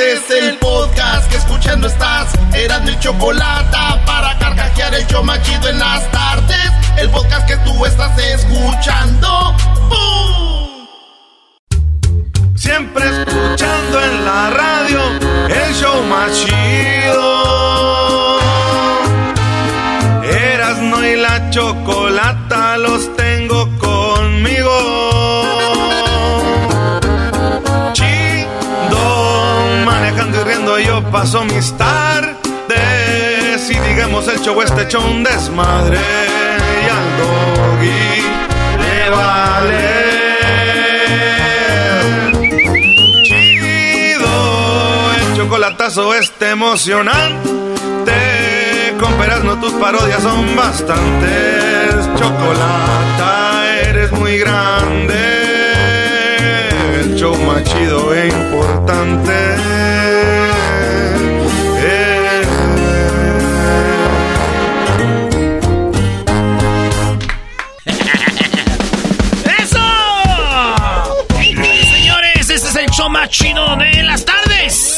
Este es el podcast que escuchando estás. Eran mi chocolate para carcajear el yo machido en las tardes. El podcast que tú estás escuchando. ¡Bum! Siempre escuchando en la radio el show machido. Erasno y la chocolata los tengo paso mis tardes y digamos el show este hecho un desmadre y al doggy le vale chido el chocolatazo este emocionante con no tus parodias son bastantes chocolata eres muy grande el show más chido e importante. Show más chido de las tardes.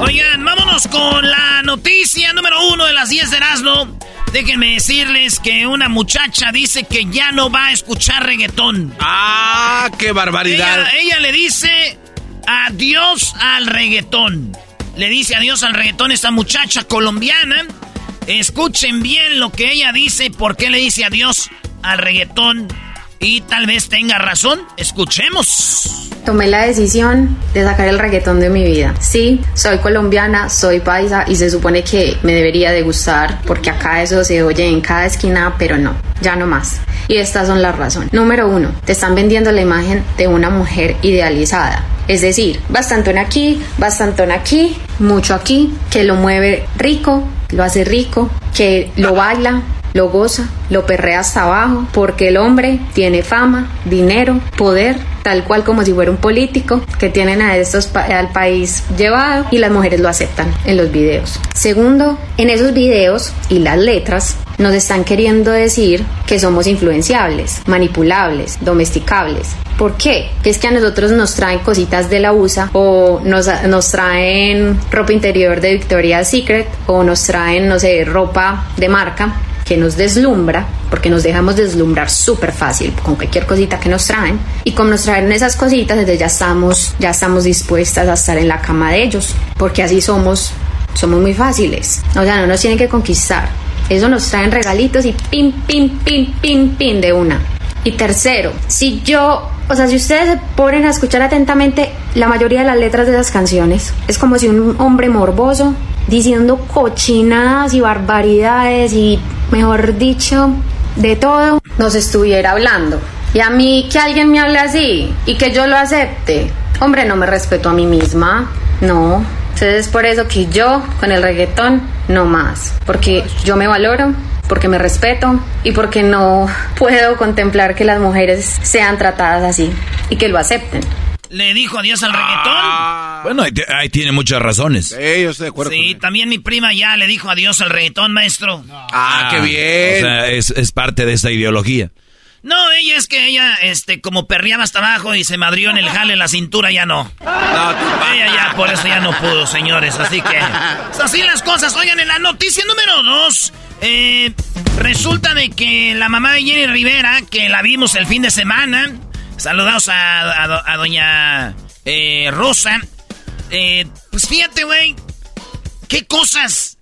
Oigan, vámonos con la noticia número uno de las 10 de Erasmo. Déjenme decirles que una muchacha dice que ya no va a escuchar reggaetón. ¡Ah, qué barbaridad! Ella, ella le dice adiós al reggaetón. Le dice adiós al reggaetón esta muchacha colombiana. Escuchen bien lo que ella dice, por qué le dice adiós al reggaetón. Y tal vez tenga razón. Escuchemos. Tomé la decisión de sacar el reggaetón de mi vida. Sí, soy colombiana, soy paisa y se supone que me debería de gustar porque acá eso se oye en cada esquina, pero no, ya no más. Y estas son las razones. Número uno, te están vendiendo la imagen de una mujer idealizada. Es decir, bastantón aquí, bastantón aquí, mucho aquí, que lo mueve rico, lo hace rico, que lo baila, lo goza, lo perrea hasta abajo, porque el hombre tiene fama, dinero, poder, tal cual como si fuera un político, que tienen a estos al país llevado y las mujeres lo aceptan en los videos. Segundo, en esos videos y las letras nos están queriendo decir que somos influenciables, manipulables, domesticables. ¿Por qué? Que es que a nosotros nos traen cositas de la USA o nos, nos traen ropa interior de Victoria's Secret o nos traen, no sé, ropa de marca que nos deslumbra, porque nos dejamos deslumbrar súper fácil con cualquier cosita que nos traen. Y como nos traen esas cositas, desde ya estamos, ya estamos dispuestas a estar en la cama de ellos, porque así somos, somos muy fáciles. O sea, no nos tienen que conquistar. Eso nos traen regalitos y pin, pin, pin, pin, pin de una. Y tercero, si yo, o sea, si ustedes se ponen a escuchar atentamente la mayoría de las letras de esas canciones, es como si un hombre morboso diciendo cochinadas y barbaridades y, mejor dicho, de todo, nos estuviera hablando. Y a mí que alguien me hable así y que yo lo acepte, hombre, no me respeto a mí misma, no. Entonces es por eso que yo con el reggaetón no más, porque yo me valoro, porque me respeto y porque no puedo contemplar que las mujeres sean tratadas así y que lo acepten le dijo adiós al reggaetón. Ah. bueno, ahí, tiene muchas razones. Sí, yo estoy de acuerdo. Sí, también mi prima ya le dijo adiós al reggaetón, maestro. Ah, qué bien. O sea, es, parte de esta ideología. No, ella es que ella, este, como perreaba hasta abajo y se madrió en el jale la cintura, ya no. no ella ya, por eso ya no pudo, señores. Así que, así las cosas. Oigan, en la noticia número dos, eh, resulta de que la mamá de Jenny Rivera, que la vimos el fin de semana, Saludados a, doña eh, Rosa. Eh, Pues fíjate, güey. ¿Qué cosas?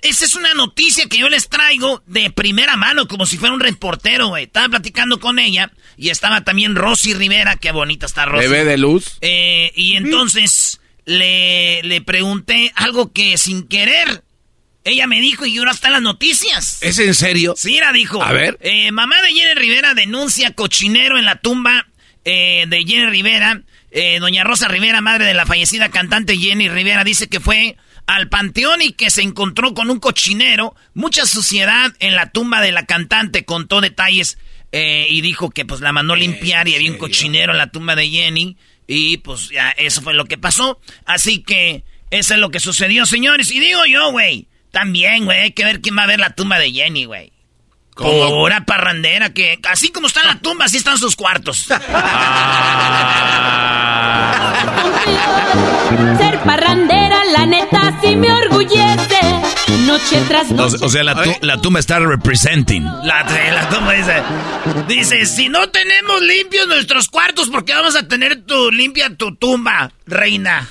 Esa es una noticia que yo les traigo de primera mano, como si fuera un reportero, güey. Estaba platicando con ella y estaba también Rosy Rivera. Qué bonita está Rosy. Bebé de luz. Eh, y entonces le, le pregunté algo que sin querer ella me dijo y ahora está en las noticias. ¿Es en serio? Sí, la dijo. A ver. Eh, mamá de Jenny Rivera denuncia cochinero en la tumba eh, de Jenny Rivera. Eh, doña Rosa Rivera, madre de la fallecida cantante Jenny Rivera, dice que fue al panteón y que se encontró con un cochinero, mucha suciedad en la tumba de la cantante, contó detalles y dijo que pues la mandó limpiar y había un cochinero en la tumba de Jenny y pues ya eso fue lo que pasó. Así que eso es lo que sucedió, señores. Y digo yo, güey, también, güey, hay que ver quién va a ver la tumba de Jenny, güey. Pura parrandera que así como está la tumba, así están sus cuartos. Ser parrandera, la neta, sí me orgullece. Noche tras noche. O, sea, la, tumba está representing. La, la, tumba dice, dice, si no tenemos limpios nuestros cuartos, ¿por qué vamos a tener tu limpia tu tumba, reina?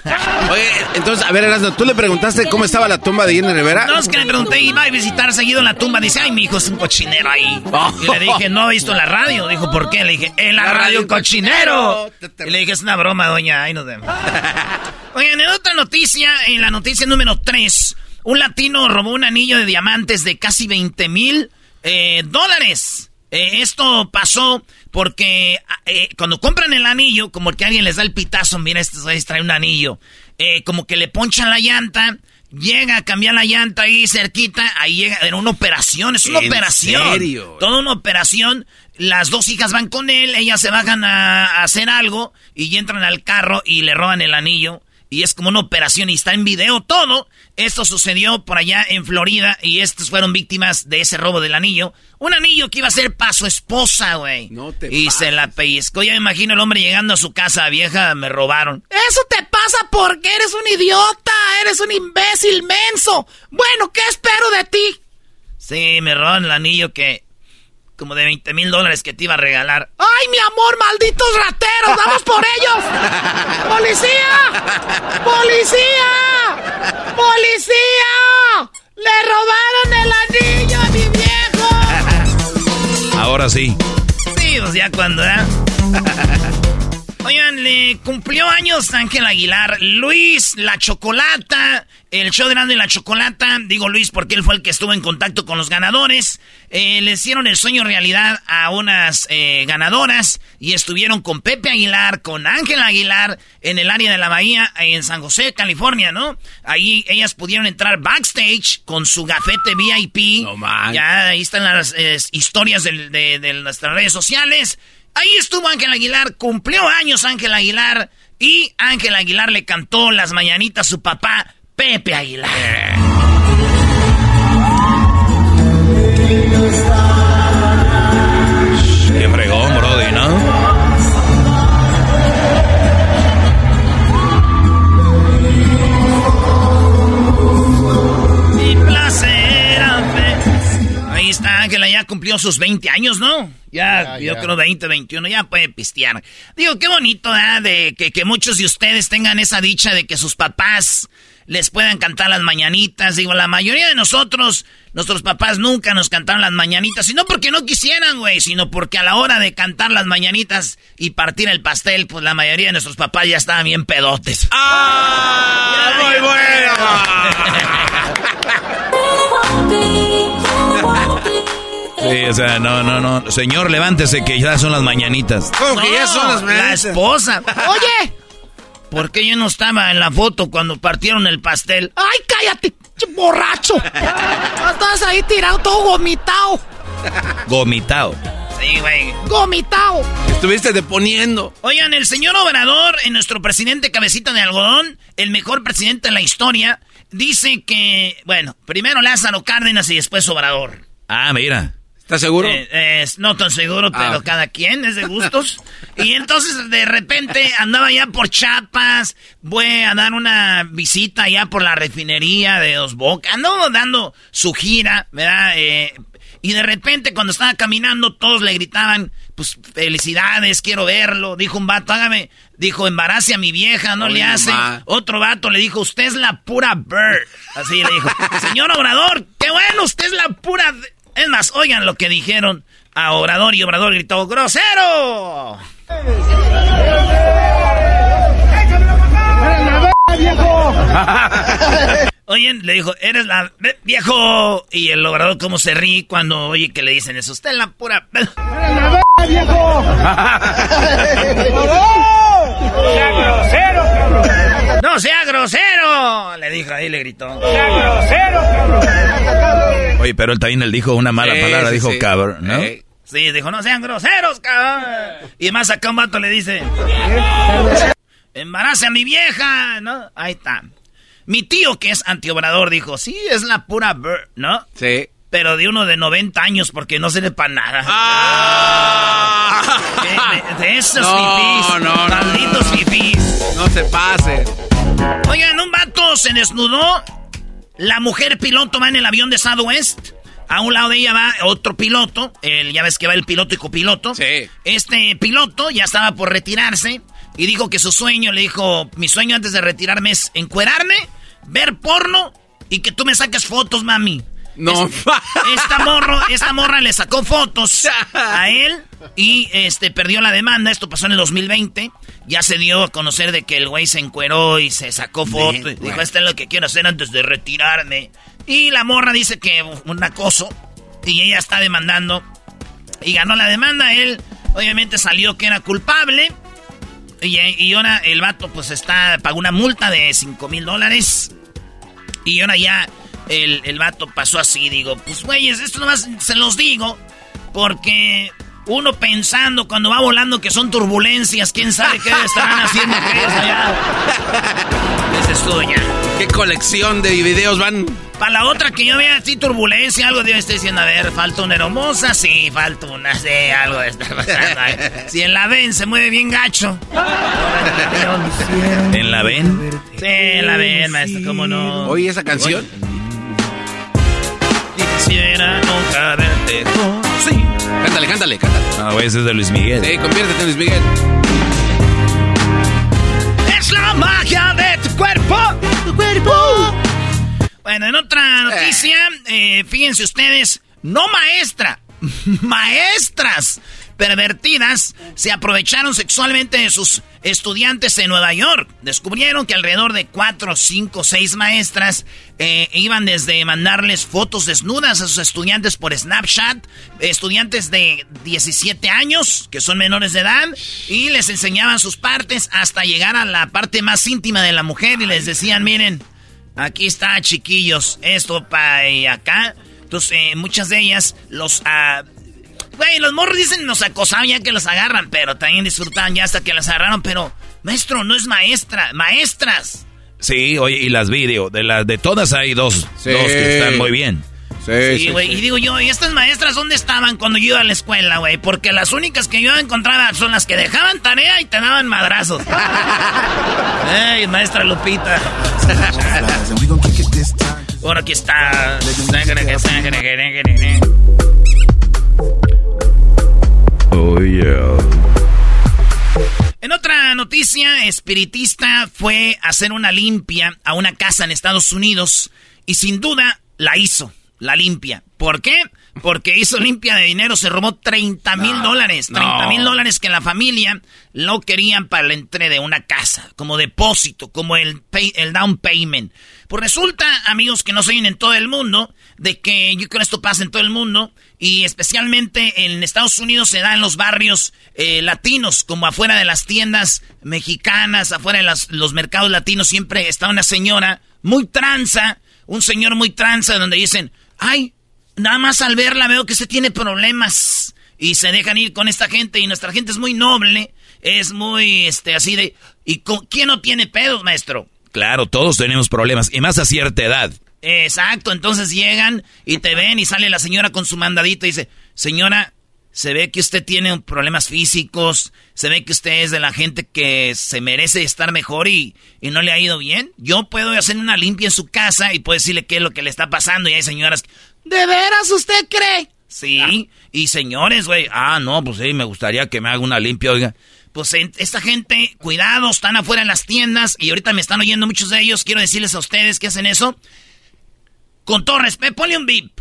Oye, entonces, a ver, Erasmo, ¿tú le preguntaste cómo estaba la tumba de Jenny Rivera? No, es que le pregunté, iba a visitar seguido la tumba. Dice, ay, mi hijo es un cochinero ahí. Y le dije, no he visto la radio. Dijo, ¿por qué? Le dije, en la, radio, cochinero. Y le dije, es una broma, doña, ahí nos vemos. Oigan, en otra noticia, en la noticia número 3, un latino robó un anillo de diamantes de casi 20 mil eh, dólares. Eh, esto pasó porque eh, cuando compran el anillo, como que alguien les da el pitazo, mira, este trae un anillo, como que le ponchan la llanta, llega a cambiar la llanta ahí cerquita, ahí llega, era una operación, es una operación. Serio? Toda una operación. Las dos hijas van con él, ellas se bajan a hacer algo y entran al carro y le roban el anillo y es como una operación y está en video todo. Esto sucedió por allá en Florida y estos fueron víctimas de ese robo del anillo. Un anillo que iba a ser para su esposa, güey. No te Y se la pellizcó. Ya me imagino el hombre llegando a su casa, vieja, me robaron. Eso te pasa porque eres un idiota, eres un imbécil menso. Bueno, ¿qué espero de ti? Sí, me robaron el anillo que como de 20 mil dólares que te iba a regalar. ¡Ay, mi amor, malditos rateros! ¡Vamos por ellos! ¡Policía! ¡Policía! ¡Policía! ¡Le robaron el anillo a mi viejo! Ahora sí. Sí, pues ya cuando, ¿eh? Oigan, le cumplió años Ángel Aguilar. Luis, la chocolata. El show de y la Chocolata, digo Luis porque él fue el que estuvo en contacto con los ganadores. Eh, le hicieron el sueño realidad a unas eh, ganadoras y estuvieron con Pepe Aguilar, con Ángel Aguilar en el área de la bahía en San José, California, ¿no? Ahí ellas pudieron entrar backstage con su gafete VIP. No Ya ahí están las eh, historias de, de nuestras redes sociales. Ahí estuvo Ángel Aguilar, cumplió años Ángel Aguilar y Ángel Aguilar le cantó las mañanitas a su papá Pepe Aguilar. Ya cumplió sus 20 años, ¿no? Ya, yo creo 20, 21, ya puede pistear. Digo, qué bonito, ¿eh? De que, que muchos de ustedes tengan esa dicha de que sus papás les puedan cantar las mañanitas. Digo, la mayoría de nosotros, nuestros papás nunca nos cantaron las mañanitas, y no porque no quisieran, güey, sino porque a la hora de cantar las mañanitas y partir el pastel, pues la mayoría de nuestros papás ya estaban bien pedotes. ¡Ah! ¡Muy bueno! Sí, o sea, no, no, no. Señor, levántese que ya son las mañanitas. ¿Cómo que ya son las mañanitas? La esposa. Oye, ¿Por qué yo no estaba en la foto cuando partieron el pastel? ¡Ay, cállate, borracho! Estás ahí tirado todo gomitado. Gomitado. Sí, güey. Gomitado. Estuviste deponiendo. Oigan, el señor Obrador, en nuestro presidente cabecita de algodón, el mejor presidente de la historia, dice que, bueno, primero Lázaro Cárdenas y después Obrador. Ah, mira. ¿Estás seguro? Eh, no tan seguro, ah. pero cada quien es de gustos. y entonces de repente andaba ya por Chiapas, voy a dar una visita ya por la refinería de Dos Bocas, andaba dando su gira, ¿verdad? Eh, y de repente cuando estaba caminando todos le gritaban, pues felicidades, quiero verlo. Dijo un vato, hágame, dijo, embarace a mi vieja, no le hace. Otro vato le dijo, usted es la pura bird. Así le dijo, señor Obrador, qué bueno, usted es la pura... Es más, oigan lo que dijeron a Obrador y Obrador gritó, ¡grosero! viejo! Oye, le dijo, eres la viejo. Y el logrador cómo se ríe cuando oye que le dicen eso. Usted es la pura. ¡Eres la viejo! ¡Sea grosero, cabrón! ¡No sea grosero! Le dijo ahí, le gritó. ¡Sea grosero, cabrón! Oye, pero él también él dijo una mala palabra, dijo cabrón, ¿no? Sí, dijo, no sean groseros, cabrón. Y más acá un vato le dice... Embarace a mi vieja, ¿no? Ahí está. Mi tío, que es antiobrador, dijo, sí, es la pura bird, ¿no? Sí. Pero de uno de 90 años, porque no sirve para nada. ¡Ah! De, esos no, No, Malditos fifís. No se pase. Oigan, un vato se desnudó. La mujer piloto va en el avión de Southwest. A un lado de ella va otro piloto. El, ya ves que va el piloto y copiloto. Sí. Este piloto ya estaba por retirarse. Y dijo que su sueño, le dijo, mi sueño antes de retirarme es encuerarme, ver porno y que tú me saques fotos, mami. No. esta, morro, esta morra le sacó fotos a él y este perdió la demanda. Esto pasó en el 2020. Ya se dio a conocer de que el güey se encueró y se sacó fotos. Dijo, esto es lo que quiero hacer antes de retirarme. Y la morra dice que un acoso. Y ella está demandando. Y ganó la demanda. Él obviamente salió que era culpable. Y, ahora el vato pues está, pagó una multa de 5 mil dólares. Y ahora ya el, el vato pasó así, digo, pues güeyes, esto nomás se los digo porque uno pensando cuando va volando que son turbulencias, quién sabe qué estarán haciendo allá. Esa es tuya. ¿Qué colección de videos van? Para la otra que yo vea así turbulencia, algo de estar diciendo, a ver, falta una hermosa, sí, falta una, sí, algo de estar pasando. si en la ven se mueve bien gacho. ¿En la ven? Sí, en la ven, maestro, cómo no. ¿Oye esa canción? Quisiera nunca verte Sí. Cántale, cántale, cántale. Ah, güey, ese es de Luis Miguel. Sí, conviértete en Luis Miguel. Es la magia de tu cuerpo. Tu cuerpo. Bueno, en otra noticia, eh, fíjense ustedes, no maestra, maestras pervertidas se aprovecharon sexualmente de sus estudiantes en Nueva York. Descubrieron que alrededor de 4, 5, 6 maestras eh, iban desde mandarles fotos desnudas a sus estudiantes por Snapchat, estudiantes de 17 años, que son menores de edad, y les enseñaban sus partes hasta llegar a la parte más íntima de la mujer y les decían, miren, aquí está chiquillos, esto para acá. Entonces, eh, muchas de ellas los... Uh, Güey, los morros dicen nos acosaban ya que los agarran, pero también disfrutaban ya hasta que las agarraron, pero maestro, no es maestra, maestras. Sí, oye, y las video, de las de todas hay dos, dos que están muy bien. Sí, güey. y digo yo, ¿y estas maestras dónde estaban cuando yo iba a la escuela, güey? Porque las únicas que yo encontraba son las que dejaban tarea y te daban madrazos. ¡Ey, maestra Lupita! Ahora aquí está. Oh, en otra noticia, espiritista fue a hacer una limpia a una casa en Estados Unidos y sin duda la hizo, la limpia. ¿Por qué? Porque hizo limpia de dinero, se robó 30 mil dólares. 30 mil dólares que la familia lo querían para la entrega de una casa, como depósito, como el, el down payment. Pues resulta, amigos que no se en todo el mundo, de que yo creo que esto pasa en todo el mundo, y especialmente en Estados Unidos se da en los barrios eh, latinos, como afuera de las tiendas mexicanas, afuera de los mercados latinos, siempre está una señora muy tranza, un señor muy tranza, donde dicen, ay, Nada más al verla veo que se tiene problemas y se dejan ir con esta gente y nuestra gente es muy noble, es muy este así de ¿y con, quién no tiene pedos, maestro? Claro, todos tenemos problemas y más a cierta edad. Exacto, entonces llegan y te ven y sale la señora con su mandadito y dice, "Señora, se ve que usted tiene problemas físicos, se ve que usted es de la gente que se merece estar mejor y, y, no le ha ido bien. Yo puedo hacer una limpia en su casa y puedo decirle qué es lo que le está pasando. Y hay señoras, ¿de veras usted cree? Sí, y señores, güey, ah, no, pues sí, me gustaría que me haga una limpia, oiga. Pues esta gente, cuidado, están afuera en las tiendas y ahorita me están oyendo muchos de ellos. Quiero decirles a ustedes que hacen eso. Con todo respeto, ponle un beep.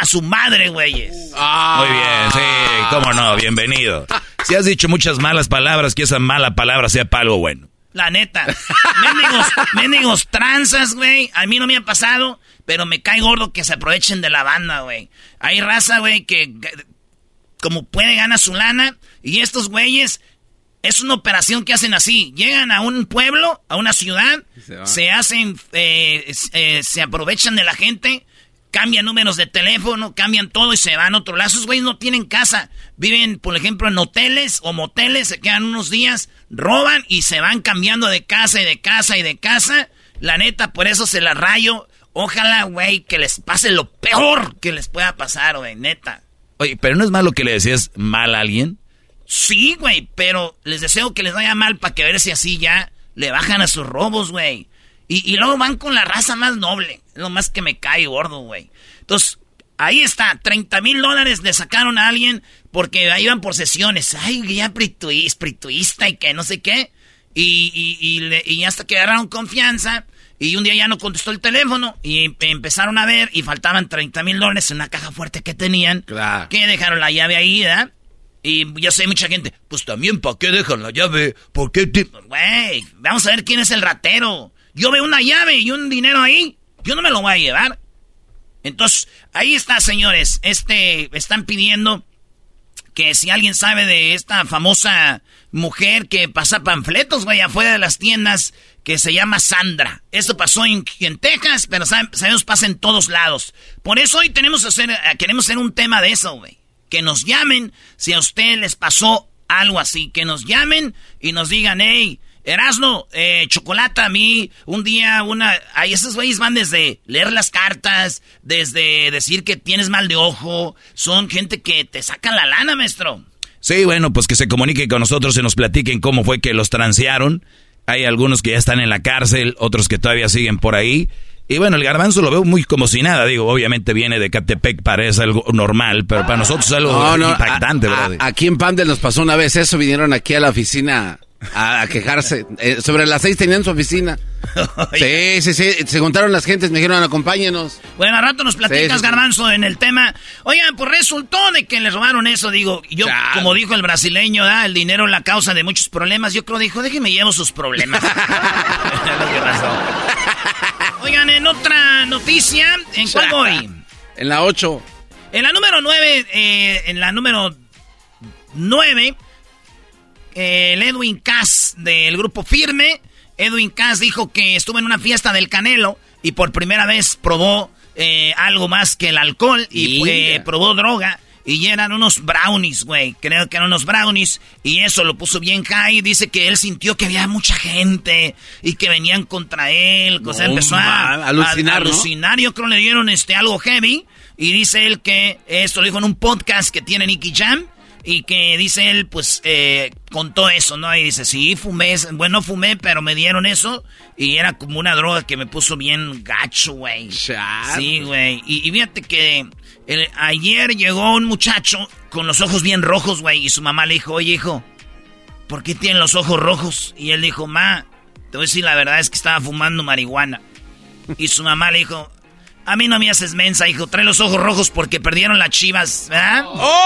a su madre, güeyes. Muy bien, sí, cómo no, bienvenido. Si has dicho muchas malas palabras, que esa mala palabra sea para algo bueno. La neta. Méndigos, méndigos tranzas, güey. A mí no me ha pasado, pero me cae gordo que se aprovechen de la banda, güey. Hay raza, güey, que como puede ganar su lana. Y estos güeyes, es una operación que hacen así. Llegan a un pueblo, a una ciudad, se, hacen, eh, eh, se aprovechan de la gente cambian números de teléfono, cambian todo y se van a otro lado. Esos güeyes no tienen casa. Viven, por ejemplo, en hoteles o moteles, se quedan unos días, roban y se van cambiando de casa y de casa y de casa. La neta, por eso se la rayo. Ojalá, güey, que les pase lo peor que les pueda pasar, güey, neta. Oye, pero no es malo que le decías mal a alguien. Sí, güey, pero les deseo que les vaya mal para que ver si así ya le bajan a sus robos, güey. Y, luego van con la raza más noble. Lo más que me cae gordo, güey. Entonces, ahí está. 30 mil dólares le sacaron a alguien porque ahí iban por sesiones. Ay, ya prituista y que no sé qué. Y, y, y, hasta que agarraron confianza. Y un día ya no contestó el teléfono. Y empezaron a ver y faltaban 30 mil dólares en una caja fuerte que tenían. Claro. Que dejaron la llave ahí, ¿verdad? Y ya sé, mucha gente, pues también, ¿para qué dejan la llave? ¿Por qué? Güey, vamos a ver quién es el ratero. Yo veo una llave y un dinero ahí, yo no me lo voy a llevar. Entonces, ahí está, señores. Este, están pidiendo que si alguien sabe de esta famosa mujer que pasa panfletos, güey, afuera de las tiendas, que se llama Sandra. Esto pasó en, Texas, pero sabemos pasa en todos lados. Por eso hoy tenemos hacer, queremos hacer un tema de eso, güey. Que nos llamen si a usted les pasó algo así. Que nos llamen y nos digan, hey, Erasno, eh, Chocolata, a mí, un día, una... Ahí esos güeyes van desde leer las cartas, desde decir que tienes mal de ojo. Son gente que te sacan la lana, maestro. Sí, bueno, pues que se comuniquen con nosotros y nos platiquen cómo fue que los transearon. Hay algunos que ya están en la cárcel, otros que todavía siguen por ahí. Y bueno, el garbanzo lo veo muy como si nada. Digo, obviamente viene de Catepec, parece algo normal, pero para nosotros es algo impactante, ¿verdad? Aquí en Pandel nos pasó una vez eso, vinieron aquí a la oficina a, quejarse. Eh, sobre las seis tenían su oficina. sí, sí, sí. Se juntaron las gentes, me dijeron, acompáñenos. Bueno, a rato nos platicas, Garbanzo, en el tema. Oigan, pues resultó de que les robaron eso, digo. Yo, como dijo el brasileño, da el dinero es la causa de muchos problemas. Yo creo, dijo, déjenme llevo sus problemas. Oigan, en otra noticia, ¿en cuál voy? En la 8. En la número 9, eh, en la número 9 el Edwin Cass del grupo Firme. Edwin Cass dijo que estuvo en una fiesta del Canelo y por primera vez probó eh, algo más que el alcohol y probó droga. Y eran unos brownies, güey. Creo que eran unos brownies. Y eso lo puso bien high. Dice que él sintió que había mucha gente. Y que venían contra él. O sea, empezó a, alucinar. alucinar. Yo creo que le dieron este, algo heavy. Y dice él que esto lo dijo en un podcast que tiene Nicky Jam. Y que dice él, pues, eh, contó eso, ¿no? Y dice, sí, fumé, bueno, fumé, pero me dieron eso. Y era como una droga que me puso bien gacho, güey. Sí, güey. Y, fíjate que ayer llegó un muchacho con los ojos bien rojos, güey. Y su mamá le dijo, oye, hijo, ¿por qué tienen los ojos rojos? Y él dijo, ma, te voy a decir la verdad, es que estaba fumando marihuana. Y su mamá le dijo, a mí no me haces mensa, hijo. Trae los ojos rojos porque perdieron las chivas. ¡Oh!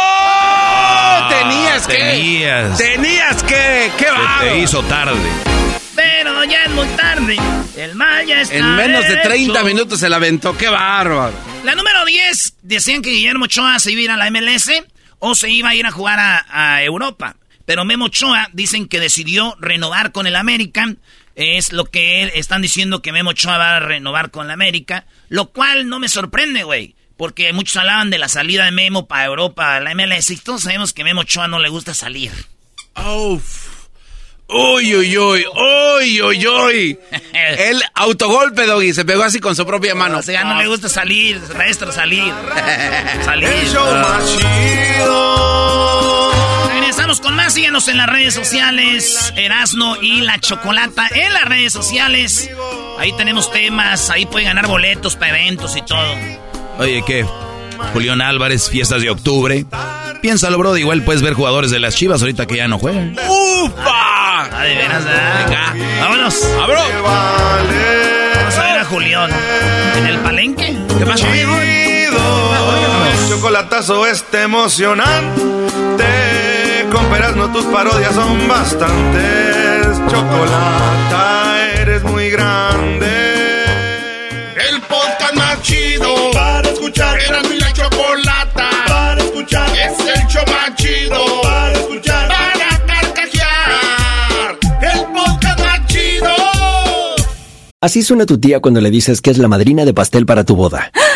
Ah, tenías que. Tenías. Tenías que. ¡Qué va! te hizo tarde. Pero ya es muy tarde. El mal ya está. En menos de 30 minutos se la aventó. ¡Qué bárbaro! La número 10. Decían que Guillermo Ochoa se iba a ir a la MLS o se iba a ir a jugar a, a Europa. Pero Memo Ochoa dicen que decidió renovar con el American es lo que están diciendo que Memo Ochoa va a renovar con la América, lo cual no me sorprende, güey. Porque muchos hablaban de la salida de Memo para Europa, la MLS, y todos sabemos que Memo Ochoa no le gusta salir. Uf. Uy, uy, uy, uy, uy, uy. El autogolpe, Doggy, se pegó así con su propia mano. O sea, no le gusta salir, maestro, salir. salir. Regresamos con más. Síganos en las redes sociales. Erasno y la Chocolata en las redes sociales. Ahí tenemos temas. Ahí puede ganar boletos para eventos y todo. Oye, ¿qué? Julián Álvarez, fiestas de octubre. Piénsalo, bro. Igual puedes ver jugadores de las chivas ahorita que ya no juegan. ¡Ufa! Ah, de veras, Venga. Vámonos. ¡Abro! Vamos a ver a Julián. ¿En el palenque? ¿Qué más, Chido. El chocolatazo está emocionante. Con no tus parodias son bastantes. Chocolata, eres muy grande. El podcast más chido para escuchar. Era mi la chocolata para escuchar. Es el show más chido para escuchar. Para carcajear. El podcast más chido. Así suena tu tía cuando le dices que es la madrina de pastel para tu boda.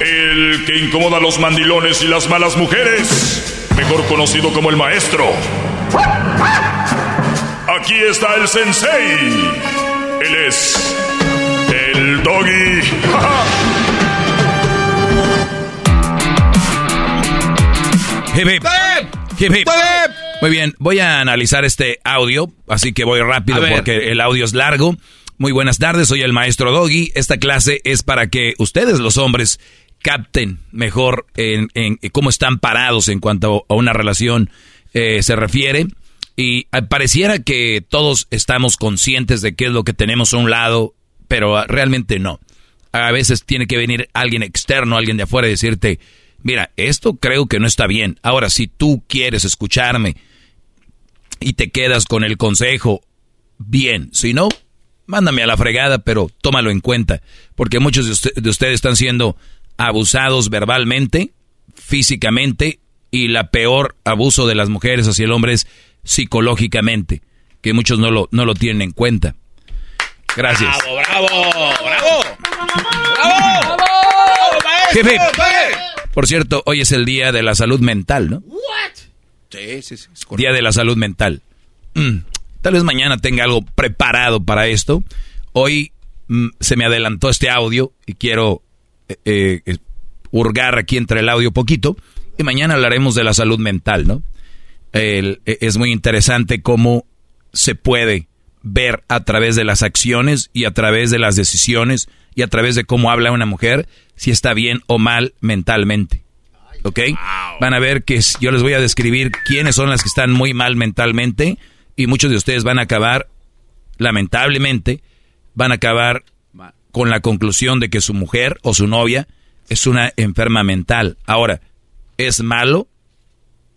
El que incomoda a los mandilones y las malas mujeres, mejor conocido como el maestro. Aquí está el sensei. Él es el doggy. Hip, hip. Hip, hip. Muy bien, voy a analizar este audio, así que voy rápido porque el audio es largo. Muy buenas tardes, soy el maestro Doggy. Esta clase es para que ustedes, los hombres, capten mejor en, cómo están parados en cuanto a una relación eh, se refiere. Y eh, pareciera que todos estamos conscientes de qué es lo que tenemos a un lado, pero ah, realmente no. A veces tiene que venir alguien externo, alguien de afuera y decirte, mira, esto creo que no está bien. Ahora, si tú quieres escucharme y te quedas con el consejo, bien. Si no, mándame a la fregada, pero tómalo en cuenta. Porque muchos de, usted- de ustedes están siendo abusados verbalmente, físicamente, y la peor abuso de las mujeres hacia el hombre es psicológicamente, que muchos no lo, no lo tienen en cuenta. Gracias. ¡Bravo, bravo! ¡Bravo! Hip, hip. Por cierto, hoy es el día de la salud mental, ¿no? Sí, sí, sí. correcto. Día de la salud mental. Mm, tal vez mañana tenga algo preparado para esto. Hoy mm, se me adelantó este audio y quiero eh, eh, hurgar aquí entre el audio poquito. Y mañana hablaremos de la salud mental, ¿no? El- eh, es muy interesante cómo se puede ver a través de las acciones y a través de las decisiones y a través de cómo habla una mujer si está bien o mal mentalmente. ¿Ok? Van a ver que yo les voy a describir quiénes son las que están muy mal mentalmente y muchos de ustedes van a acabar, lamentablemente, van a acabar con la conclusión de que su mujer o su novia es una enferma mental. Ahora, ¿es malo?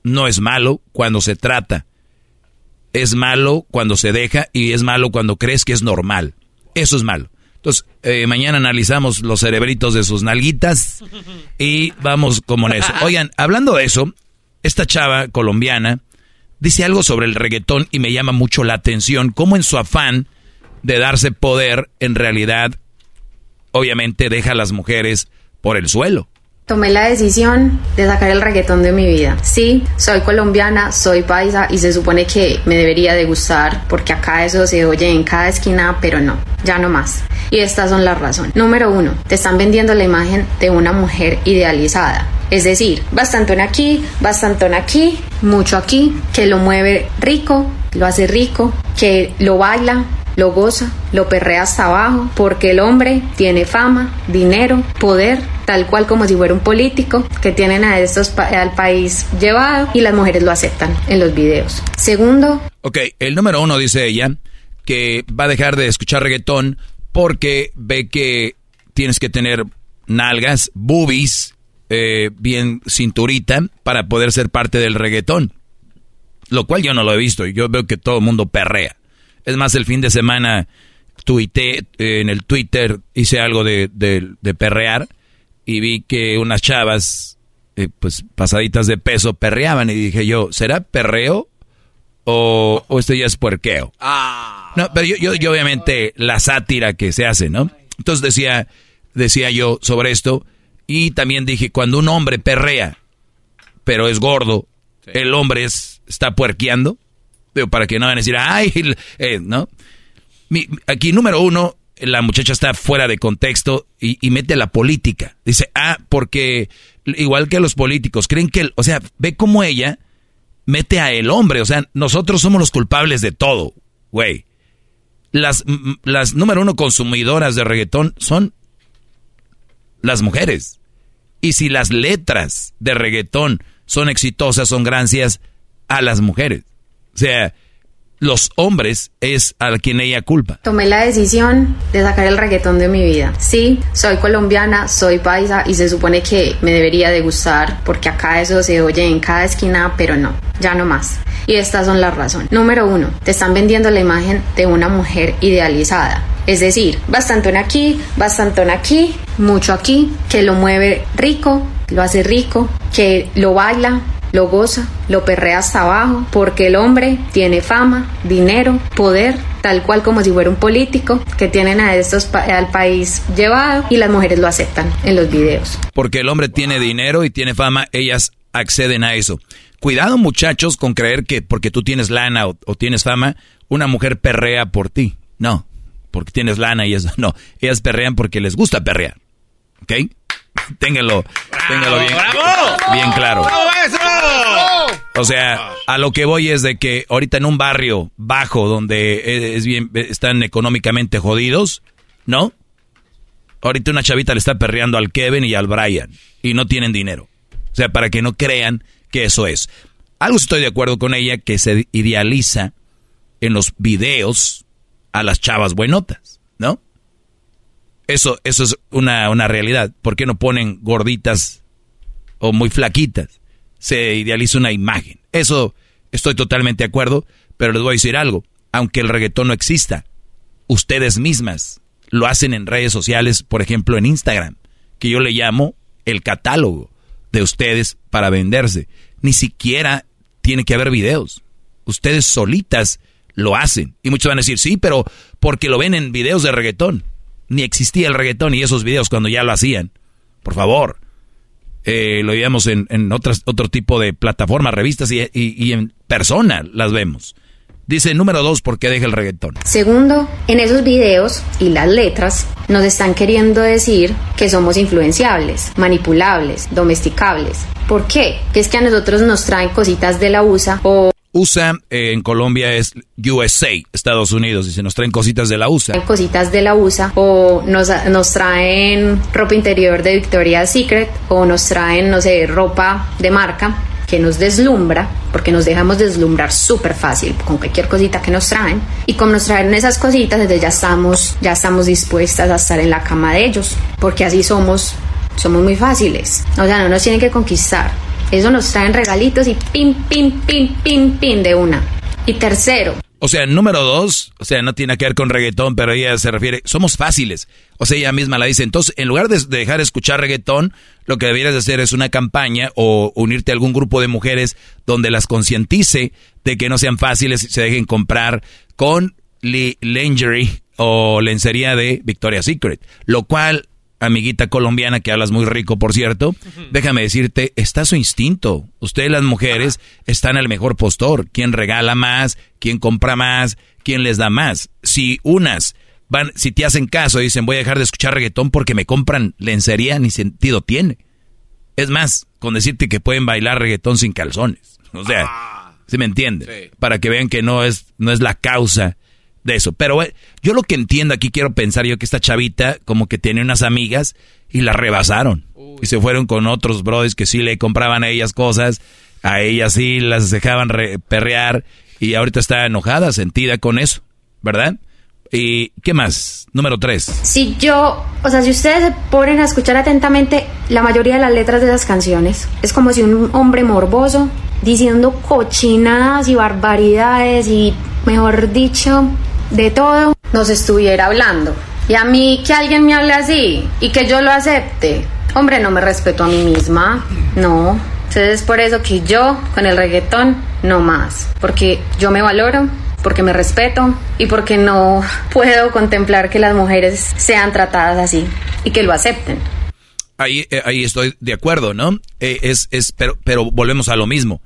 No es malo cuando se trata. Es malo cuando se deja y es malo cuando crees que es normal. Eso es malo. Entonces, eh, mañana analizamos los cerebritos de sus nalguitas y vamos como en eso. Oigan, hablando de eso, esta chava colombiana dice algo sobre el reggaetón y me llama mucho la atención, cómo en su afán de darse poder, en realidad, obviamente deja a las mujeres por el suelo. Tomé la decisión de sacar el reggaetón de mi vida. Sí, soy colombiana, soy paisa y se supone que me debería de gustar porque acá eso se oye en cada esquina, pero no, ya no más. Y estas son las razones. Número uno, te están vendiendo la imagen de una mujer idealizada. Es decir, bastantón aquí, bastantón aquí, mucho aquí, que lo mueve rico, lo hace rico, que lo baila, lo goza, lo perrea hasta abajo, porque el hombre tiene fama, dinero, poder, tal cual como si fuera un político, que tienen a estos al país llevado y las mujeres lo aceptan en los videos. Segundo. Ok, el número uno dice ella que va a dejar de escuchar reggaetón porque ve que tienes que tener nalgas, boobies, eh, bien cinturita para poder ser parte del reggaetón. Lo cual yo no lo he visto yo veo que todo el mundo perrea. Es más, el fin de semana tuité eh, en el Twitter, hice algo de, perrear y vi que unas chavas, eh, pues pasaditas de peso, perreaban y dije yo, ¿será perreo o, o esto ya es puerqueo? Ah. No, pero yo, yo, obviamente la sátira que se hace, ¿no? Entonces decía, decía yo sobre esto y también dije, cuando un hombre perrea, pero es gordo, el hombre es, está puerqueando para que no van a decir, ay, eh, ¿no? aquí, número uno, la muchacha está fuera de contexto y, mete la política. Dice, ah, porque igual que los políticos, creen que, o sea, ve cómo ella mete a el hombre, o sea, nosotros somos los culpables de todo, güey. Las, las número uno consumidoras de reggaetón son las mujeres. Y si las letras de reggaetón son exitosas, son gracias a las mujeres. O sea, los hombres es a quien ella culpa. Tomé la decisión de sacar el reggaetón de mi vida. Sí, soy colombiana, soy paisa y se supone que me debería de gustar porque acá eso se oye en cada esquina, pero no, ya no más. Y estas son las razones. Número uno, te están vendiendo la imagen de una mujer idealizada. Es decir, bastantón aquí, bastantón aquí, mucho aquí, que lo mueve rico, lo hace rico, que lo baila, lo goza, lo perrea hasta abajo, porque el hombre tiene fama, dinero, poder, tal cual como si fuera un político, que tienen a estos al país llevado y las mujeres lo aceptan en los videos. Porque el hombre tiene dinero y tiene fama, ellas acceden a eso. Cuidado muchachos con creer que porque tú tienes lana o, o tienes fama, una mujer perrea por ti. No, porque tienes lana y eso. No, ellas perrean porque les gusta perrear. ¿Ok? Ténganlo, ténganlo bien, bien claro. O sea, a lo que voy es de que ahorita en un barrio bajo donde es bien, están económicamente jodidos, ¿no? Ahorita una chavita le está perreando al Kevin y al Brian y no tienen dinero. O sea, para que no crean que eso es. Algo estoy de acuerdo con ella que se idealiza en los videos a las chavas buenotas, ¿no? Eso, eso es una, una realidad. ¿Por qué no ponen gorditas o muy flaquitas? Se idealiza una imagen. Eso estoy totalmente de acuerdo, pero les voy a decir algo. Aunque el reggaetón no exista, ustedes mismas lo hacen en redes sociales, por ejemplo en Instagram, que yo le llamo el catálogo de ustedes para venderse. Ni siquiera tiene que haber videos. Ustedes solitas lo hacen. Y muchos van a decir, sí, pero porque lo ven en videos de reggaetón ni existía el reggaetón y esos videos cuando ya lo hacían. Por favor. Eh, lo veíamos en, en otras, otro tipo de plataformas, revistas y, y, en persona las vemos. Dice número dos, ¿por qué deja el reggaetón? Segundo, en esos videos y las letras nos están queriendo decir que somos influenciables, manipulables, domesticables. ¿Por qué? Que es que a nosotros nos traen cositas de la USA o USA eh, en Colombia es USA, Estados Unidos, y se nos traen cositas de la USA. Cositas de la USA, o nos, nos traen ropa interior de Victoria's Secret, o nos traen, no sé, ropa de marca que nos deslumbra, porque nos dejamos deslumbrar súper fácil con cualquier cosita que nos traen. Y como nos traen esas cositas, desde ya estamos, ya estamos dispuestas a estar en la cama de ellos, porque así somos, somos muy fáciles. O sea, no nos tienen que conquistar eso nos traen regalitos y pim, pim, pim, pim, pim de una. Y tercero. O sea, número dos, o sea, no tiene que ver con reggaetón, pero ella se refiere, somos fáciles. O sea, ella misma la dice. Entonces, en lugar de dejar de escuchar reggaetón, lo que deberías hacer es una campaña o unirte a algún grupo de mujeres donde las concientice de que no sean fáciles y se dejen comprar con lingerie o lencería de Victoria's Secret. Lo cual amiguita colombiana que hablas muy rico, por cierto, déjame decirte, está su instinto. Ustedes las mujeres están al mejor postor. ¿Quién regala más? ¿Quién compra más? ¿Quién les da más? Si unas van, si te hacen caso, dicen voy a dejar de escuchar reggaetón porque me compran lencería, ni sentido tiene. Es más, con decirte que pueden bailar reggaetón sin calzones. O sea, ¿sí me entiende? Para que vean que no es, no es la causa de eso. Pero eh, yo lo que entiendo aquí, quiero pensar yo que esta chavita como que tiene unas amigas y la rebasaron. Y se fueron con otros brothers que sí le compraban a ellas cosas, a ellas sí las dejaban perrear y ahorita está enojada, sentida con eso, ¿verdad? ¿Y qué más? Número tres. Si yo, o sea, si ustedes se ponen a escuchar atentamente la mayoría de las letras de esas canciones, es como si un hombre morboso diciendo cochinadas y barbaridades y, mejor dicho, de todo, nos estuviera hablando. Y a mí que alguien me hable así y que yo lo acepte, hombre, no me respeto a mí misma, no. Entonces es por eso que yo con el reggaetón no más, porque yo me valoro, porque me respeto y porque no puedo contemplar que las mujeres sean tratadas así y que lo acepten. Ahí, eh, ahí estoy de acuerdo, ¿no? Eh, es, es, pero, pero volvemos a lo mismo.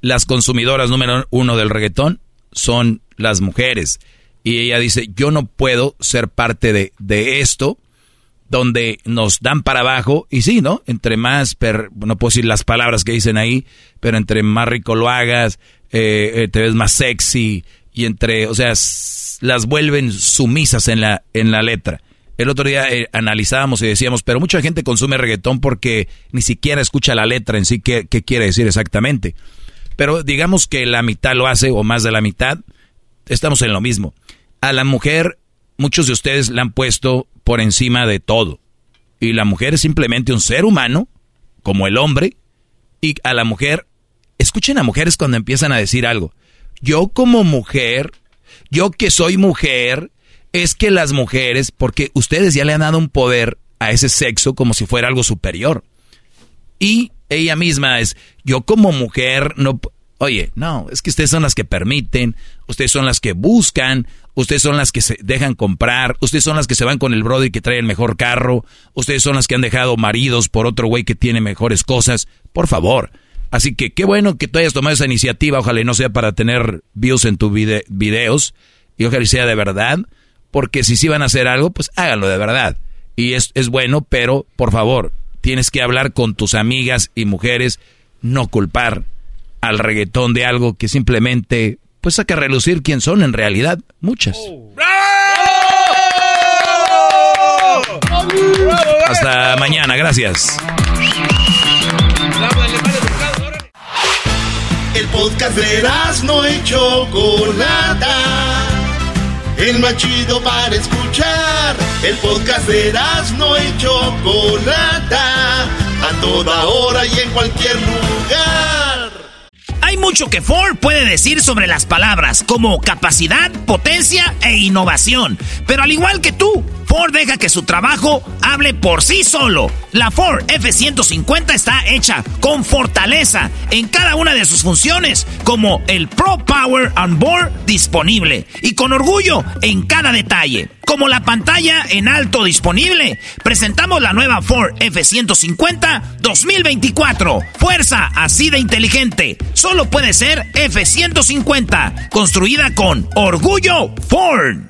Las consumidoras número uno del reggaetón son las mujeres. Y ella dice, yo no puedo ser parte de, de esto donde nos dan para abajo. Y sí, ¿no? Entre más, no puedo decir las palabras que dicen ahí, pero entre más rico lo hagas, eh, te ves más sexy, y entre, o sea, las vuelven sumisas en la, en la letra. El otro día eh, analizábamos y decíamos, pero mucha gente consume reggaetón porque ni siquiera escucha la letra en sí, qué, qué quiere decir exactamente. Pero digamos que la mitad lo hace o más de la mitad, estamos en lo mismo. A la mujer, muchos de ustedes la han puesto por encima de todo. Y la mujer es simplemente un ser humano, como el hombre, y a la mujer, escuchen a mujeres cuando empiezan a decir algo yo como mujer, yo que soy mujer, es que las mujeres, porque ustedes ya le han dado un poder a ese sexo como si fuera algo superior. Y ella misma es, yo como mujer no... Oye, no, es que ustedes son las que permiten, ustedes son las que buscan, ustedes son las que se dejan comprar, ustedes son las que se van con el brother que trae el mejor carro, ustedes son las que han dejado maridos por otro güey que tiene mejores cosas. Por favor, Así que qué bueno que tú hayas tomado esa iniciativa, ojalá y no sea para tener views en tus videos, y ojalá y sea de verdad, porque si sí van a hacer algo, pues háganlo de verdad. Y es, es bueno, pero por favor, tienes que hablar con tus amigas y mujeres, no culpar al reggaetón de algo que simplemente, pues saca a relucir quién son en realidad, muchas. Hasta mañana, gracias. El podcast de no y Chocolata. El más chido para escuchar. El podcast de no y Chocolata. A toda hora y en cualquier lugar. Hay mucho que Ford puede decir sobre las palabras, como capacidad, potencia e innovación. Pero al igual que tú, Ford deja que su trabajo hable por sí solo. La Ford F-150 está hecha con fortaleza en cada una de sus funciones, como el Pro Power on Board disponible y con orgullo en cada detalle, como la pantalla en alto disponible. Presentamos la nueva Ford F-150 2024. Fuerza así de inteligente. Solo puede ser F-150, construida con orgullo Ford.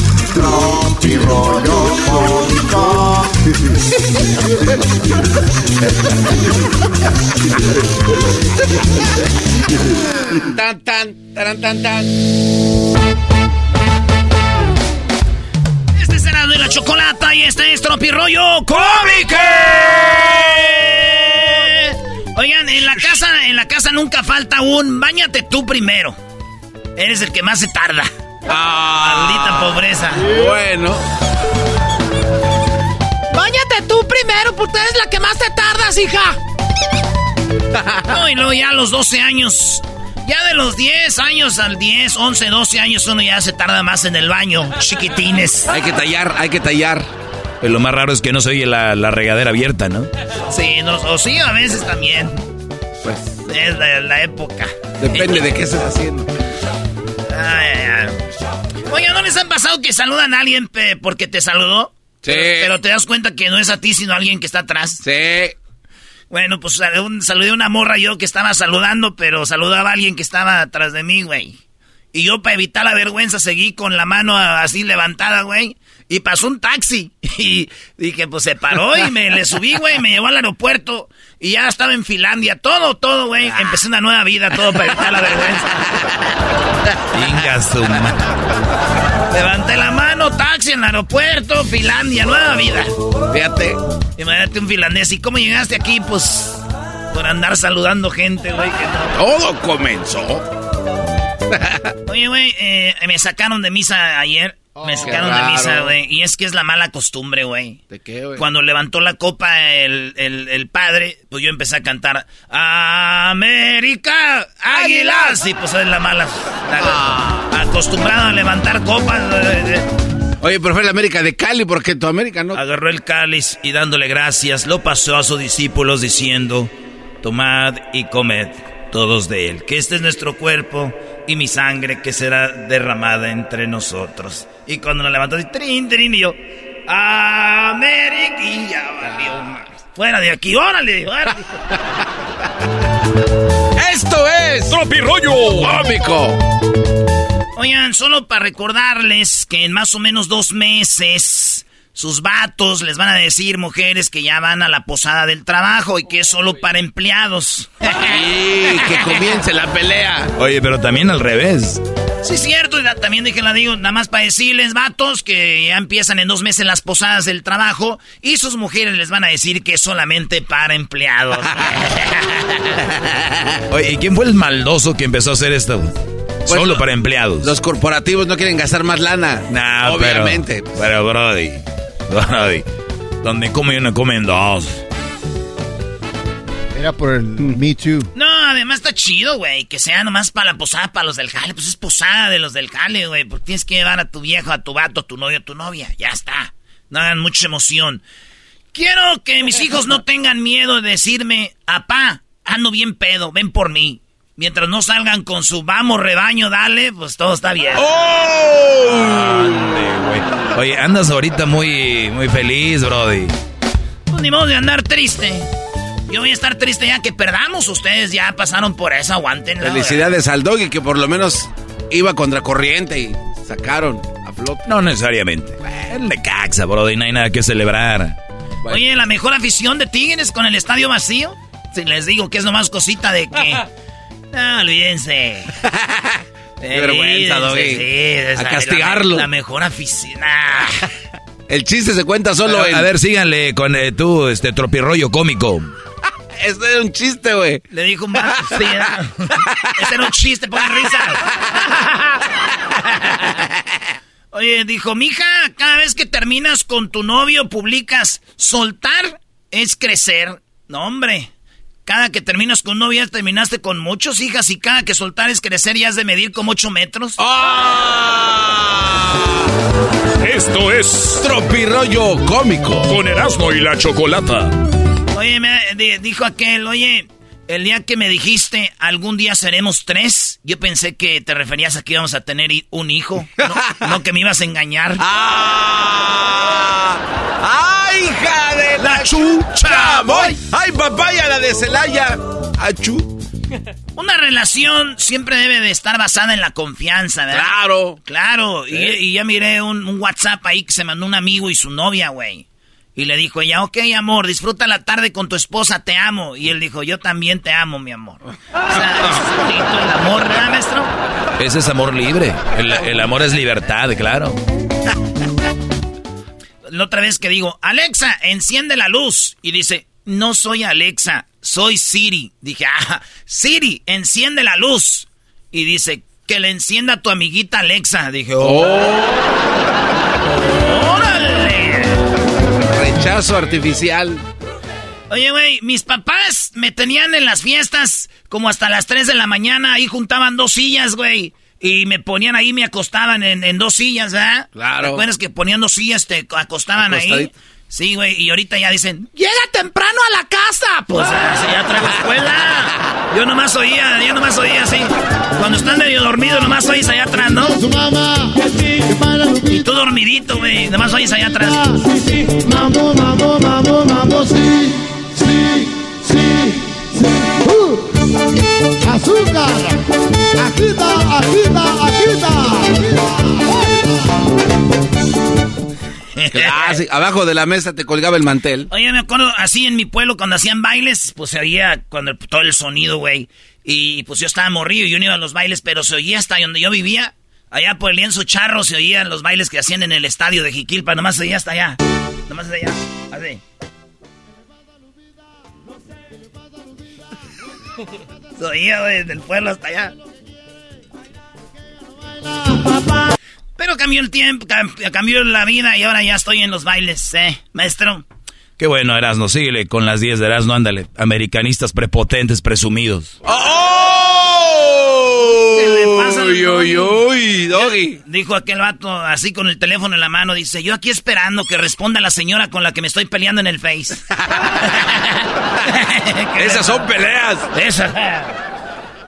Tropi rollo cómico. tan tan, tan tan tan. Este será de la chocolata y este es Tropirollo Cómico. Oigan, en la casa, en la casa nunca falta un bañate tú primero. Eres el que más se tarda. Ah, Maldita pobreza. Bueno. Báñate tú primero, porque eres la que más te tardas, hija. No, y luego ya a los 12 años, ya de los 10 años al 10, 11, 12 años, uno ya se tarda más en el baño, chiquitines. Hay que tallar, hay que tallar. Pero lo más raro es que no se oye la, la regadera abierta, ¿no? Sí, no, o sí, a veces también. Pues. Es la, la época. Depende de qué estés haciendo. Ay, ay, ay. Oye, ¿no les han pasado que saludan a alguien porque te saludó? Sí. Pero, pero te das cuenta que no es a ti, sino a alguien que está atrás. Sí. Bueno, pues saludé a una morra yo que estaba saludando, pero saludaba a alguien que estaba atrás de mí, güey. Y yo, para evitar la vergüenza, seguí con la mano así levantada, güey. Y pasó un taxi. Y dije, pues se paró y me le subí, güey. Me llevó al aeropuerto. Y ya estaba en Finlandia. Todo, todo, güey. Empecé una nueva vida, todo para evitar la vergüenza. Ma- Levanté la mano, taxi en el aeropuerto, Finlandia, nueva vida. Fíjate. Imagínate un finlandés. ¿Y cómo llegaste aquí? Pues por andar saludando gente, güey. que no. Todo comenzó. Oye, güey, eh, me sacaron de misa ayer. Me sacaron de Oh, misa, güey. Y es que es la mala costumbre, güey. ¿De qué, güey? Cuando levantó la copa el, el- el padre, pues yo empecé a cantar América Águilas. Y pues es la mala. la- Ah. acostumbrado a levantar copas. Oye, pero fue la América de Cali, porque tu América no. Agarró el cáliz y dándole gracias, lo pasó a sus discípulos diciendo, tomad y comed todos de él, que este es nuestro cuerpo y mi sangre que será derramada entre nosotros. Y cuando lo levantó, así, trin, trin, y yo, América, y ya valió más. Fuera de aquí, órale, órale. Esto es Tropirollo cómico. Oigan, solo para recordarles que en más o menos dos meses sus vatos les van a decir mujeres que ya van a la posada del trabajo y que es solo para empleados. Y que comience la pelea. Oye, pero también al revés. Sí, cierto, y también dije la digo, nada más para decirles, vatos, que ya empiezan en dos meses las posadas del trabajo y sus mujeres les van a decir que es solamente para empleados. Oye, ¿y quién fue el maldoso que empezó a hacer esto? Solo para empleados. Los corporativos no quieren gastar más lana. Nah, Obviamente. Pero, pero Brody, donde come uno, comen dos. Era por el Me Too. No, además está chido, güey, que sea nomás para la posada, para los del jale. Pues es posada de los del jale, güey, porque tienes que llevar a tu viejo, a tu vato, a tu novio, a tu novia. Ya está. No hagan mucha emoción. Quiero que mis hijos no tengan miedo de decirme, apá, ando bien pedo, ven por mí. Mientras no salgan con su vamos rebaño, dale, pues todo está bien. Ande, güey. Oye, andas ahorita muy, muy feliz, Brody. Pues ni modo de andar triste. Yo voy a estar triste ya que perdamos. Ustedes ya pasaron por eso, aguanten. Felicidades al doggy que por lo menos iba contra corriente y sacaron a flote. No necesariamente. El de caxa, Brody, no hay nada que celebrar. Oye, la mejor afición de Tigres con el estadio vacío. Si les digo que es nomás cosita de que. No, olvídense. Qué vergüenza, Doggy. Sí, A castigarlo. La, la mejor afición. El chiste se cuenta solo a, en. a ver, síganle con eh, tú, este tropirroyo cómico. Este era un chiste, güey. Le dijo un vato. sí, era- Ese era un chiste, pongan risa. Oye, dijo, mija, cada vez que terminas con tu novio, publicas soltar es crecer. No, hombre. Cada que terminas con ya terminaste con muchos hijas y cada que soltar es crecer ya has de medir como 8 metros. Esto es Tropirollo cómico. con Erasmo y la Chocolata. Oye, me di- dijo aquel, oye, el día que me dijiste algún día seremos tres, yo pensé que te referías a que íbamos a tener un hijo, no, no que me ibas a engañar. ¡Ah! ¡Ay, hija de la chucha! ¡Voy! ¡Ay, papaya, la de Celaya! ¡Achú! Una relación siempre debe de estar basada en la confianza, ¿verdad? Claro. Claro, y, y ya miré un, un WhatsApp ahí que se mandó un amigo y su novia, güey. Y le dijo ella, ok, amor, disfruta la tarde con tu esposa, te amo. Y él dijo, yo también te amo, mi amor. O sea, es bonito, el amor, ¿verdad, maestro? Ese es amor libre. El, el amor es libertad, claro. la otra vez que digo, Alexa, enciende la luz. Y dice, no soy Alexa, soy Siri. Dije, ah, Siri, enciende la luz. Y dice, que le encienda tu amiguita Alexa. Dije, oh. ¡Órale! Rechazo artificial. Oye, güey, mis papás me tenían en las fiestas como hasta las 3 de la mañana. Ahí juntaban dos sillas, güey. Y me ponían ahí, me acostaban en, dos sillas, ¿verdad? Claro. ¿Te acuerdas que poniendo dos sillas te acostaban ahí? Sí, güey, y ahorita ya dicen, llega temprano a la casa. Pues así ya traigo escuela. Yo nomás oía, yo nomás oía así. Cuando están medio dormidos, nomás oís allá atrás, ¿no? Y tú dormidito, güey, nomás oís allá atrás. Sí, sí, mambo, mambo, mambo, mambo, sí, sí, sí, sí. Azúcar, agita, agita, agita. Abajo de la mesa te colgaba el mantel. Oye, me acuerdo así en mi pueblo cuando hacían bailes, pues se oía cuando todo el sonido, güey. Y pues yo estaba morrido y yo no iba a los bailes, pero se oía hasta donde yo vivía. Allá por el lienzo charro se oían los bailes que hacían en el estadio de Jiquilpa. Nomás se oía hasta allá. Nomás de allá. Así. Se oía, güey, del pueblo hasta allá. Pero cambió el tiempo, cambió la vida y ahora ya estoy en los bailes, ¿eh, maestro? Qué bueno, Erasno, síguele con las 10 de Erasno, ándale. Americanistas prepotentes, presumidos. ¡Oh! ¿Qué le pasa? Uy, uy, uy, doggy. Dijo aquel vato así con el teléfono en la mano, dice, yo aquí esperando que responda la señora con la que me estoy peleando en el Face. Esas son peleas. Esas.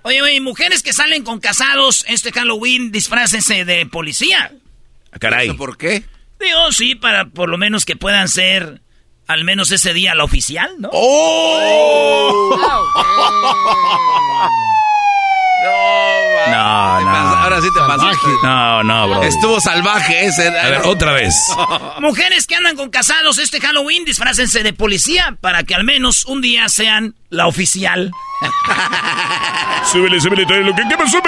Oye, oye, mujeres que salen con casados este Halloween, disfrácense de policía. Ah, caray. ¿Por qué? Digo, sí, para por lo menos que puedan ser al menos ese día la oficial, ¿no? ¡Oh! No, no, Ahora sí te pasaste. No, no, bro. Estuvo salvaje ese. A ver, otra vez. Mujeres que andan con casados este Halloween, disfrácense de policía para que al menos un día sean la oficial. súbele, súbele, trae lo que... ¿Qué pasó,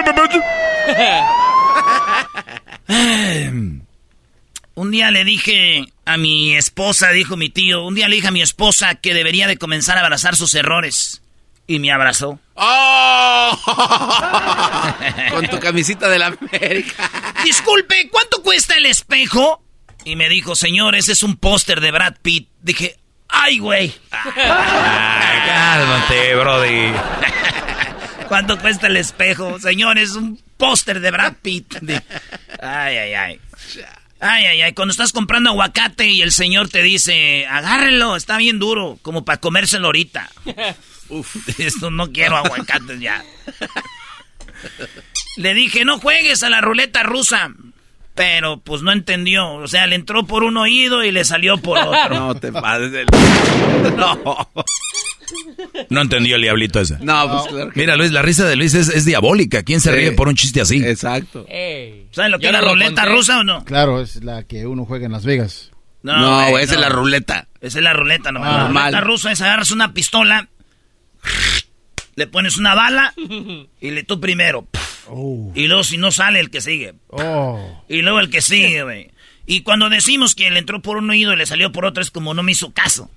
Un día le dije a mi esposa, dijo mi tío, un día le dije a mi esposa que debería de comenzar a abrazar sus errores. Y me abrazó. ¡Oh! Con tu camisita de la América. Disculpe, ¿cuánto cuesta el espejo? Y me dijo, señor, ese es un póster de Brad Pitt. Dije, ¡ay, güey! cálmate, Brody. ¿Cuánto cuesta el espejo? Señor, es un póster de Brad Pitt. Ay, ay, ay. Ay, ay, ay. Cuando estás comprando aguacate y el señor te dice, agárrelo, está bien duro, como para comérselo ahorita. Uf, esto no quiero aguacates ya. Le dije, no juegues a la ruleta rusa. Pero pues no entendió. O sea, le entró por un oído y le salió por otro. No te pases del... No. No entendió el diablito ese. No, pues claro. Mira, Luis, la risa de Luis es, diabólica. ¿Quién se ríe por un chiste así? Exacto. ¿Saben lo que es la ruleta rusa o no? Claro, es la que uno juega en Las Vegas. No, esa es la ruleta. Esa es la ruleta, no. la ruleta rusa es agarras una pistola le pones una bala y le tú primero. Oh. Y luego si no sale el que sigue. Oh. Y luego el que sigue, güey. Y cuando decimos que le entró por un oído y le salió por otro es como no me hizo caso.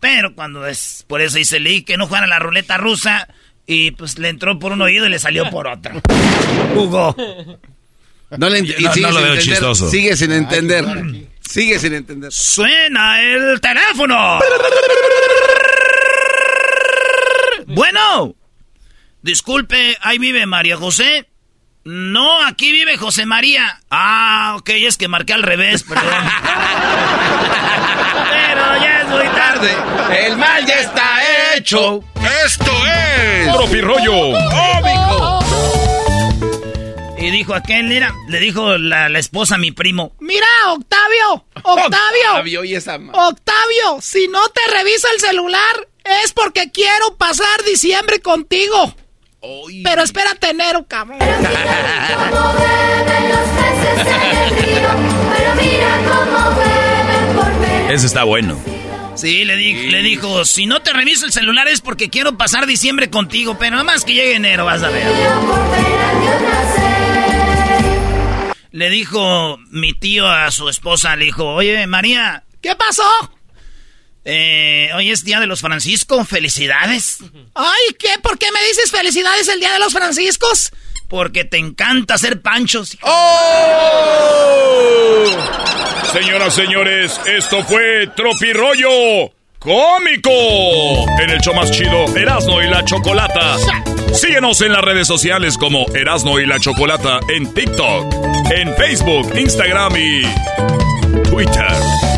Pero cuando es, por eso dice leí que no jugara la ruleta rusa y pues le entró por un oído y le salió por otro. Hugo. No, le no, lo veo chistoso. Sigue sin entender. Sigue sin entender. Suena el teléfono. Bueno. Disculpe, ¿ahí vive María José? No, aquí vive José María. Ah, ok, es que marqué al revés, perdón. Pero ya es muy tarde. El mal ya está hecho. Esto es. Tropirollo Y dijo aquel, mira, le dijo la, la, esposa a mi primo. Mira, Octavio, Octavio. Octavio, y esa Octavio, si no te revisa el celular, es porque quiero pasar diciembre contigo. Pero espérate enero, cabrón. Ese está bueno. Sí, le, le dijo, si no te reviso el celular es porque quiero pasar diciembre contigo, pero nada más que llegue enero, vas a ver. Le dijo mi tío a su esposa, le dijo, oye, María, ¿Qué pasó? Eh, hoy es Día de los Franciscos, felicidades. Ay, ¿qué? ¿Por qué me dices felicidades el Día de los Franciscos? Porque te encanta hacer panchos. ¡Oh! Señoras, señores, esto fue Tropirollo Cómico. En el show más chido, Erasno y la Chocolata. Síguenos en las redes sociales como Erasno y la Chocolata en TikTok, en Facebook, Instagram y Twitter.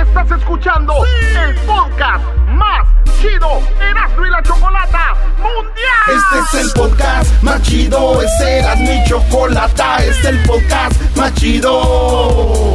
Estás escuchando el podcast más chido Erasmo y la Chocolata Mundial. Este es el podcast más chido, es Erasmo y Chocolata, este es el podcast más chido.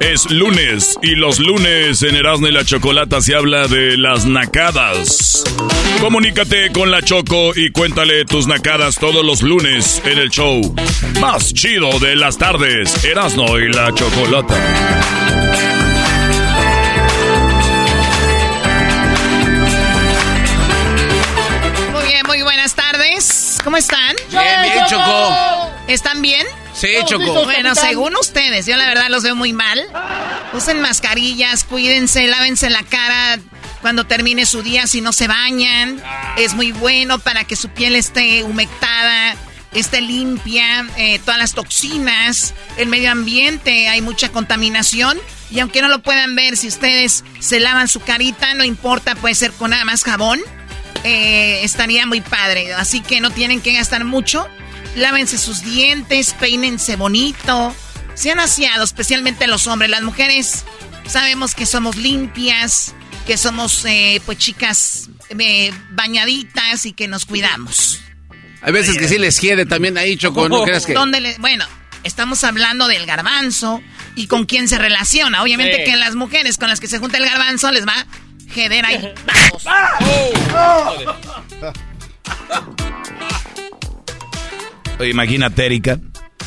Es lunes y los lunes en Erasmo y la Chocolata se habla de las nacadas. Comunícate con la Choco y cuéntale tus nacadas todos los lunes en el show más chido de las tardes, Erasmo y la Chocolata. Muy bien, muy buenas tardes. ¿Cómo están? Bien, bien, Choco. ¿Están bien? Sí, Choco. Bueno, según ustedes, yo la verdad los veo muy mal. Usen mascarillas, cuídense, lávense la cara cuando termine su día si no se bañan. Es muy bueno para que su piel esté humectada, esté limpia, eh, todas las toxinas, el medio ambiente, hay mucha contaminación. Y aunque no lo puedan ver, si ustedes se lavan su carita, no importa, puede ser con nada más jabón. eh, estaría muy padre. Así que no tienen que gastar mucho. Lávense sus dientes, peínense bonito. Sean aseados, especialmente los hombres. Las mujeres sabemos que somos limpias, que somos eh, pues chicas eh, bañaditas y que nos cuidamos. Hay veces que sí les quiere también ahí, Choco, ¿no creas que...? ¿Dónde le- bueno, estamos hablando del garbanzo y con quién se relaciona. Obviamente Sí. que las mujeres con las que se junta el garbanzo les va a jeder ahí. imagínate, Erika.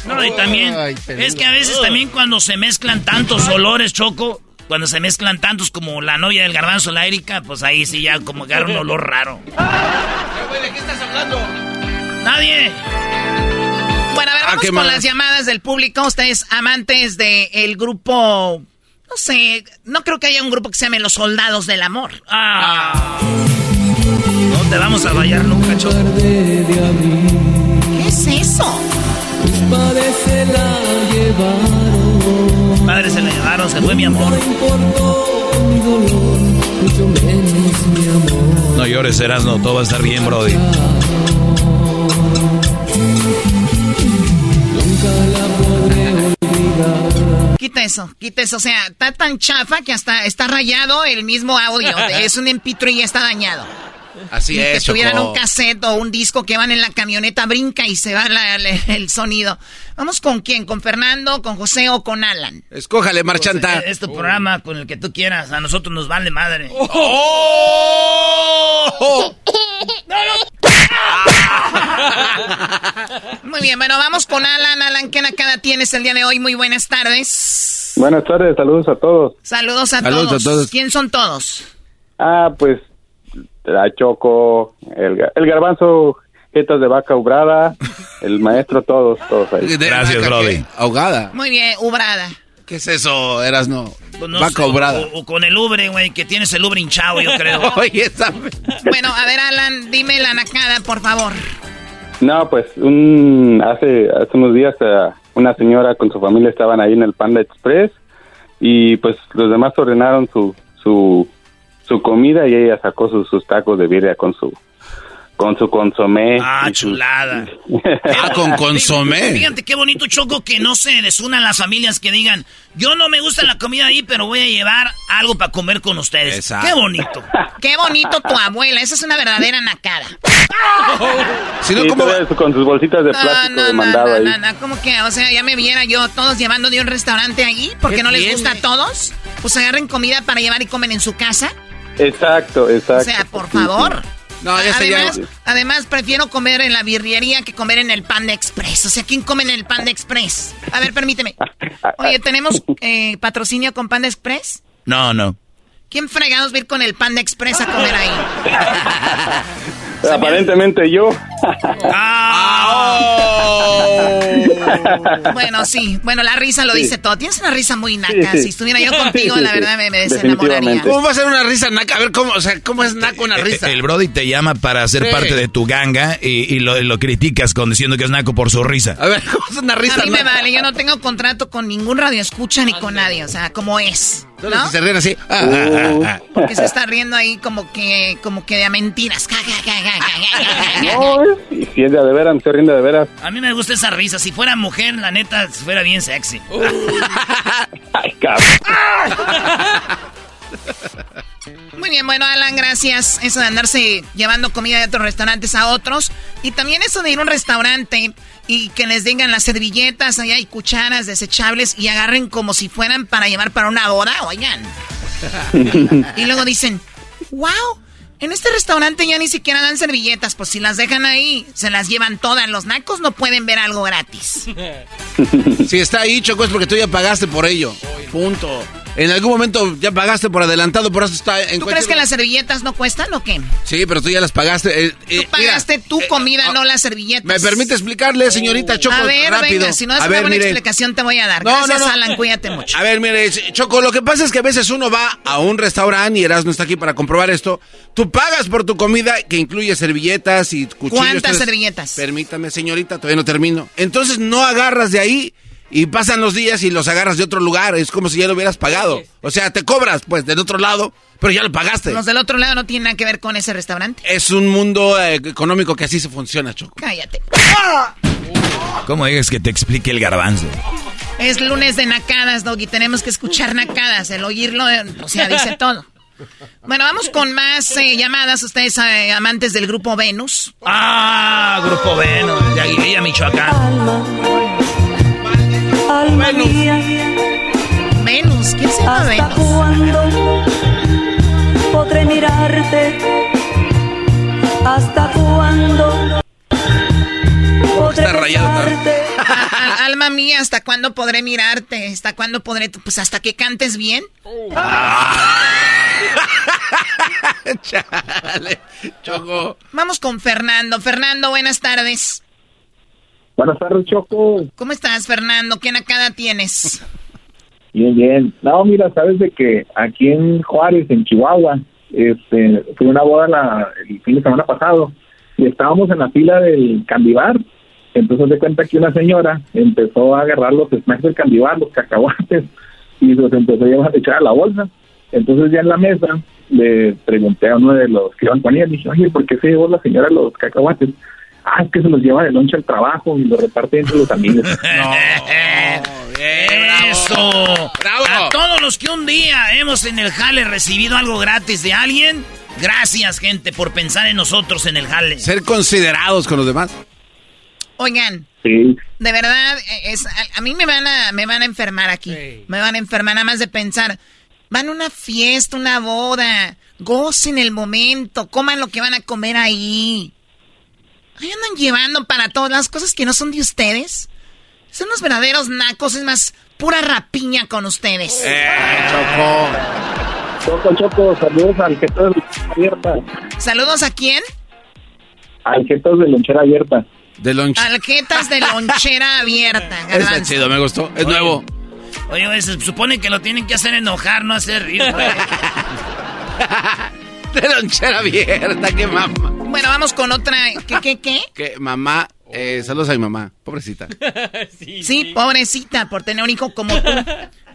No, y también, Ay, es que a veces también cuando se mezclan tantos olores, Choco, cuando se mezclan tantos como la novia del garbanzo, la Erika, pues ahí sí ya como que agarra un olor raro. ¿De qué estás hablando? Nadie. Bueno, a ver, Ah, vamos con mal. las llamadas del público. Ustedes amantes del grupo, no sé, no creo que haya un grupo que se llame Los Soldados del Amor. Ah. No te vamos a fallar nunca, Choco. ¿Qué es eso? Padres se la llevaron. Padres se la llevaron, se fue mi amor. No llores, Erasno, todo va a estar bien, Brody. Quita eso, quita eso. O sea, está tan chafa que hasta está rayado el mismo audio. Es un MP3 y ya está dañado. Así Ni que es, tuvieran un cassette o un disco que van en la camioneta, brinca y se va la- la- el sonido. Vamos con quién, con Fernando, con José o con Alan. Escójale, marchanta. Pues, es tu programa con el que tú quieras. A nosotros nos vale madre. ¡Oh! Muy bien, bueno, vamos con Alan. Alan, ¿qué nakada tienes el día de hoy? Muy buenas tardes. Buenas tardes, saludos a todos. Saludos a, Saludos todos. a todos. ¿Quién son todos? Ah, pues la Choco, el, ga- el garbanzo, jetas de vaca ubrada, el maestro, todos, todos ahí. Vaca, ¿qué? Ahogada. Muy bien, Ubrada. ¿Qué es eso, Erasno? Pues no Va sé, cobrada. O, o con el Ubre, güey, que tienes el Ubre hinchado, yo creo. Oye, esa- Bueno, a ver, Alan, dime la nacada, por favor. No, pues un, hace, hace unos días eh, una señora con su familia estaban ahí en el Panda Express y pues los demás ordenaron su, su, su comida y ella sacó sus, sus tacos de birria con su con su consomé. Ah, su- chulada. Ah, con consomé. Fíjate qué bonito choco que no se desunan las familias que digan, yo no me gusta la comida ahí, pero voy a llevar algo para comer con ustedes. Exacto. Qué bonito. Qué bonito tu abuela, esa es una verdadera nacada. Si no, Sí, ¿cómo va? con sus bolsitas de No, plástico no, no, mandado no, ahí. no, no, ¿cómo que? O sea, ya me viera yo todos llevando de un restaurante ahí porque ¿Qué no les tiene? gusta a todos. Pues agarren comida para llevar y comen en su casa. Exacto, exacto. O sea, por Sí, favor. No, ya. Además, además, prefiero comer en la birrería que comer en el Panda Express. O sea, ¿quién come en el Panda Express? A ver, permíteme. Oye, ¿tenemos eh, patrocinio con Panda Express? No, no. ¿Quién fregados va a ir con el Panda Express a comer ahí? Aparentemente yo. Bueno, sí. Bueno, la risa lo dice todo. Tienes una risa muy naca. Sí, sí. Si estuviera yo contigo, Sí, la verdad me, me desenamoraría. ¿Cómo va a ser una risa naca? A ver, ¿cómo, o sea, ¿cómo es naco una risa? El Brody te llama para ser Sí. parte de tu ganga y, y lo, lo criticas con diciendo que es naco por su risa. A ver, ¿cómo es una risa A mí me naca? vale. Yo no tengo contrato con ningún radio escucha ni con nadie. O sea, como es. ¿No? que se ríen así. Ah, Uh. ah, ah, ah. Porque se está riendo ahí como que, como que de a mentiras. No, eh, si es de veras, me estoy riendo de veras. A mí me gusta esa risa. Si fuera mujer, la neta, fuera bien sexy. Ay, cabrón. Muy bien, bueno, Alan, gracias. Eso de andarse llevando comida de otros restaurantes a otros. Y también eso de ir a un restaurante y que les digan las servilletas, allá hay cucharas desechables y agarren como si fueran para llevar para una boda, oigan. y luego dicen, wow, en este restaurante ya ni siquiera dan servilletas, pues si las dejan ahí, se las llevan todas. Los nacos no pueden ver algo gratis. Si está ahí, Choco, es porque tú ya pagaste por ello. Punto. En algún momento ya pagaste por adelantado, por eso está en ¿Tú cualquier crees que las servilletas no cuestan o qué? Sí, pero tú ya las pagaste. eh, eh, Tú pagaste mira, tu eh, comida, oh, no las servilletas. ¿Me permite explicarle, señorita Choco, A ver, rápido? venga, si no es A una ver, buena mire. explicación te voy a dar. No, Gracias, no, no. Alan, cuídate mucho. A ver, mire, Choco, lo que pasa es que a veces uno va a un restaurante y Erasmo está aquí para comprobar esto. Tú pagas por tu comida que incluye servilletas y cuchillos. ¿Cuántas entonces- servilletas? Permítame, señorita, todavía no termino. Entonces no agarras de ahí y pasan los días y los agarras de otro lugar. Es como si ya lo hubieras pagado. O sea, te cobras, pues, del otro lado, pero ya lo pagaste. Los del otro lado no tienen nada que ver con ese restaurante. Es un mundo eh, económico que así se funciona, Choco. Cállate. ¿Cómo digas que te explique el garbanzo? Es lunes de nacadas, Doggy. Tenemos que escuchar nacadas. El oírlo, eh, o sea, dice todo. Bueno, vamos con más eh, llamadas. Ustedes, eh, amantes del grupo Venus. Ah, Grupo Venus, de Aguililla, Michoacán. Alma mía, Venus, ¿quién se llama ¿hasta cuándo podré mirarte? ¿Hasta cuándo podré Está rayado, alma mía, ¿hasta cuándo podré mirarte? ¿Hasta cuándo podré? Pues hasta que cantes bien. Chale, Choco. Vamos con Fernando. Fernando, buenas tardes. Buenas tardes, Choco. ¿Cómo estás, Fernando? ¿Qué nacada tienes? Bien, bien. No, mira, sabes de que aquí en Juárez, en Chihuahua, este, fue una boda la, el fin de semana pasado y estábamos en la fila del candibar. Entonces de cuenta que una señora empezó a agarrar los snacks del candibar, los cacahuates, y los empezó a llevar a echar a la bolsa. Entonces ya en la mesa le pregunté a uno de los que iban con ella, dije, oye, ¿por qué se llevó la señora los cacahuates? Ah, es que se los lleva de lonche al trabajo y los reparte entre los amigos. Eso. A todos los que un día hemos en el jale recibido algo gratis de alguien, gracias, gente, por pensar en nosotros en el jale. Ser considerados con los demás. Oigan, Sí. de verdad, eh, es, a, a mí me van a, me van a enfermar aquí. Me van a enfermar nada más de pensar. Van a una fiesta, una boda. Gocen el momento. Coman lo que van a comer ahí. Ahí andan llevando para todas las cosas que no son de ustedes. Son los verdaderos nacos. Es más, pura rapiña con ustedes. Choco, Choco, saludos al jefe de lonchera abierta. Saludos a quién? Al jefe de lonchera abierta. De lonche. Aljetas de lonchera abierta. Está chido, me gustó. Es nuevo. Oye, se supone que lo tienen que hacer enojar, no hacer rir, güey. de lonchera abierta, que mamá. Bueno, vamos con otra. ¿Qué, qué, qué? Que mamá, eh, saludos a mi mamá, pobrecita. sí, pobrecita, por tener un hijo como tú.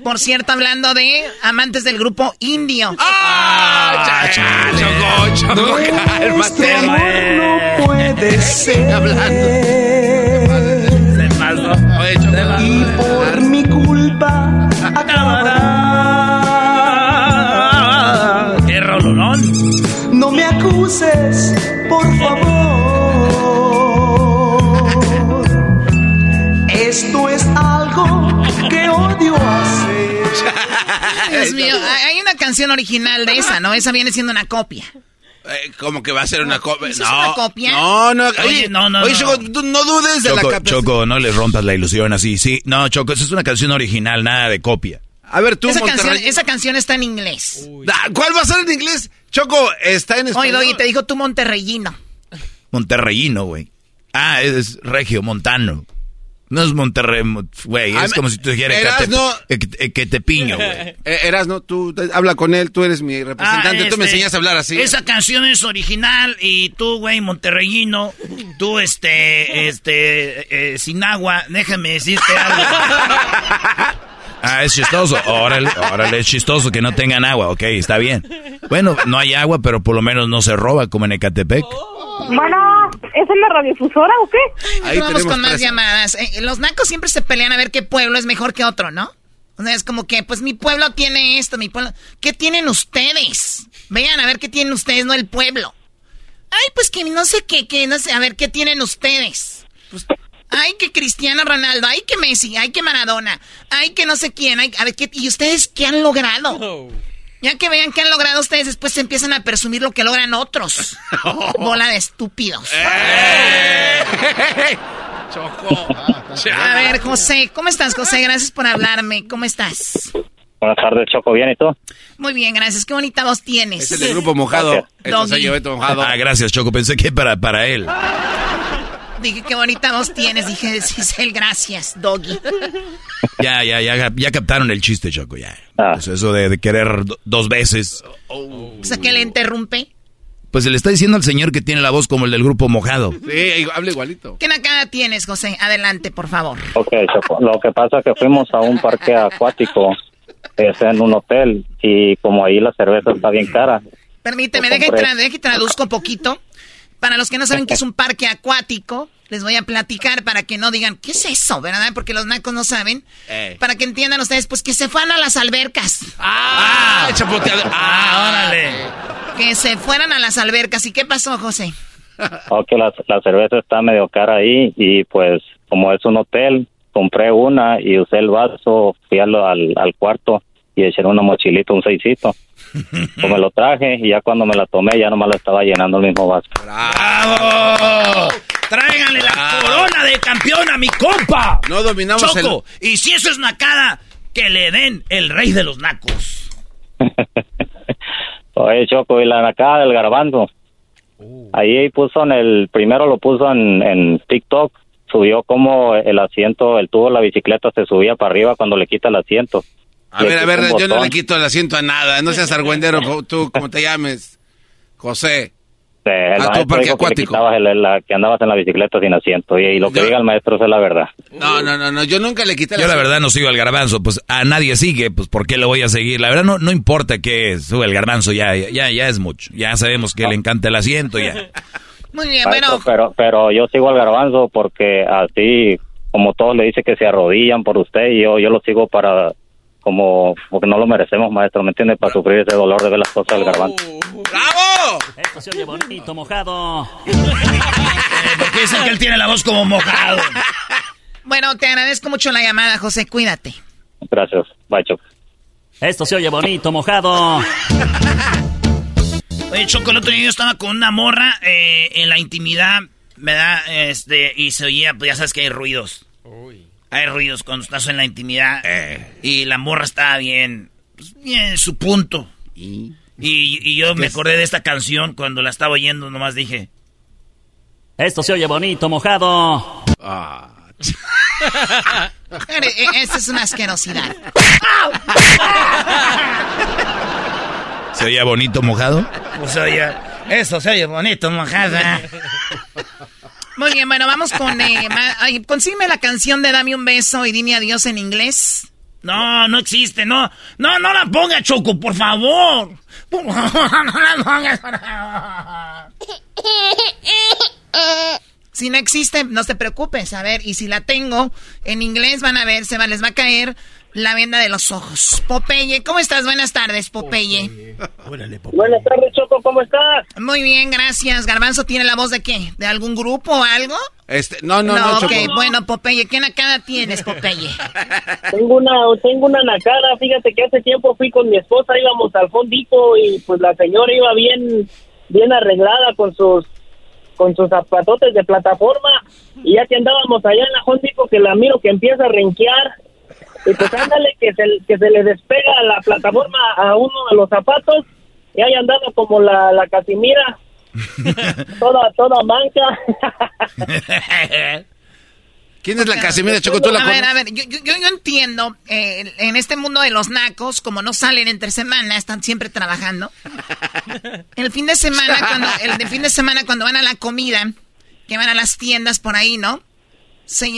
Por cierto, hablando de amantes del grupo indio. ¡Ah! Choco, choco, cálmate, No puede ser. hablando. Se pasó. Oye, Choco. Y por mi culpa acabará. ¡Qué rolonón! No me acuses, por favor. Esto es algo que odio hacer. Dios mío, hay una canción original de esa, ¿no? Esa viene siendo una copia. Eh, ¿Cómo que va a ser una copia? ¿Es No, una copia? no, no. Oye, Oye, no, no, Oye. Choco, tú no dudes de la Choco, capacidad. Choco, no le rompas la ilusión así. Sí, no, Choco, esa es una canción original, nada de copia. A ver, tú, Esa canción, esa canción está en inglés. Ah, ¿Cuál va a ser en inglés? Choco, está en Oye, español. oye, te dijo tu monterreyino. Monterreyino, güey. Ah, es regio, montano. No es Monterrey, mo- güey. Ah, Es como si tú dijeras Eras, que, te, eh, que- eh, te piño, güey. Eh, Eras, ¿no? Tú te- habla con él, tú eres mi representante, Ah, tú me este, enseñas a hablar así. Esa canción es original y tú, güey, monterreyino, tú, este, este, eh, sin agua, déjame decirte algo. Ah, es chistoso. Órale, órale, es chistoso que no tengan agua. Ok, está bien. Bueno, no hay agua, pero por lo menos no se roba como en Ecatepec. Bueno, ¿es en la radiofusora o qué? Ahí Vamos con más presa. llamadas. Eh, los nacos siempre se pelean a ver qué pueblo es mejor que otro, ¿no? O sea, es como que, pues mi pueblo tiene esto, mi pueblo. ¿Qué tienen ustedes? Vean a ver qué tienen ustedes, no el pueblo. Ay, pues que no sé qué, que no sé, a ver qué tienen ustedes. Pues, ay, que Cristiano Ronaldo, ay, que Messi, ay, que Maradona, ay, que no sé quién, ay, a ver qué. ¿Y ustedes qué han logrado? Ya que vean qué han logrado ustedes, después se empiezan a presumir lo que logran otros. Bola de estúpidos. Choco. A ver, José, ¿cómo estás, José? Gracias por hablarme. ¿Cómo estás? Buenas tardes, Choco. ¿Bien y tú? Muy bien, gracias. Qué bonita voz tienes. Es el grupo mojado. José Llobeto mojado. Ah, gracias, Choco. Pensé que para, para él. Dije, qué bonita voz tienes. Dije, Cisel, gracias, Doggy. Ya, ya, ya, ya captaron el chiste, Choco, ya. Ah. Pues eso de, de querer do- dos veces. O sea, que le interrumpe. Pues se le está diciendo al señor que tiene la voz como el del grupo mojado. Sí, habla igualito. ¿Qué nacada tienes, José? Adelante, por favor. Ok, Choco. Lo que pasa es que fuimos a un parque acuático, es en un hotel, y como ahí la cerveza está bien cara. Permíteme, deja y, tra- deja y traduzco un poquito. Para los que no saben qué es un parque acuático, les voy a platicar para que no digan, ¿qué es eso? ¿Verdad? Porque los nacos no saben. Eh. Para que entiendan ustedes, pues que se fueran a las albercas. Ah, chapoteado. Ah, órale. Que se fueran a las albercas. ¿Y qué pasó, José? Ok, la, la cerveza está medio cara ahí, y pues como es un hotel, compré una y usé el vaso, fui al, al, al cuarto y eché una mochilita un seisito. Pues me lo traje y ya cuando me la tomé ya nomás la estaba llenando el mismo vaso. ¡Bravo! ¡Tráiganle la corona de campeón a mi compa! No dominamos Choco, y si eso es nacada, que le den el rey de los nacos. Oye, Choco, y la nacada del garbanzo. Ahí puso en el, primero lo puso en, en TikTok, subió como el asiento, el tubo de la bicicleta se subía para arriba cuando le quita el asiento. A ver, a ver, yo no botón. le quito el asiento a nada. No seas argüendero, tú, como te llames. José. Eh, el A tu parque que, acuático. quitabas el- la- que andabas en la bicicleta sin asiento. Y, y lo que Yo- diga el maestro es la verdad. No, no, no, no, yo nunca le quité el Yo la asiento. verdad no sigo al garbanzo, pues a nadie sigue, pues ¿por qué lo voy a seguir? La verdad no, no importa que sube el garbanzo, ya, ya, ya es mucho. Ya sabemos que le encanta el asiento, ya. Muy bien, Maestro, bueno, pero, pero yo sigo al garbanzo porque así, como todos le dicen que se arrodillan por usted, y yo, yo lo sigo para, como, porque no lo merecemos, maestro, ¿me entiende? Para sufrir ese dolor de ver las cosas del garbanzo. ¡Bravo! Esto se oye bonito, mojado. Porque dicen que él tiene la voz como mojado. bueno, te agradezco mucho la llamada, José. Cuídate. Gracias. Bye, Choco. Esto se oye bonito, mojado. Oye, Choco, el otro día yo estaba con una morra eh, en la intimidad, ¿verdad? Este, y se oía, pues ya sabes que hay ruidos. Hay ruidos cuando estás en la intimidad. Y la morra estaba bien, pues, bien en su punto. Y, y yo me acordé de esta canción cuando la estaba oyendo, nomás dije. Esto se oye bonito, mojado. Ah. Esta es una asquerosidad. ¿Se oía bonito mojado? Pues oye, eso se oye bonito mojada. Muy bien, bueno, vamos con... Eh, consígueme la canción de Dame un beso y dime adiós en inglés. No, no existe, no. No, no la ponga, Choco, por favor. Por favor, no la pongas, por favor. Si no existe, no te preocupes. A ver, y si la tengo en inglés, van a ver, se va, les va a caer la venda de los ojos. Popeye, ¿cómo estás? Buenas tardes, Popeye. Buenas tardes, Choco, ¿cómo estás? Muy bien, gracias. Garbanzo tiene la voz de qué? ¿De algún grupo o algo? Este, no, no, no, no ok, bueno, Popeye, ¿qué nacada tienes, Popeye? tengo una, tengo una nacada, fíjate que hace tiempo fui con mi esposa, íbamos al fondito y pues la señora iba bien, bien arreglada con sus con sus zapatotes de plataforma y ya que andábamos allá en la Hondipo que la miro que empieza a renquear y pues ándale que se, que se le despega la plataforma a uno de los zapatos y ahí andaba como la, la Casimira toda toda manca ¿Quién es la Casimira Choco? ¿Tú la a ver, a ver, yo, yo, yo entiendo, eh, en este mundo de los nacos, como no salen entre semana, están siempre trabajando. El fin de semana, cuando, el fin de semana cuando van a la comida, que van a las tiendas por ahí, ¿no?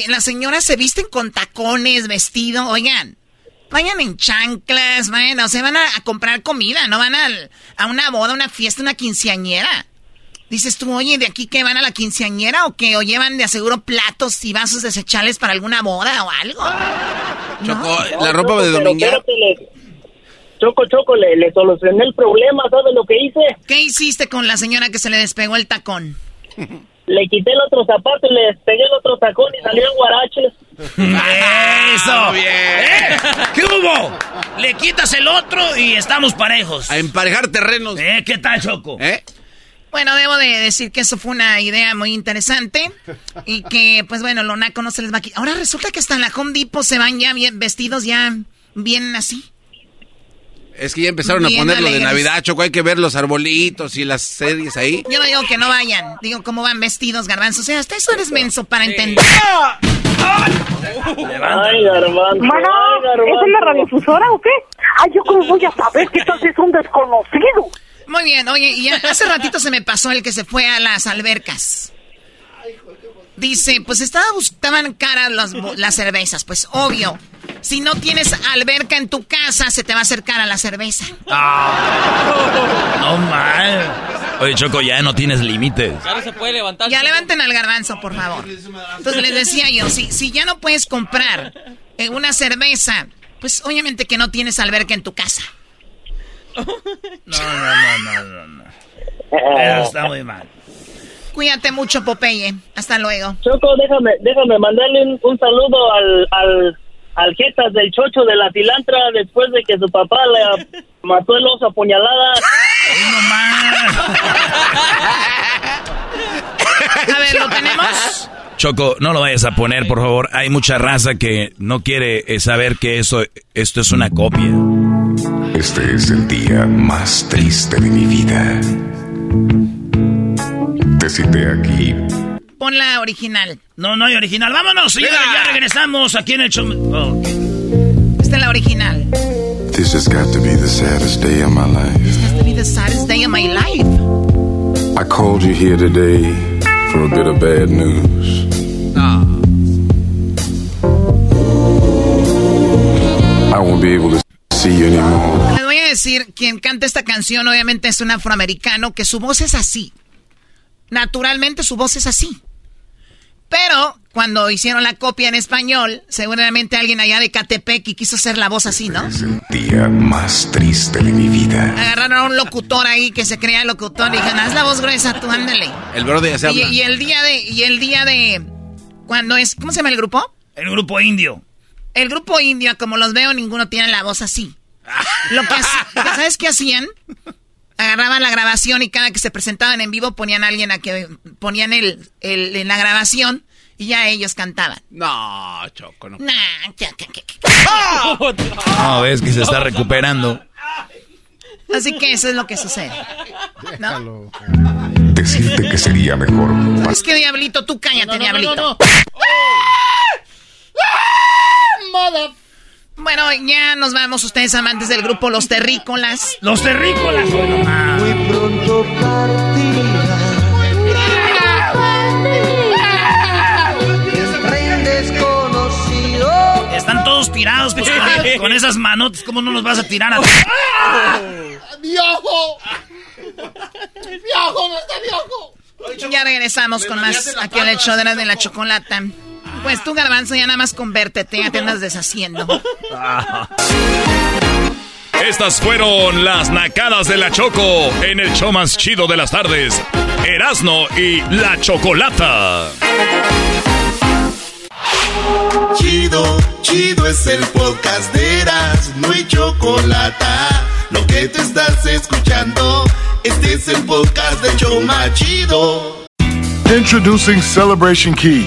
Las señoras se visten con tacones, vestido, oigan, vayan en chanclas, vayan, o sea, van a, comprar comida, no van a, a una boda, una fiesta, una quinceañera. Dices tú, oye, ¿de aquí que van a la quinceañera o qué? ¿O llevan de aseguro platos y vasos desechables para alguna boda o algo? Choco, la ropa de domingo. Choco, Choco, le, le solucioné el problema, ¿sabes lo que hice? ¿Qué hiciste con la señora que se le despegó el tacón? le quité el otro zapato y le despegué el otro tacón y salieron guaraches. ¡Eso! ¡Bien! ¿Eh? ¿Qué hubo? Le quitas el otro y estamos parejos. A emparejar terrenos. ¿Eh? ¿Qué tal, Choco? ¿Eh? Bueno, debo de decir que eso fue una idea muy interesante y que, pues bueno, lo naco no se les va a quitar. Ahora resulta que hasta en la Home Depot se van ya bien vestidos, ya bien así. Es que ya empezaron a poner lo de Navidad, Choco. Hay que ver los arbolitos y las series ahí. Yo no digo que no vayan. Digo cómo van vestidos, garbanzos. O sea, hasta eso eres menso para entender. Ay, garbanzo. Mana, ¿es en la radiodifusora o qué? Ay, yo cómo voy a saber que estás es un desconocido. Muy bien, oye, y hace ratito se me pasó el que se fue a las albercas. Dice, pues estaba, estaban caras las, las cervezas, pues obvio. Si no tienes alberca en tu casa, se te va a acercar a la cerveza. Ah. no mal. Oye, Choco, ya no tienes límites. Ya se puede levantar. Ya levanten al garbanzo, por favor. Entonces les decía yo, si, si ya no puedes comprar eh, una cerveza, pues obviamente que no tienes alberca en tu casa. No, no, no, no, no, no. Eso está muy mal. Cuídate mucho, Popeye. Hasta luego. Choco, déjame, déjame mandarle un, saludo al, al, al Jetas del Chocho de la Tilantra después de que su papá le mató el oso apuñalada. A ver, ¿lo tenemos? Choco, no lo vayas a poner, por favor. Hay mucha raza que no quiere eh, saber que eso, esto es una copia. Este es el día más triste de mi vida. Te cité aquí. Pon la original. No, no hay original. Vámonos, ya, ya regresamos aquí en el show. Esta es la original. This has got to be the saddest day of my life. This has to be the saddest day of my life. I called you here today for a bit of bad news. Ah. I won't be able to see you anymore. Les voy a decir, quien canta esta canción obviamente es un afroamericano que su voz es así. Naturalmente su voz es así. Pero cuando hicieron la copia en español, seguramente alguien allá de Catepec y quiso hacer la voz así, ¿no? Es el día más triste de mi vida. Agarraron a un locutor ahí que se creía locutor y dijeron, haz la voz gruesa, tú ándale. El brother ya se y, habla. y el día de, y el día de, cuando es, ¿cómo se llama el grupo? El grupo indio. El grupo indio, como los veo, ninguno tiene la voz así. Lo que ¿Sabes qué hacían? Agarraban la grabación y cada que se presentaban en vivo ponían a alguien a que ponían el, el- en la grabación y ya ellos cantaban. No, Choco, no. Nah, No, ves que se está recuperando. Así que eso es lo que sucede. ¿No? Decirte que sería mejor. Es que diablito, tú cállate, diablito. moda. Bueno, ya nos vamos, ustedes amantes del grupo Los Terrícolas. Los Terrícolas, bueno, Muy pronto Están todos tirados, pues, con, esas manotas, ¿cómo no nos vas a tirar a ¡Viejo! ¡Viejo, no está viejo! Ya regresamos con más aquí el show de la, de la chocolata. Pues tú, Garbanzo, ya nada más convértete, ya te andas deshaciendo. Estas fueron las nacadas de la Choco en el show más chido de las tardes. Erasno y la Chocolata. Chido, chido es el podcast de Erasno y Chocolata. Lo que te estás escuchando, este es el podcast de Choma Chido. Introducing Celebration Key,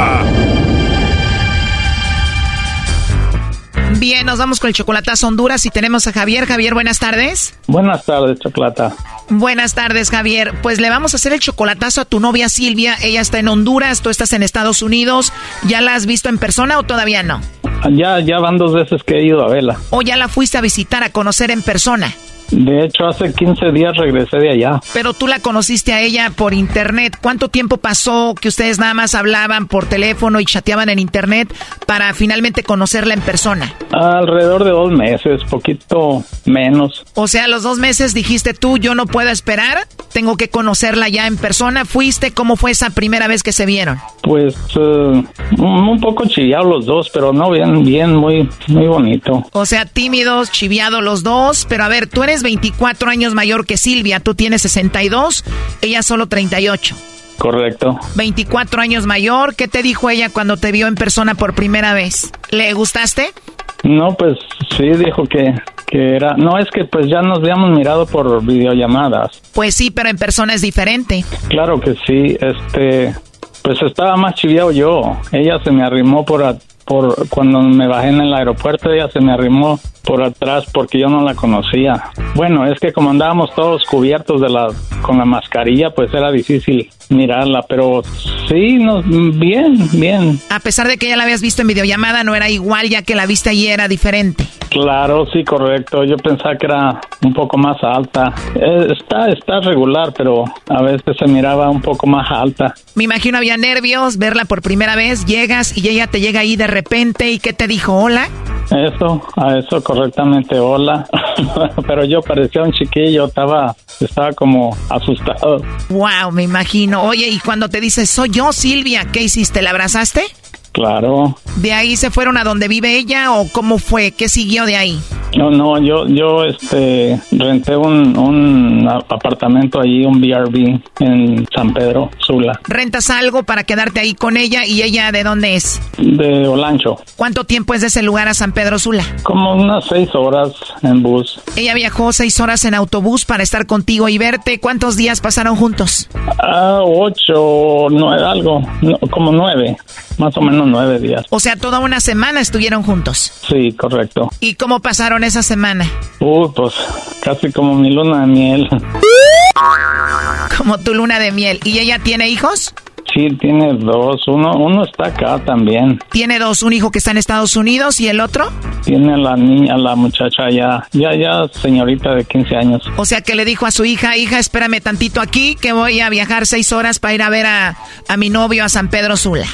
Bien, nos vamos con el chocolatazo Honduras y tenemos a Javier. Javier, buenas tardes. Buenas tardes, Chocolata. Buenas tardes, Javier. Pues le vamos a hacer el chocolatazo a tu novia Silvia. Ella está en Honduras, tú estás en Estados Unidos. ¿Ya la has visto en persona o todavía no? Ya, ya van dos veces que he ido a verla. ¿O ya la fuiste a visitar, a conocer en persona? De hecho, hace 15 días regresé de allá. Pero tú la conociste a ella por internet. ¿Cuánto tiempo pasó que ustedes nada más hablaban por teléfono y chateaban en internet para finalmente conocerla en persona? Alrededor de dos meses, poquito menos. O sea, los dos meses dijiste tú, yo no puedo esperar, tengo que conocerla ya en persona. ¿Fuiste? ¿Cómo fue esa primera vez que se vieron? Pues uh, un poco chiviados los dos, pero no bien, bien, muy, muy bonito. O sea, tímidos, chiviados los dos, pero a ver, tú eres 24 años mayor que Silvia, tú tienes 62, ella solo 38. Correcto. 24 años mayor, ¿qué te dijo ella cuando te vio en persona por primera vez? ¿Le gustaste? No, pues sí, dijo que, que era... No, es que pues ya nos habíamos mirado por videollamadas. Pues sí, pero en persona es diferente. Claro que sí, este... Pues estaba más chiviado yo. Ella se me arrimó por, por cuando me bajé en el aeropuerto, ella se me arrimó por atrás porque yo no la conocía. Bueno, es que como andábamos todos cubiertos de la con la mascarilla, pues era difícil mirarla, pero sí, no, bien, bien. A pesar de que ya la habías visto en videollamada, no era igual ya que la viste allí era diferente. Claro, sí, correcto. Yo pensaba que era un poco más alta. Eh, está, está regular, pero a veces se miraba un poco más alta. Me imagino había nervios, verla por primera vez, llegas y ella te llega ahí de repente y ¿qué te dijo? Hola. Eso, a eso correctamente, hola. pero yo parecía un chiquillo, estaba, estaba como asustado. Wow, me imagino. Oye, y cuando te dice, soy yo, Silvia, ¿qué hiciste? ¿La abrazaste? Claro. ¿De ahí se fueron a donde vive ella o cómo fue? ¿Qué siguió de ahí? No, no, yo, yo, este, renté un, un apartamento allí, un BRB en San Pedro, Sula. ¿Rentas algo para quedarte ahí con ella y ella de dónde es? De Olancho. ¿Cuánto tiempo es de ese lugar a San Pedro Sula? Como unas seis horas en bus. Ella viajó seis horas en autobús para estar contigo y verte. ¿Cuántos días pasaron juntos? Ah, ocho, nueve, algo, como nueve, más o menos nueve días. O sea, toda una semana estuvieron juntos. Sí, correcto. ¿Y cómo pasaron esa semana? Uy, pues casi como mi luna de miel. Como tu luna de miel. ¿Y ella tiene hijos? Sí, tiene dos. Uno, uno está acá también. Tiene dos, un hijo que está en Estados Unidos y el otro. Tiene la niña, la muchacha ya, ya, ya, señorita de 15 años. O sea que le dijo a su hija, hija, espérame tantito aquí, que voy a viajar seis horas para ir a ver a, a mi novio a San Pedro Sula.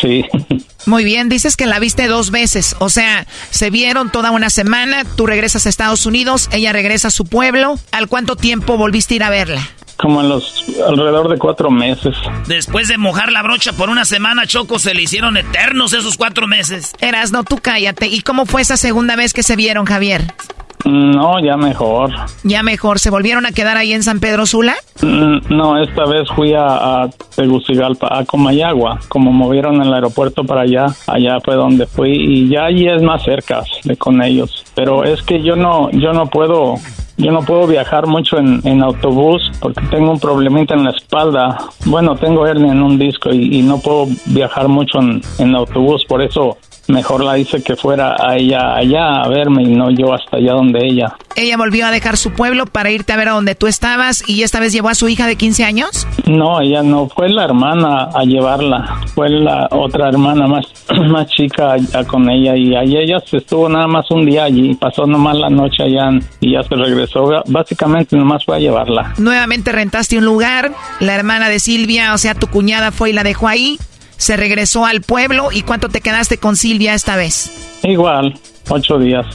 Sí. Muy bien, dices que la viste dos veces, o sea, se vieron toda una semana, tú regresas a Estados Unidos, ella regresa a su pueblo. ¿Al cuánto tiempo volviste a ir a verla? Como en los alrededor de cuatro meses. Después de mojar la brocha por una semana, Choco, se le hicieron eternos esos cuatro meses. Eras, no, tú cállate. ¿Y cómo fue esa segunda vez que se vieron, Javier? No, ya mejor. Ya mejor. ¿Se volvieron a quedar ahí en San Pedro Sula? Mm, No, esta vez fui a, a Tegucigalpa, a Comayagua. Como movieron el aeropuerto para allá, allá fue donde fui y ya allí es más cerca de con ellos. Pero es que yo no, yo no puedo, yo no puedo viajar mucho en, en autobús porque tengo un problemita en la espalda. Bueno, tengo hernia en un disco y, y no puedo viajar mucho en, en autobús, por eso mejor la hice que fuera a ella allá a verme y no yo hasta allá donde ella. Ella volvió a dejar su pueblo para irte a ver a donde tú estabas y esta vez llevó a su hija de 15 años. No, ella no, fue la hermana a llevarla, fue la otra hermana más, más chica a- con ella y ahí ella se estuvo nada más un día allí, pasó nomás la noche allá y ya se regresó, básicamente nomás fue a llevarla. Nuevamente rentaste un lugar, la hermana de Silvia, o sea, tu cuñada fue y la dejó ahí, se regresó al pueblo y ¿cuánto te quedaste con Silvia esta vez? Igual, ocho días.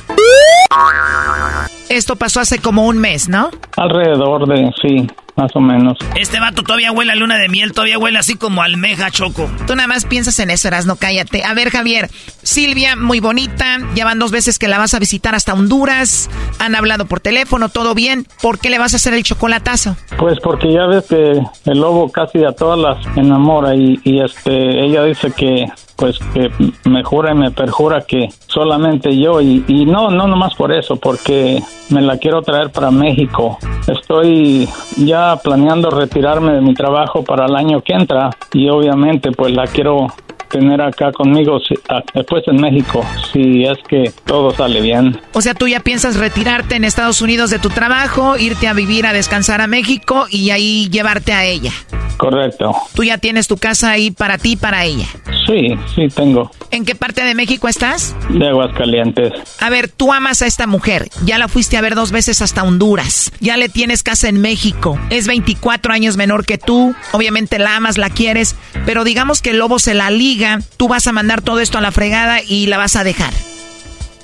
Esto pasó hace como un mes, ¿no? Alrededor de, sí, más o menos. Este vato todavía huele a luna de miel, todavía huele así como almeja, Choco. Tú nada más piensas en eso, no cállate. A ver, Javier, Silvia, muy bonita, ya van dos veces que la vas a visitar hasta Honduras, han hablado por teléfono, todo bien. ¿Por qué le vas a hacer el chocolatazo? Pues porque ya ves que el lobo casi a todas las enamora y, y este ella dice que pues que me jura y me perjura que solamente yo y, y no no nomás por eso porque me la quiero traer para México. Estoy ya planeando retirarme de mi trabajo para el año que entra y obviamente pues la quiero tener acá conmigo si- a- después en México si es que todo sale bien O sea, tú ya piensas retirarte en Estados Unidos de tu trabajo, irte a vivir a descansar a México y ahí llevarte a ella. correcto Tú ya tienes tu casa ahí para ti y para ella. sí sí tengo ¿En qué parte de México estás? de Aguascalientes A ver, tú amas a esta mujer. Ya la fuiste a ver dos veces hasta Honduras. Ya le tienes casa en México. Es 24 años menor que tú. Obviamente la amas, la quieres. Pero digamos que el lobo se la liga. Tú vas a mandar todo esto a la fregada y la vas a dejar.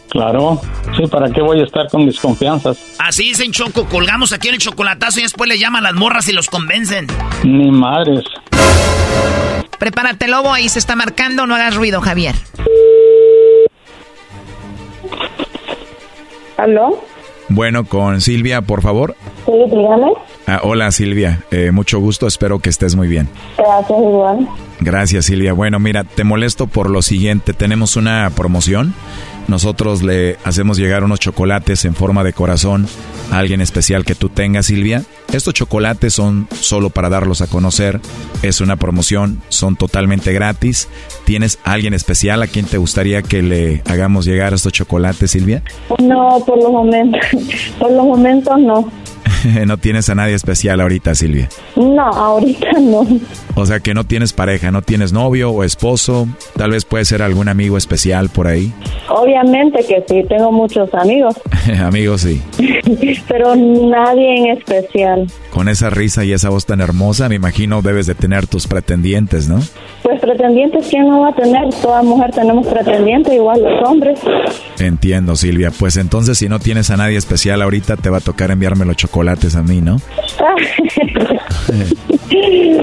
Claro, sí, ¿para qué voy a estar con desconfianzas? Así dicen, Choco, colgamos aquí en el chocolatazo y después le llaman las morras y los convencen. Ni madres. Prepárate, lobo. Ahí se está marcando. No hagas ruido, Javier. ¿Aló? Bueno, con Silvia, por favor. Sí, dígame. Ah, hola Silvia, Eh, mucho gusto, espero que estés muy bien. Gracias, igual. Gracias Silvia. Bueno, mira, te molesto por lo siguiente, tenemos una promoción. Nosotros le hacemos llegar unos chocolates en forma de corazón a alguien especial que tú tengas, Silvia. Estos chocolates son solo para darlos a conocer. Es una promoción, son totalmente gratis. ¿Tienes alguien especial a quien te gustaría que le hagamos llegar estos chocolates, Silvia? No, por los momentos, por los momentos no. no tienes a nadie especial ahorita, Silvia. No, ahorita no. O sea que no tienes pareja, no tienes novio o esposo, tal vez puede ser algún amigo especial por ahí. Obviamente que sí, tengo muchos amigos, Amigos, sí. pero nadie en especial. Con esa risa y esa voz tan hermosa, me imagino debes de tener tus pretendientes, ¿no? Pues pretendientes, ¿quién no va a tener? Toda mujer tenemos pretendientes, igual los hombres. Entiendo, Silvia. Pues entonces si no tienes a nadie especial ahorita, te va a tocar enviarme los chocolates a mí, ¿no? ¿Y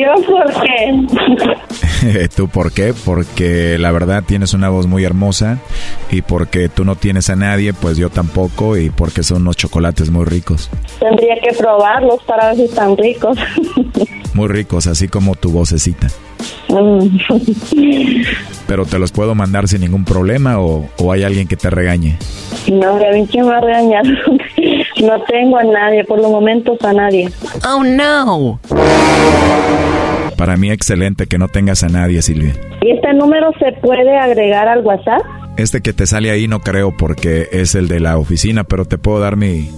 yo por qué? ¿Tú por qué? Porque la verdad tienes una voz muy hermosa y porque tú no tienes a nadie, pues yo tampoco y porque son unos chocolates muy ricos. Tendría que probarlos para ver si están ricos. Muy ricos, así como tu vocecita. Mm. Pero te los puedo mandar sin ningún problema o, o hay alguien que te regañe. No, quién me va a regañar. No tengo a nadie, por los momentos a nadie. Oh, no. Para mí excelente que no tengas a nadie, Silvia. ¿Y este número se puede agregar al WhatsApp? Este que te sale ahí no creo porque es el de la oficina, pero te puedo dar mi,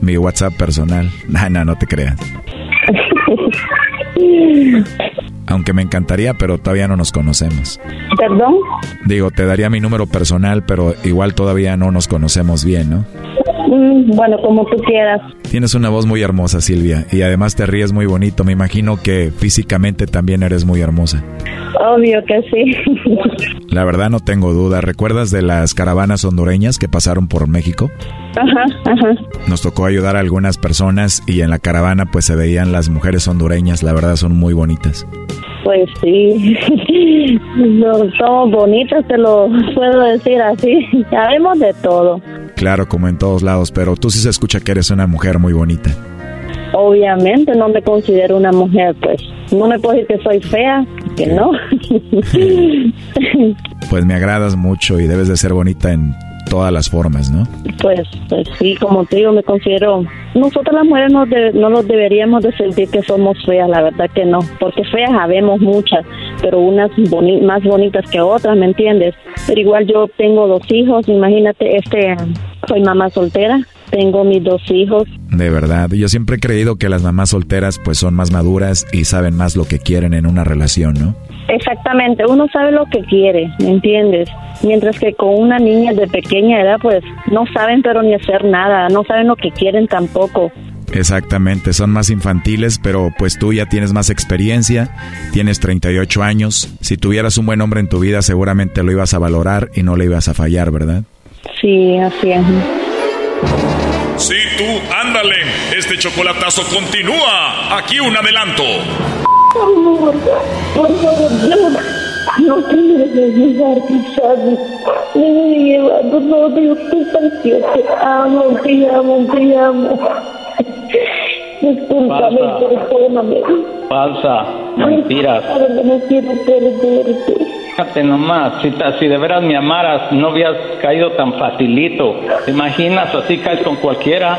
mi WhatsApp personal. No, no, no te creas. Aunque me encantaría, pero todavía no nos conocemos. ¿Perdón? Digo, te daría mi número personal, pero igual todavía no nos conocemos bien, ¿no? Mm, bueno, como tú quieras. Tienes una voz muy hermosa, Silvia, y además te ríes muy bonito. Me imagino que físicamente también eres muy hermosa. Obvio que sí. La verdad no tengo duda. ¿Recuerdas de las caravanas hondureñas que pasaron por México? Ajá, ajá. Nos tocó ayudar a algunas personas y en la caravana pues se veían las mujeres hondureñas. La verdad son muy bonitas. Pues sí, no, somos bonitas, te lo puedo decir así. Sabemos de todo. Claro, como en todos lados, pero tú sí se escucha que eres una mujer muy bonita. Obviamente no me considero una mujer, pues no me puedo decir que soy fea, que no. Pues me agradas mucho y debes de ser bonita en todas las formas, ¿no? Pues, pues sí, como te digo, me considero... Nosotras las mujeres no, de- no nos deberíamos de sentir que somos feas, la verdad que no, porque feas habemos muchas, pero unas boni- más bonitas que otras, ¿me entiendes? Pero igual yo tengo dos hijos, imagínate, este, soy mamá soltera, tengo mis dos hijos, De verdad, yo siempre he creído que las mamás solteras pues son más maduras y saben más lo que quieren en una relación, ¿no? Exactamente, uno sabe lo que quiere, ¿me entiendes? Mientras que con una niña de pequeña edad, pues no saben pero ni hacer nada, no saben lo que quieren tampoco. Exactamente, son más infantiles, pero pues tú ya tienes más experiencia, tienes 38 años, si tuvieras un buen hombre en tu vida seguramente lo ibas a valorar y no le ibas a fallar, ¿verdad? Sí, así es. Sí, tú, ándale. Este chocolatazo continúa. Aquí un adelanto. Amor, por favor, no, no te me dejes llevar, ¿sabes? Me voy llevando, tú sabes que te amo, te amo, te amo. Discúlpame, perdóname. Falsa, mentiras. No quiero perderte. Fíjate nomás, si, ta- si de veras me amaras, no habías caído tan facilito. ¿Te imaginas? Así caes con cualquiera.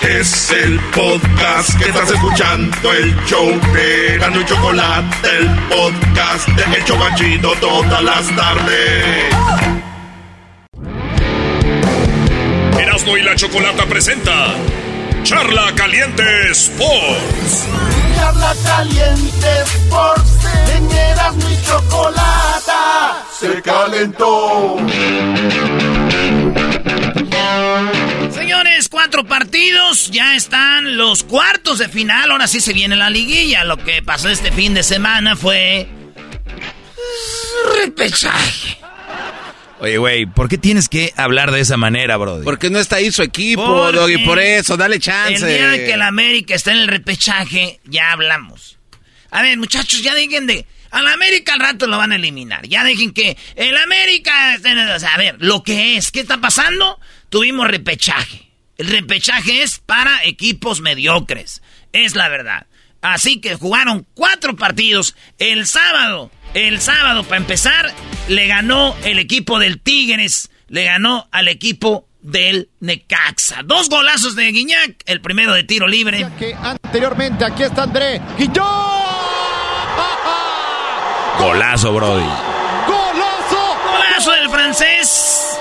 Es el podcast que estás escuchando, el show de Gano y Chocolate, el podcast de El Chocachito todas las tardes. Erasno y la chocolata presenta Charla Caliente Sports. Charla Caliente Sports, en Erasmo y Chocolata, se calentó. Cuatro partidos, ya están los cuartos de final, ahora sí se viene la liguilla. Lo que pasó este fin de semana fue... Repechaje. Oye, güey, ¿por qué tienes que hablar de esa manera, brother? Porque no está ahí su equipo, Porque Doggy, por eso, dale chance. El día de que el América está en el repechaje, ya hablamos. A ver, muchachos, ya dejen de... Al América al rato lo van a eliminar. Ya dejen que el América... esté en el- o sea, a ver, lo que es, ¿qué está pasando? Tuvimos repechaje. El repechaje es para equipos mediocres. Es la verdad. Así que jugaron cuatro partidos. El sábado, el sábado para empezar, le ganó el equipo del Tigres. Le ganó al equipo del Necaxa. Dos golazos de Guiñac. El primero de tiro libre. Anteriormente, aquí está André. Golazo, Brody. ¡Golazo! Golazo del francés.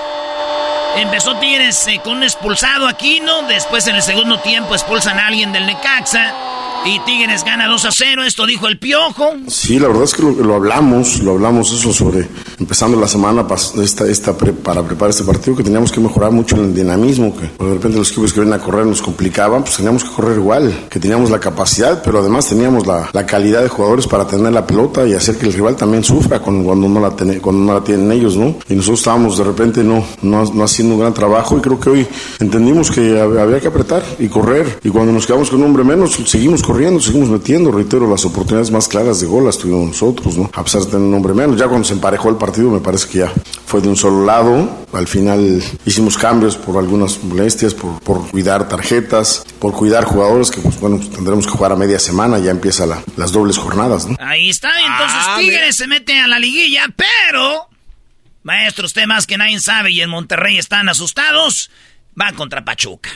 Empezó Tigres eh, con un expulsado Aquino. Después en el segundo tiempo expulsan a alguien del Necaxa. Y Tigres gana 2 a 0. Esto dijo el Piojo. Sí, la verdad es que lo, hablamos, lo hablamos eso sobre, empezando la semana esta, esta para preparar este partido, que teníamos que mejorar mucho el dinamismo, que de repente los equipos que vienen a correr nos complicaban, pues teníamos que correr igual, que teníamos la capacidad, pero además teníamos la, la calidad de jugadores para tener la pelota y hacer que el rival también sufra cuando, no la tiene- cuando no la tienen ellos, ¿no? Y nosotros estábamos de repente no, no, no haciendo un gran trabajo y creo que hoy entendimos que hab- había que apretar y correr, y cuando nos quedamos con un hombre menos, seguimos corriendo, seguimos metiendo, reitero, las oportunidades más claras de gol las tuvimos nosotros, ¿no? A pesar de tener un hombre menos, ya cuando se emparejó el partido me parece que ya fue de un solo lado, al final hicimos cambios por algunas molestias, por, por cuidar tarjetas, por cuidar jugadores que pues bueno, tendremos que jugar a media semana, ya empieza la- las dobles jornadas, ¿no? Ahí está. Entonces Ah, Tigres se mete a la liguilla. Pero, maestro, usted más que nadie sabe y en Monterrey están asustados. Va contra Pachuca.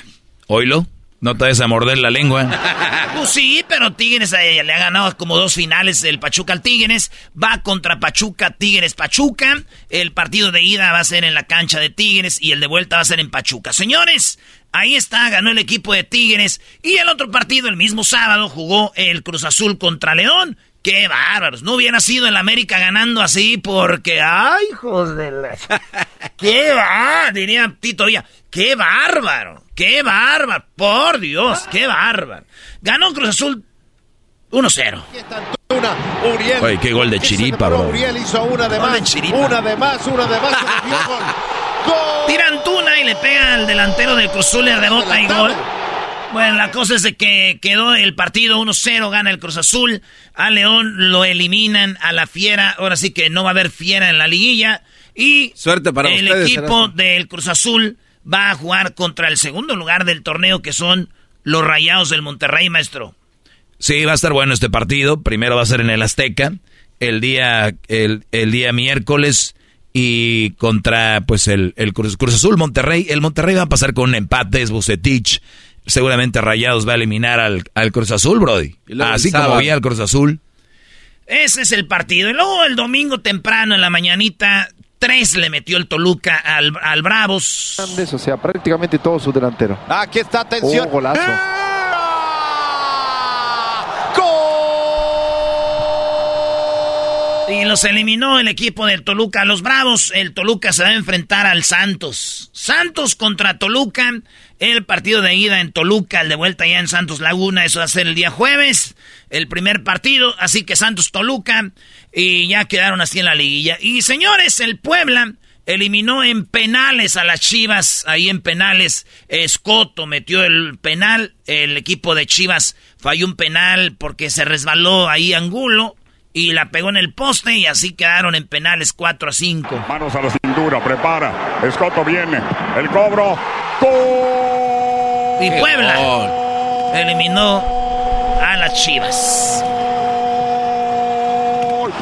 ¿Oilo? No te vayas a morder la lengua. Pues sí, pero Tigres eh, le ha ganado como dos finales el Pachuca al Tigres. Va contra Pachuca, Tigres, Pachuca. El partido de ida va a ser en la cancha de Tigres y el de vuelta va a ser en Pachuca. Señores, ahí está, ganó el equipo de Tigres. Y el otro partido, el mismo sábado, jugó el Cruz Azul contra León. ¡Qué bárbaros! No hubiera sido el América ganando así porque... ¡Ay, hijos de la... ¡Qué va! Diría Tito Villa. ¡Qué bárbaro! ¡Qué bárbaro! ¡Por Dios! ¡Qué bárbaro! Ganó Cruz Azul 1-0. Oye, qué gol de Chiripa, bro. Uriel hizo una de más, una de más, una de más. Tiran Tuna y le pega al delantero del Cruz Azul y rebota y gol. Bueno, la cosa es de que quedó el partido 1-0, gana el Cruz Azul. A León lo eliminan a la Fiera. Ahora sí que no va a haber Fiera en la liguilla. Y Suerte para el ustedes, equipo del Cruz Azul va a jugar contra el segundo lugar del torneo, que son los Rayados del Monterrey, maestro. Sí, va a estar bueno este partido. Primero va a ser en el Azteca, el día, el, el día miércoles y contra pues el, el Cruz, Cruz Azul Monterrey. El Monterrey va a pasar con un empate, es Bucetich. Seguramente Rayados va a eliminar al, al Cruz Azul, Brody. Así como vi al Cruz Azul. Ese es el partido. Y luego el domingo temprano en la mañanita, tres le metió el Toluca al, al Bravos. O sea, prácticamente todo su delantero. Aquí está, atención. Oh, golazo. Y los eliminó el equipo del Toluca. Los Bravos, el Toluca se va a enfrentar al Santos. Santos contra Toluca. El partido de ida en Toluca, el de vuelta ya en Santos Laguna. Eso va a ser el día jueves. El primer partido. Así que Santos Toluca. Y ya quedaron así en la liguilla. Y señores, el Puebla eliminó en penales a las Chivas. Ahí en penales, Escoto metió el penal. El equipo de Chivas falló un penal porque se resbaló ahí Angulo y la pegó en el poste y así quedaron en penales 4 a 5. Manos a la cintura, prepara. Escoto viene. El cobro. Y Puebla eliminó a las Chivas.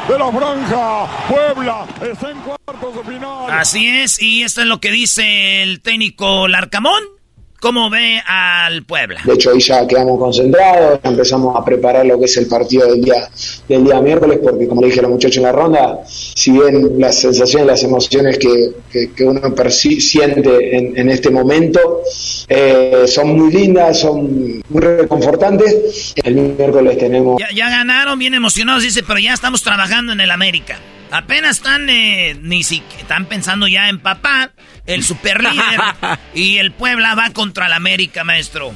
De la franja. Puebla está en cuartos de final. Así es, y esto es lo que dice el técnico Larcamón. ¿Cómo ve al Puebla? De hecho, ahí ya quedamos concentrados, ya empezamos a preparar lo que es el partido del día, del día miércoles, porque como le dije a los muchachos en la ronda, si bien las sensaciones, las emociones que, que- que uno siente en, en este momento eh, son muy lindas, son muy reconfortantes, el miércoles tenemos... Ya, ya ganaron, bien emocionados, dice, pero ya estamos trabajando en el América. Apenas están, eh, ni si, están pensando ya en papá, el super líder, y el Puebla va contra el América, maestro.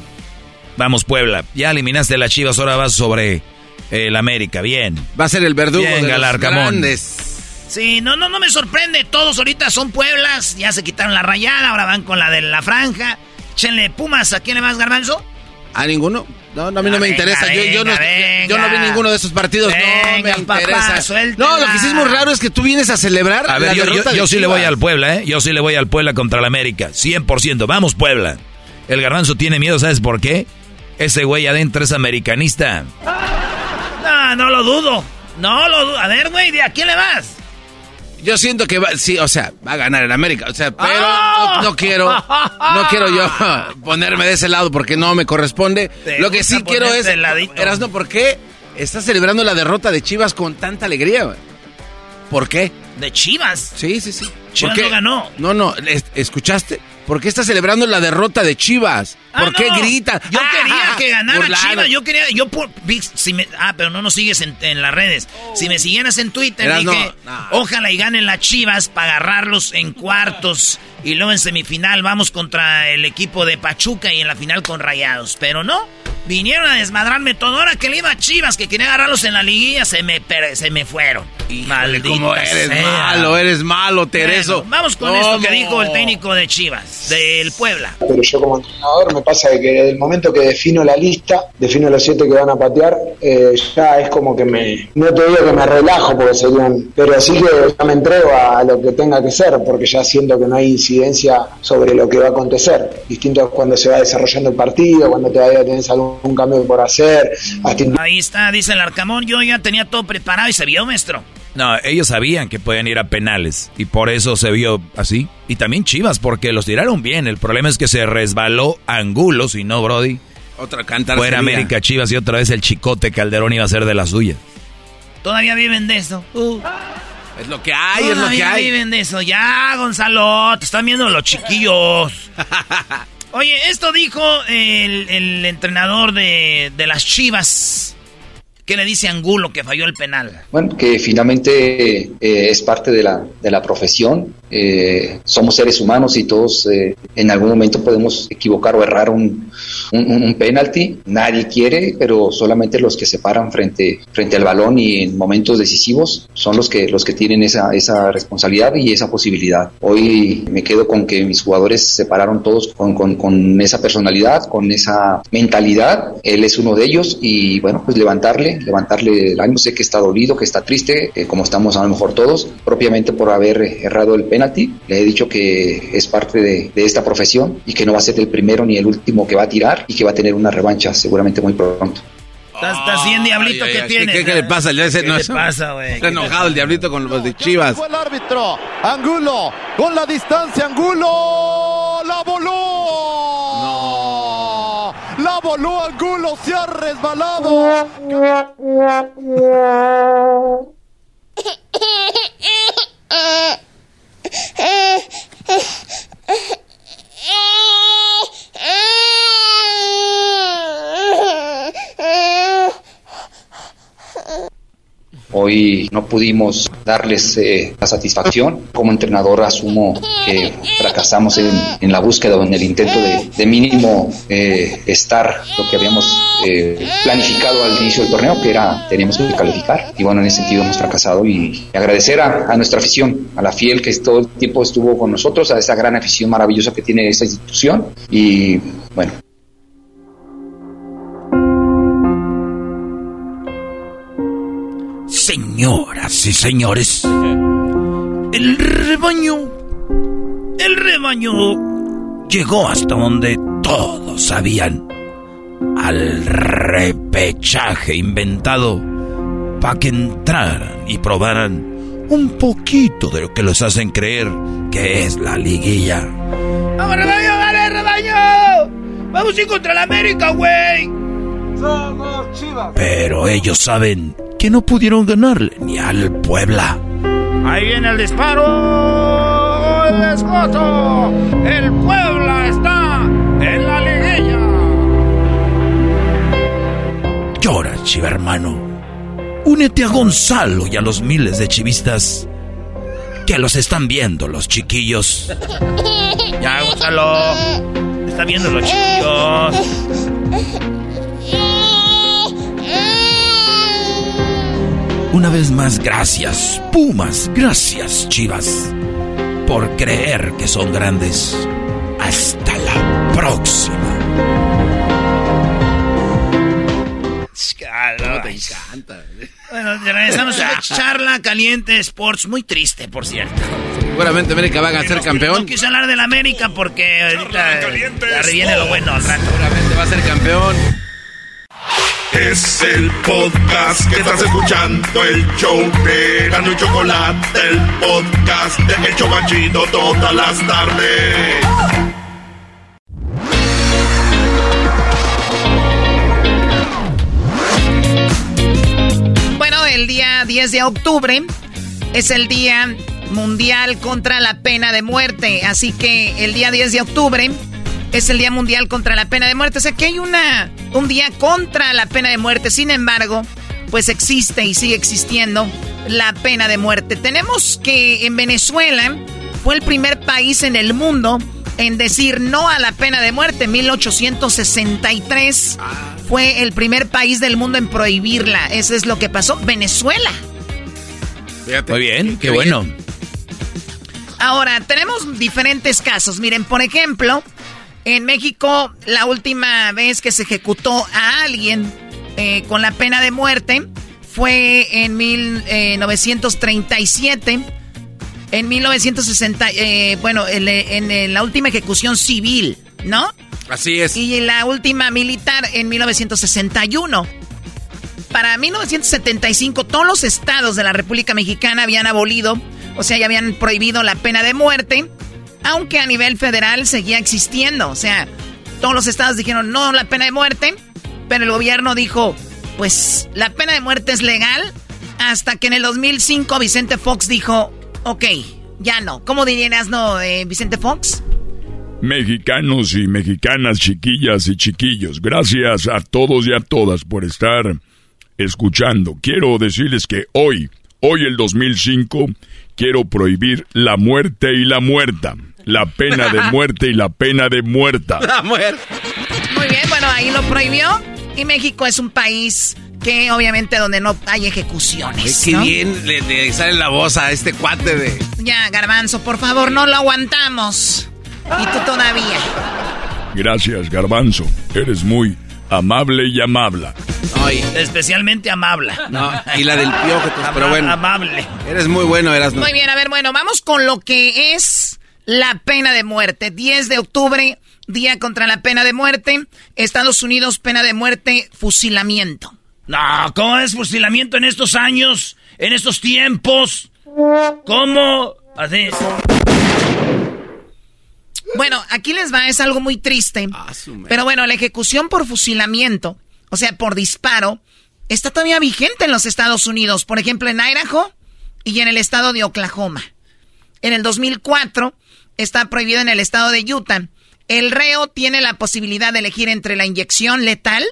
Vamos, Puebla. Ya eliminaste a las Chivas, ahora vas sobre el América. Bien. Va a ser el verdugo Bien, de los Galarcamón. grandes. Sí, no, no, no me sorprende. Todos ahorita son Pueblas. Ya se quitaron la rayada, ahora van con la de la franja. Échenle Pumas. ¿A quién le vas, Garbanzo? ¿A ninguno? No, no, a mí no me Venga, interesa. Yo, yo no, venga, yo no vi ninguno de esos partidos. no me papá, interesa. suéltela. no, lo que sí es muy raro es que tú vienes a celebrar A ver, la yo, sí le voy al Puebla, ¿eh? Yo sí le voy al Puebla contra el América. 100%. Vamos, Puebla. El garbanzo tiene miedo, ¿sabes por qué? Ese güey adentro es americanista. No, no lo dudo. No lo dudo. A ver, güey, ¿de a quién le vas? Yo siento que va, sí, o sea, va a ganar el América, o sea, pero ¡Ah! no, no quiero, no quiero yo ponerme de ese lado porque no me corresponde. Lo que sí quiero es. Erasno, ¿por qué estás celebrando la derrota de Chivas con tanta alegría? ¿Por qué? De Chivas. Sí, sí, sí. Chivas ganó. No, no, es- ¿escuchaste? ¿Por qué estás celebrando la derrota de Chivas? ¿Por Ah, qué no. gritas? Yo Ah, quería que ganara burlado. Chivas. Yo quería. Yo por, si me, ah, pero no nos sigues en, en las redes. Si me siguieras en Twitter, Eras, dije: no, Ojalá y ganen las Chivas para agarrarlos en cuartos. Y luego en semifinal vamos contra el equipo de Pachuca y en la final con Rayados. Pero no. Vinieron a desmadrarme todo. Ahora que le iba a Chivas, que quería agarrarlos en la liguilla, se me, se me fueron. Maldita ¿Cómo eres sea. malo? Eres malo, Tereso. Bueno, vamos con esto que dijo el técnico de Chivas, del Puebla. Pero yo como entrenador me pasa que desde el momento que defino la lista, defino los siete que van a patear, eh, ya es como que me, no te digo que me relajo porque serían, pero sí que ya me entrego a lo que tenga que ser porque ya siento que no hay incidencia sobre lo que va a acontecer. Distinto cuando se va desarrollando el partido, cuando todavía tenés algún cambio por hacer, Ahí está, dice el Arcamón. Yo ya tenía todo preparado y se vio, maestro. No, ellos sabían que podían ir a penales y por eso se vio así. Y también Chivas, porque los tiraron bien. El problema es que se resbaló Angulo, si no, Brody. Otra cantar. Fuera América Chivas y otra vez el chicote Calderón iba a ser de la suya. Todavía viven de eso. Uh. Es lo que hay, es lo que hay. viven de eso. Ya, Gonzalo, te están viendo los chiquillos. Oye, esto dijo el, el entrenador de, de las Chivas. ¿Qué le dice Angulo que falló el penal? Bueno, que finalmente eh, es parte de la, de la profesión. Eh, somos seres humanos y todos eh, en algún momento podemos equivocar o errar un, un, penalti. Nadie quiere, pero solamente los que se paran frente, frente al balón y en momentos decisivos son los que, los que tienen esa, esa responsabilidad y esa posibilidad. Hoy me quedo con que mis jugadores se pararon todos con, con, con esa personalidad, con esa mentalidad. Él es uno de ellos y bueno, pues levantarle levantarle el ánimo. Sé que está dolido, que está triste, eh, como estamos a lo mejor todos, propiamente por haber errado el penalti. Le he dicho que es parte de, esta profesión y que no va a ser el primero ni el último que va a tirar y que va a tener una revancha seguramente muy pronto. Estás bien, diablito, que tiene? ¿Qué, le pasa? Ya ese ¿Qué le pasa, güey? Está enojado el diablito con los de Chivas. el árbitro. Angulo, con la distancia, Angulo. La voló. No. La voló Angulo, se ha resbalado. Hoy no pudimos darles eh, la satisfacción. Como entrenador asumo que fracasamos en, la búsqueda o en el intento de, mínimo eh, estar lo que habíamos eh, planificado al inicio del torneo, que era teníamos que calificar. Y bueno, en ese sentido hemos fracasado y agradecer a, a nuestra afición, a la fiel que todo el tiempo estuvo con nosotros, a esa gran afición maravillosa que tiene esta institución. Y bueno, Señoras y señores, el rebaño, el rebaño llegó hasta donde todos sabían, al repechaje inventado para que entraran y probaran un poquito de lo que los hacen creer que es la liguilla. ¡Vamos, rebaño, dale, rebaño! ¡Vamos a ir contra la América, güey! Somos chivas. Pero ellos saben que no pudieron ganarle ni al Puebla. Ahí viene el disparo. El escoto. El Puebla está en la liguilla. Llora, chiva hermano. Únete a Gonzalo y a los miles de chivistas que los están viendo los chiquillos. Ya, Gonzalo. Está viendo los chiquillos. Una vez más, gracias, Pumas, gracias, Chivas, por creer que son grandes. Hasta la próxima. te encanta. Bueno, regresamos a charla caliente Sports, muy triste, por cierto. Seguramente América va a ser campeón. No quise hablar del América porque ahorita viene lo bueno al rato. Seguramente va a ser campeón. Es el podcast que estás escuchando, el show de y Chocolate, el podcast de El Chocachito todas las tardes. Bueno, el día 10 de octubre es el Día Mundial contra la Pena de Muerte, así que el día 10 de octubre es el Día Mundial contra la Pena de Muerte. O sea que hay una, un día contra la pena de muerte. Sin embargo, pues existe y sigue existiendo la pena de muerte. Tenemos que en Venezuela fue el primer país en el mundo en decir no a la pena de muerte. 1863 fue el primer país del mundo en prohibirla. Eso es lo que pasó. Venezuela. Muy bien, qué, bueno. Ahora, tenemos diferentes casos. Miren, por ejemplo, en México, la última vez que se ejecutó a alguien eh, con la pena de muerte fue en 1937. Eh, en 1960, eh, bueno, en, la última ejecución civil, ¿no? Así es. Y la última militar en 1961. Para 1975, todos los estados de la República Mexicana habían abolido, o sea, ya habían prohibido la pena de muerte aunque a nivel federal seguía existiendo. O sea, todos los estados dijeron no la pena de muerte, pero el gobierno dijo, pues la pena de muerte es legal, hasta que en el 2005 Vicente Fox dijo, ok, ya no. ¿Cómo dirías no, eh, Vicente Fox? Mexicanos y mexicanas, chiquillas y chiquillos, gracias a todos y a todas por estar escuchando. Quiero decirles que hoy, hoy el 2005, quiero prohibir la muerte y la muerta. La pena de muerte y la pena de muerta. La muerte. Muy bien, bueno, ahí lo prohibió. Y México es un país que obviamente donde no hay ejecuciones. Qué bien le, sale la voz a este cuate de... Ya, garbanzo, por favor, no lo aguantamos. Y tú todavía. Gracias, garbanzo. Eres muy amable y amable. Especialmente amable. No, y la del piojo, pero bueno. Amable. Eres muy bueno, eras. Muy bien, a ver, bueno, vamos con lo que es la pena de muerte. 10 de octubre, día contra la pena de muerte. Estados Unidos, pena de muerte, fusilamiento. No, ¿cómo es fusilamiento en estos años? En estos tiempos. ¿Cómo? Así. Bueno, aquí les va, es algo muy triste. Ah, pero bueno, la ejecución por fusilamiento, o sea, por disparo, está todavía vigente en los Estados Unidos. Por ejemplo, en Idaho y en el estado de Oklahoma. En el 2004 está prohibido en el estado de Utah. El reo tiene la posibilidad de elegir entre la inyección letal,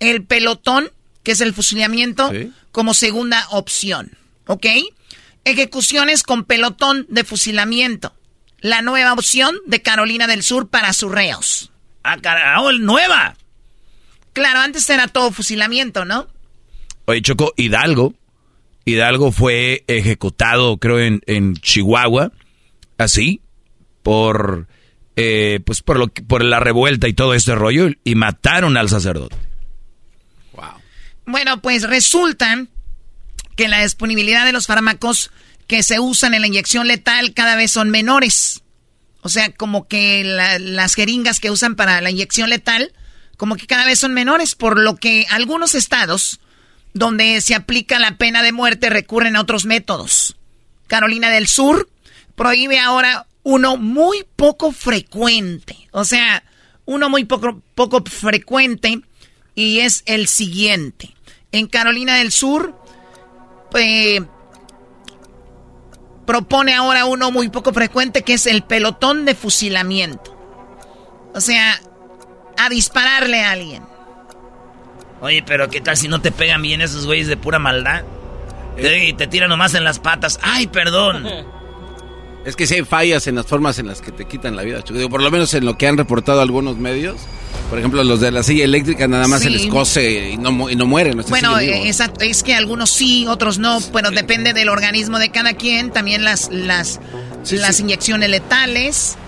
el pelotón, que es el fusilamiento, como segunda opción. ¿Ok? Ejecuciones con pelotón de fusilamiento la nueva opción de Carolina del Sur para sus reos. Ah, carajo, nueva. Claro, antes era todo fusilamiento, ¿no? Oye, Choco, Hidalgo. Hidalgo fue ejecutado, creo, en, en Chihuahua, así, por, eh, pues por, lo, por la revuelta y todo este rollo, y mataron al sacerdote. Wow. Bueno, pues resulta que la disponibilidad de los fármacos que se usan en la inyección letal cada vez son menores. O sea, como que las jeringas que usan para la inyección letal, como que cada vez son menores, por lo que algunos estados donde se aplica la pena de muerte recurren a otros métodos. Carolina del Sur prohíbe ahora uno muy poco frecuente. O sea, uno muy poco, poco frecuente y es el siguiente. En Carolina del Sur, pues propone ahora uno muy poco frecuente que es el pelotón de fusilamiento. O sea, a dispararle a alguien. Oye, pero ¿qué tal si no te pegan bien esos güeyes de pura maldad? Y te tiran nomás en las patas. ¡Ay, perdón! Es que si hay fallas en las formas en las que te quitan la vida, por lo menos en lo que han reportado algunos medios. Por ejemplo, los de la silla eléctrica nada más se les cose y no, y no mueren. bueno, exacto, es que algunos sí, otros no. Bueno, depende del organismo de cada quien. También las, las, las inyecciones letales.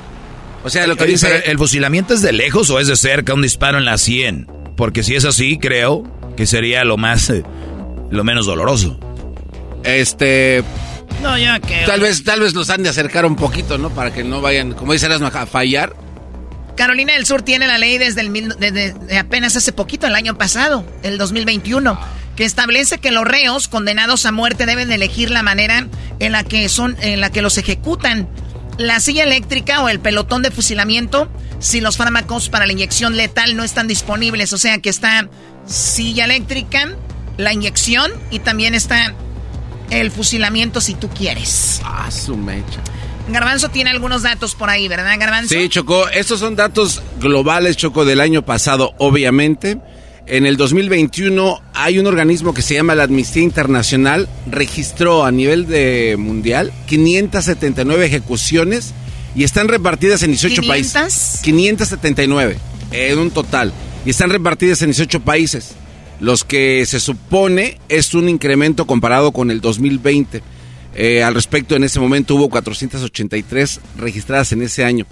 O sea, lo que dice... ¿El fusilamiento es de lejos o es de cerca? Un disparo en la 100. Porque si es así, creo que sería lo más... Eh, lo menos doloroso. Este... No, ya que... Tal vez, tal vez los han de acercar un poquito, ¿no? Para que no vayan, como dice Erasmo, a fallar. Carolina del Sur tiene la ley desde, el, apenas hace poquito, el año pasado, el 2021, que establece que los reos condenados a muerte deben elegir la manera en la que son, en la que los ejecutan. La silla eléctrica o el pelotón de fusilamiento, si los fármacos para la inyección letal no están disponibles, o sea que está silla eléctrica, la inyección y también está el fusilamiento si tú quieres. Ah, su mecha. Garbanzo tiene algunos datos por ahí, ¿verdad, Garbanzo? Sí, Choco. Estos son datos globales, Choco, del año pasado, obviamente. En el 2021 hay un organismo que se llama la Amnistía Internacional, registró a nivel de mundial 579 ejecuciones y están repartidas en 18 países. 579 en un total. Y están repartidas en 18 países los que se supone es un incremento comparado con el 2020. Eh, al respecto, en ese momento hubo 483 registradas en ese año.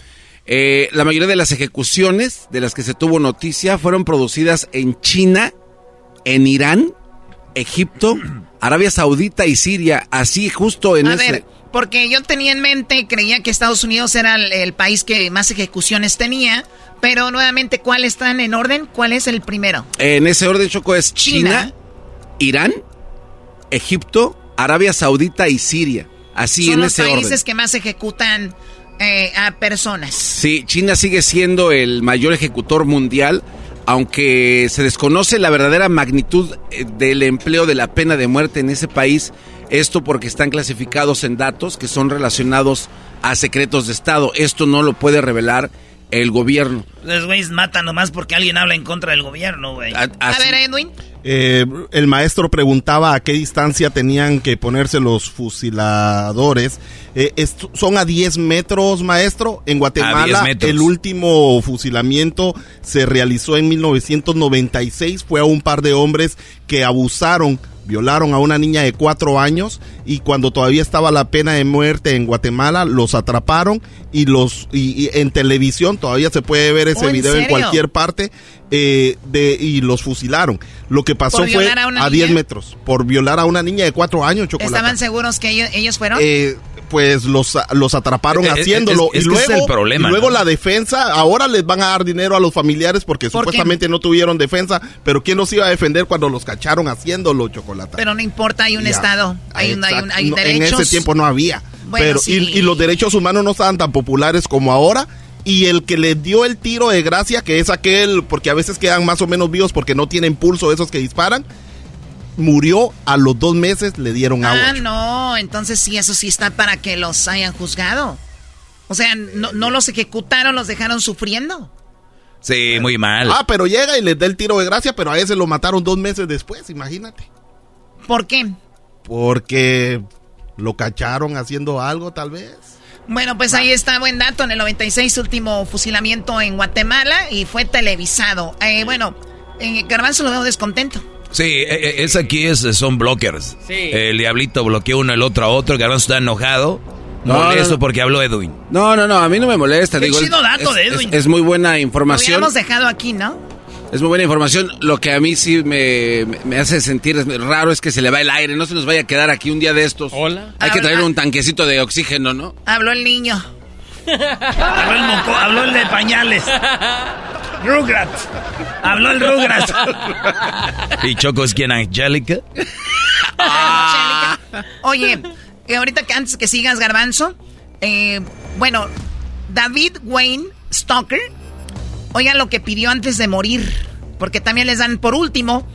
Eh, la mayoría de las ejecuciones de las que se tuvo noticia fueron producidas en China, en Irán, Egipto, Arabia Saudita y Siria, así justo en ese... Porque yo tenía en mente, creía que Estados Unidos era el, país que más ejecuciones tenía, pero nuevamente, ¿cuál están en orden? ¿Cuál es el primero? En ese orden, Choco, es China, Irán, Egipto, Arabia Saudita y Siria. Así en ese orden. Son los países que más ejecutan eh, a personas. Sí, China sigue siendo el mayor ejecutor mundial, aunque se desconoce la verdadera magnitud eh, del empleo de la pena de muerte en ese país. Esto porque están clasificados en datos que son relacionados a secretos de Estado. Esto no lo puede revelar el gobierno. Los güeyes matan nomás porque alguien habla en contra del gobierno, güey. A, ver, Edwin. Eh, el maestro preguntaba a qué distancia tenían que ponerse los fusiladores. Eh, son a 10 metros, maestro. En Guatemala, el último fusilamiento se realizó en 1996. Fue a un par de hombres que abusaron violaron a una niña de cuatro años y cuando todavía estaba la pena de muerte en Guatemala los atraparon y los y, en televisión todavía se puede ver ese oh, video en, cualquier parte eh, de y los fusilaron. Lo que pasó fue a, 10 metros por violar a una niña de cuatro años. Chocolate. ¿Estaban seguros que ellos, ellos fueron? Eh, pues los, los atraparon eh, eh, haciéndolo. y luego, el problema, luego la defensa, ahora les van a dar dinero a los familiares porque supuestamente no tuvieron defensa, pero ¿quién los iba a defender cuando los cacharon haciéndolo, Chocolata? Pero no importa, hay un Estado, hay, un, hay, derechos. En ese tiempo no había. pero, y, los derechos humanos no estaban tan populares como ahora y el que le dio el tiro de gracia, que es aquel, porque a veces quedan más o menos vivos porque no tienen pulso esos que disparan, murió a los dos meses, le dieron agua. Ah, no, entonces sí, eso sí está para que los hayan juzgado. O sea, no, no los ejecutaron, los dejaron sufriendo. Sí, muy mal. Ah, pero llega y les da el tiro de gracia, pero a ese lo mataron dos meses después, imagínate. ¿Por qué? Porque lo cacharon haciendo algo, tal vez. Bueno, pues ahí está, buen dato. En el 96, último fusilamiento en Guatemala y fue televisado. Eh, bueno, en Garbanzo lo veo descontento. Sí, e, e, es aquí es, son blockers. El diablito bloqueó uno el otro a otro, el garbanzo está enojado. molesto porque habló Edwin. No, no, no, a mí no me molesta. Qué digo, chido dato de Edwin. Es, muy buena información. Lo habíamos dejado aquí, ¿no? Es muy buena información. Lo que a mí sí me, hace sentir raro es que se le va el aire. No se nos vaya a quedar aquí un día de estos. Hola. Hay que traer un tanquecito de oxígeno, ¿no? Habló el niño. habló el moco, habló el de pañales. Rugrats. Habló el Rugrats. ¿Y Choco es quien? Angélica? Oye, eh, ahorita que antes que sigas, Garbanzo. Eh, bueno, David Wayne Stalker. Oigan lo que pidió antes de morir. Porque también les dan por último.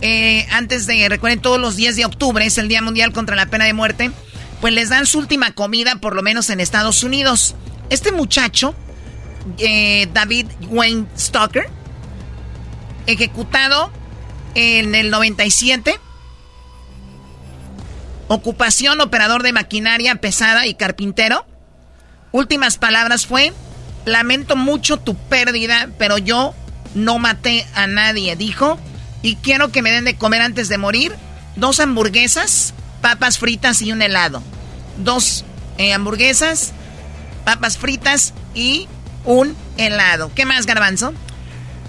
Eh, antes de, recuerden, todos los 10 de octubre es el Día Mundial contra la Pena de Muerte. Pues les dan su última comida, por lo menos en Estados Unidos. Este muchacho eh, David Wayne Stalker, ejecutado en el 97. Ocupación, operador de maquinaria pesada y carpintero. Últimas palabras fue, lamento mucho tu pérdida, pero yo no maté a nadie, dijo. Y quiero que me den de comer antes de morir dos hamburguesas, papas fritas y un helado. Dos eh, hamburguesas, papas fritas y un helado. ¿Qué más, garbanzo?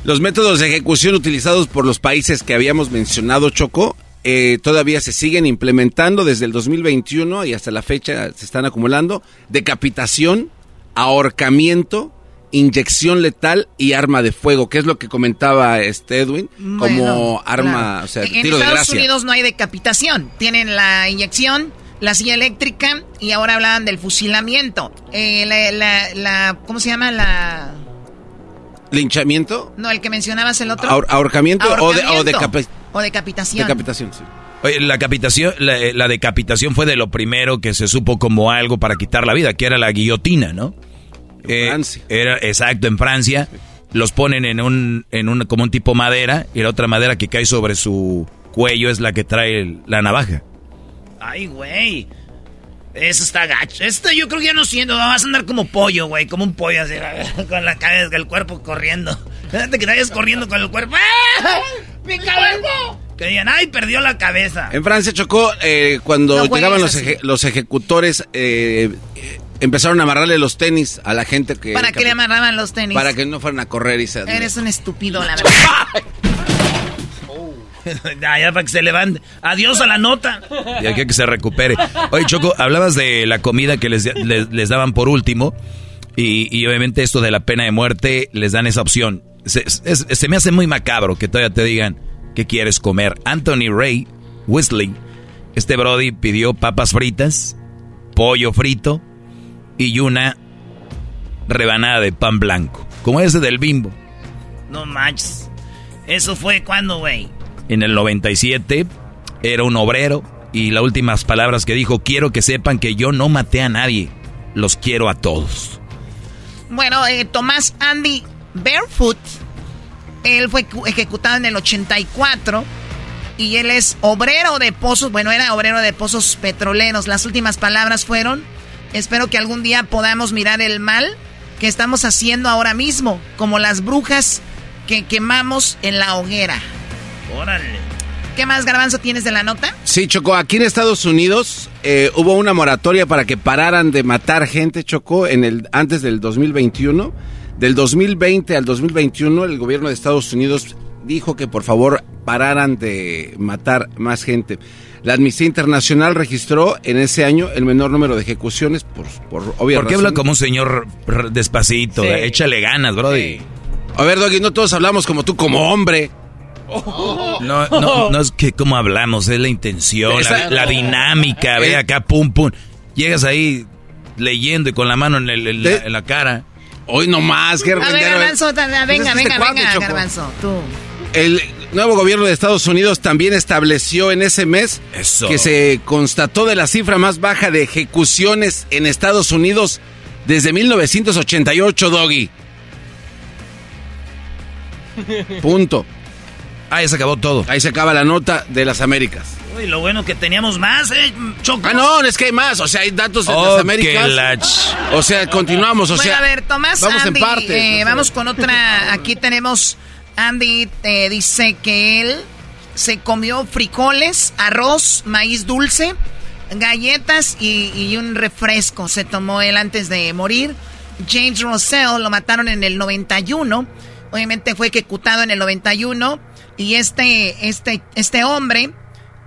Los métodos de ejecución utilizados por los países que habíamos mencionado, Choco, eh, todavía se siguen implementando desde el 2021 y hasta la fecha se están acumulando. Decapitación, ahorcamiento, inyección letal y arma de fuego, que es lo que comentaba este Edwin, como arma, o sea, en Estados Unidos no hay decapitación, tienen la inyección, la silla eléctrica y ahora hablaban del fusilamiento. Eh, la, ¿Cómo se llama? La... ¿Linchamiento? No, el que mencionabas el otro. ahorcamiento, O, de, o, decapitación. Decapitación, sí. Oye, la, capitación, la, decapitación fue de lo primero que se supo como algo para quitar la vida, que era la guillotina, ¿no? En eh, Francia. Era, exacto, en Francia. Los ponen en un, en un, como un tipo madera, y la otra madera que cae sobre su cuello es la que trae la navaja. Ay, güey. Eso está gacho. Esto yo creo que ya no siendo. Vas a andar como pollo, güey. Como un pollo así. Con la cabeza, el cuerpo corriendo. Fíjate que vayas corriendo con el cuerpo. ¡Ah! ¡Mi cuerpo! Que digan, ay, perdió la cabeza. En Francia chocó eh, cuando llegaban los, los, ejecutores. Eh, empezaron a amarrarle los tenis a la gente que. ¿Para qué le amarraban los tenis? Para que no fueran a correr y se. Eres un estúpido, la verdad. ya, ya para que se levante. Adiós a la nota. Y aquí que se recupere. Oye, Choco, hablabas de la comida que les, les, daban por último. Y, obviamente esto de la pena de muerte les dan esa opción. Se, se, me hace muy macabro que todavía te digan qué quieres comer. Anthony Ray Wesley, este Brody pidió papas fritas, pollo frito y una rebanada de pan blanco, como ese del bimbo. No manches. ¿Eso fue cuando, güey? En el 97 era un obrero y las últimas palabras que dijo, quiero que sepan que yo no maté a nadie, los quiero a todos. Bueno, eh, Tomás Andy Barefoot, él fue ejecutado en el 84 y él es obrero de pozos, bueno, era obrero de pozos petroleros. Las últimas palabras fueron, espero que algún día podamos mirar el mal que estamos haciendo ahora mismo, como las brujas que quemamos en la hoguera. Órale. ¿Qué más, Garbanzo, tienes de la nota? Sí, Choco, aquí en Estados Unidos eh, hubo una moratoria para que pararan de matar gente, Choco, en el, antes del 2021. Del 2020 al 2021, el gobierno de Estados Unidos dijo que por favor pararan de matar más gente. La Amnistía Internacional registró en ese año el menor número de ejecuciones por, por ¿Por qué habla como un señor despacito? Échale ganas, brody. A ver, Doggy, no todos hablamos como tú, como hombre. No, no, no es que como hablamos, es la intención, la, dinámica, ve acá, pum, pum. Llegas ahí leyendo y con la mano en, la, cara. Hoy nomás, qué A ver, Garbanzo, venga, pues venga, venga, Garbanzo, tú. El nuevo gobierno de Estados Unidos también estableció en ese mes que se constató de la cifra más baja de ejecuciones en Estados Unidos desde 1988, Doggy. Punto. Ahí se acabó todo. Ahí se acaba la nota de las Américas. Uy, lo bueno que teníamos más, ¿eh? Choco. Ah, no, es que hay más. O sea, hay datos de las Américas. O sea, continuamos. O sea, a ver, Tomás, vamos en parte. Eh, vamos con otra. Aquí tenemos. Andy eh, dice que él se comió frijoles, arroz, maíz dulce, galletas y, y un refresco. Se tomó él antes de morir. James Russell lo mataron en el 91. Obviamente fue ejecutado en el 91 y este, este, este hombre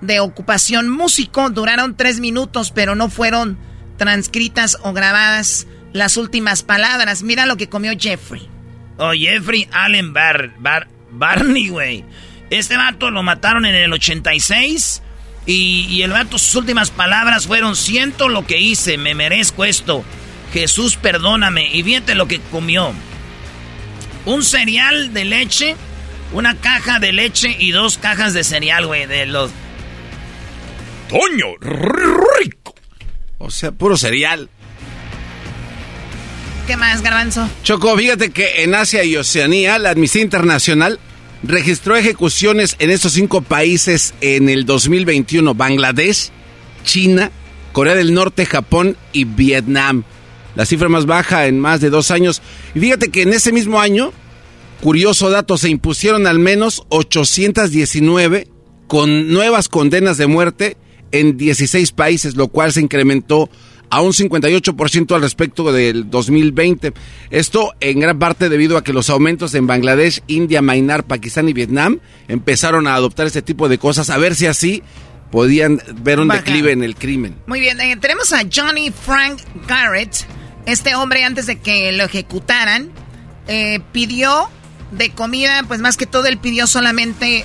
de ocupación músico duraron tres minutos, pero no fueron transcritas o grabadas las últimas palabras. Mira lo que comió Jeffrey. Oh, Jeffrey Allen Bar, Barney, güey. Este vato lo mataron en el 86 y, y el vato sus últimas palabras fueron, siento lo que hice, me merezco esto. Jesús, perdóname. Y fíjate lo que comió. Un cereal de leche una caja de leche y dos cajas de cereal, güey, de los... Toño, rico. O sea, puro cereal. ¿Qué más, garbanzo? Choco, fíjate que en Asia y Oceanía, la Amnistía Internacional registró ejecuciones en estos cinco países en el 2021. Bangladesh, China, Corea del Norte, Japón y Vietnam. La cifra más baja en más de dos años. Y fíjate que en ese mismo año Curioso dato, se impusieron al menos 819 con nuevas condenas de muerte en 16 países, lo cual se incrementó a un 58% al respecto del 2020. Esto en gran parte debido a que los aumentos en Bangladesh, India, Myanmar, Pakistán y Vietnam empezaron a adoptar este tipo de cosas, a ver si así podían ver un declive en el crimen. Muy bien, eh, tenemos a Johnny Frank Garrett. Este hombre antes de que lo ejecutaran eh, pidió de comida, pues más que todo él pidió solamente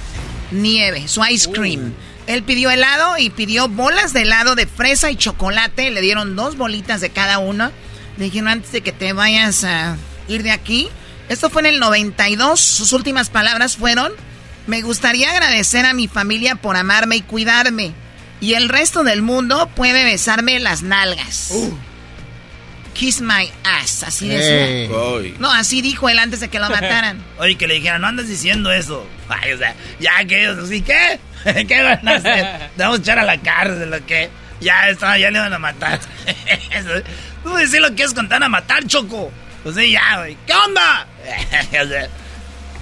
nieve, su ice cream. Él pidió helado y pidió bolas de helado de fresa y chocolate. Le dieron dos bolitas de cada uno. Le dijeron antes de que te vayas a ir de aquí. Esto fue en el 92. Sus últimas palabras fueron, me gustaría agradecer a mi familia por amarme y cuidarme. Y el resto del mundo puede besarme las nalgas. Uh. Kiss my ass, así decía. No, así dijo él antes de que lo mataran. Oye, que le dijeran, no andes diciendo eso. Ay, o sea, ya que, ¿sí qué? ¿Qué van a hacer? ¿Te vamos a echar a la cárcel o qué? Ya estaba, ya le van a matar. Tú decir lo que es contar a matar, Choco. Pues sí, ya, güey. ¿Qué onda?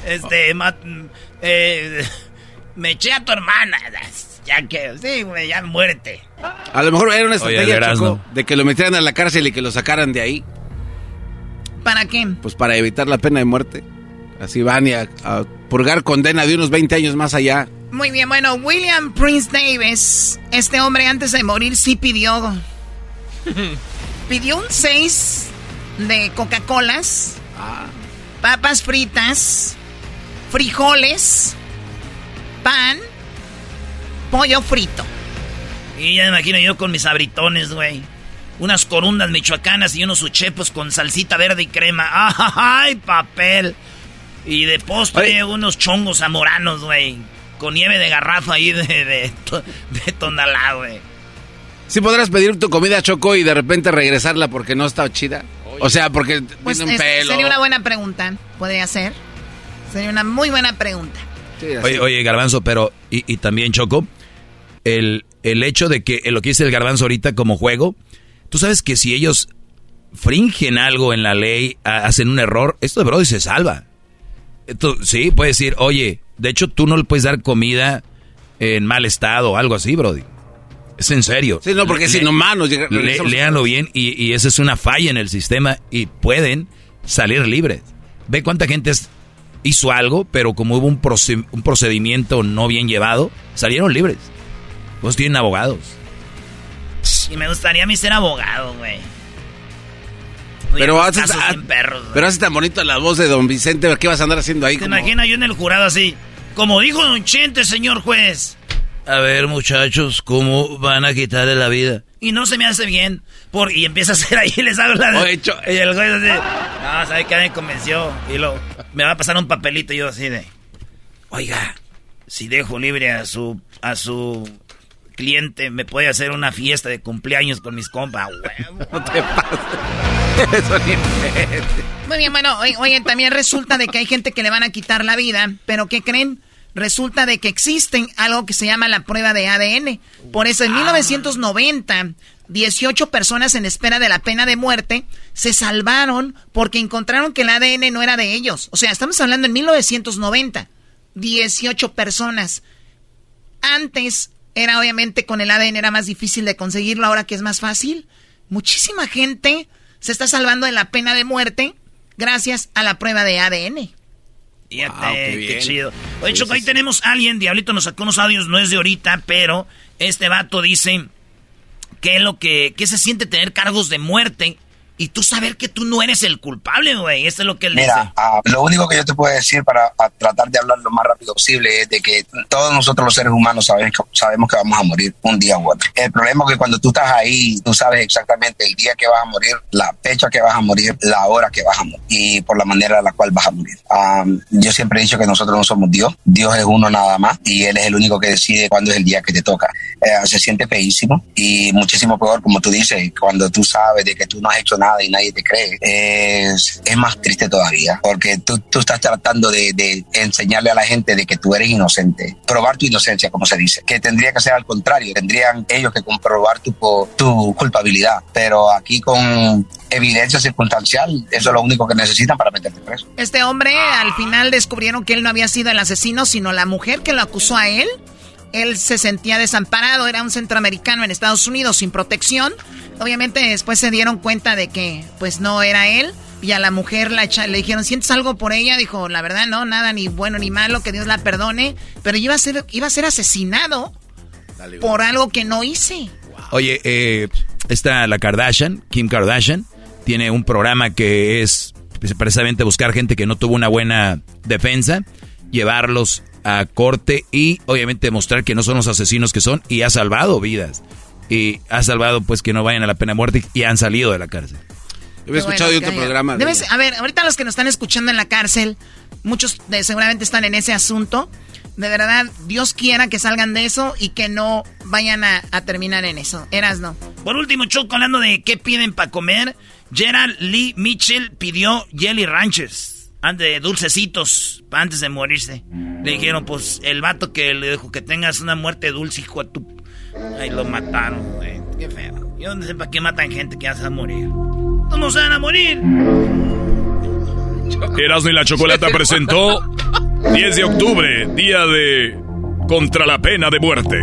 este, eh, me eché a tu hermana. Ya que, sí, güey, ya muerte. A lo mejor era una estrategia, de que lo metieran a la cárcel y que lo sacaran de ahí. ¿Para qué? Pues para evitar la pena de muerte. Así van y a, purgar condena de unos 20 años más allá. Muy bien, bueno, William Prince Davis, este hombre antes de morir sí pidió. pidió un 6 de Coca-Colas, ah. papas fritas, frijoles, pan pollo frito. Y ya me imagino yo con mis abritones, güey. unas corundas michoacanas y unos uchepos con salsita verde y crema. ¡Ay, papel! Y de postre unos chongos zamoranos, güey. Con nieve de garrafa ahí de, de, de tonalá, güey. ¿Sí podrás pedir tu comida Choco y de repente regresarla porque no está chida? O sea, porque pues un pelo. Sería una buena pregunta. ¿Podría ser? Sería una muy buena pregunta. Oye, oye, Garbanzo, pero... Y, y también, Choco, el, el hecho de que lo que dice el Garbanzo ahorita como juego... Tú sabes que si ellos fringen algo en la ley, hacen un error, esto de Brody se salva. Esto, sí, puede decir, oye, de hecho tú no le puedes dar comida en mal estado o algo así, Brody. Es en serio. Sí, no, porque es inhumano. Léanlo bien y, y, esa es una falla en el sistema y pueden salir libres. Ve cuánta gente hizo algo, pero como hubo un, un procedimiento no bien llevado, salieron libres. Pues tienen abogados. Y me gustaría a mí ser abogado, güey. Pero haces, pero hace tan bonito la voz de don Vicente, ¿qué vas a andar haciendo ahí? ¿Te imaginas yo en el jurado así? Como dijo don Chente, señor juez. A ver, muchachos, ¿cómo van a quitarle la vida? Y no se me hace bien. Por, y empieza a hacer ahí, les habla de... Hecho. Y el juez así... No, ¿sabe qué? Me convenció. Y lo... Me va a pasar un papelito y yo así de... Oiga, si dejo libre a su... A su cliente me puede hacer una fiesta de cumpleaños con mis compas. No te pases. Eso ni Muy bien, bueno, oye, también resulta de que hay gente que le van a quitar la vida, pero ¿qué creen? Resulta de que existen algo que se llama la prueba de ADN. Por eso en 1990, ah. 18 personas en espera de la pena de muerte se salvaron porque encontraron que el ADN no era de ellos. O sea, estamos hablando en 1990. 18 personas. Antes era obviamente con el ADN era más difícil de conseguirlo, ahora que es más fácil. Muchísima gente se está salvando de la pena de muerte gracias a la prueba de ADN. Fíjate, qué, chido. Oye, Choco, ahí tenemos a alguien, Diablito nos sacó unos audios, no es de ahorita, pero este vato dice que lo que, que se siente tener cargos de muerte y tú saber que tú no eres el culpable, güey. Eso es lo que él Mira, ah, lo único que yo te puedo decir para tratar de hablar lo más rápido posible es de que todos nosotros los seres humanos sabemos que, sabemos que vamos a morir un día u otro. El problema es que cuando tú estás ahí, tú sabes exactamente el día que vas a morir, la fecha que vas a morir, la hora que vas a morir y por la manera en la cual vas a morir. yo siempre he dicho que nosotros no somos Dios. Dios es uno nada más y Él es el único que decide cuándo es el día que te toca. Eh, se siente feísimo y muchísimo peor, como tú dices, cuando tú sabes de que tú no has hecho nada y nadie te cree, es, es más triste todavía, porque tú, tú estás tratando de, de, enseñarle a la gente de que tú eres inocente, probar tu inocencia, como se dice, que tendría que ser al contrario, tendrían ellos que comprobar tu, tu culpabilidad, pero aquí con evidencia circunstancial, eso es lo único que necesitan para meterte preso. Este hombre al final descubrieron que él no había sido el asesino, sino la mujer que lo acusó a él él se sentía desamparado, era un centroamericano en Estados Unidos sin protección. Obviamente después se dieron cuenta de que pues no era él y a la mujer la le dijeron, ¿sientes algo por ella? Dijo, la verdad no, nada ni bueno ni malo, que Dios la perdone, pero iba a ser iba a ser asesinado por algo que no hice. Oye, eh, está la Kardashian, Kim Kardashian, tiene un programa que es precisamente buscar gente que no tuvo una buena defensa, llevarlos a corte y obviamente demostrar que no son los asesinos que son y ha salvado vidas. Y ha salvado pues que no vayan a la pena de muerte y han salido de la cárcel. Yo he escuchado de otro programa. a ver, ahorita los que nos están escuchando en la cárcel, muchos de, seguramente están en ese asunto. De verdad, Dios quiera que salgan de eso y que no vayan a, terminar en eso. Eras no. Por último, Choco, hablando de qué piden para comer, Gerald Lee Mitchell pidió Jelly De dulcecitos antes de morirse. Le dijeron, pues, el vato que le dijo que tengas una muerte dulce, hijo de tu... Ahí lo mataron, güey. Qué feo. Yo no sé para qué matan gente que hace a morir. No se van a morir. Erasmo y la Chocolata presentó 10 de octubre, día de... Contra la pena de muerte.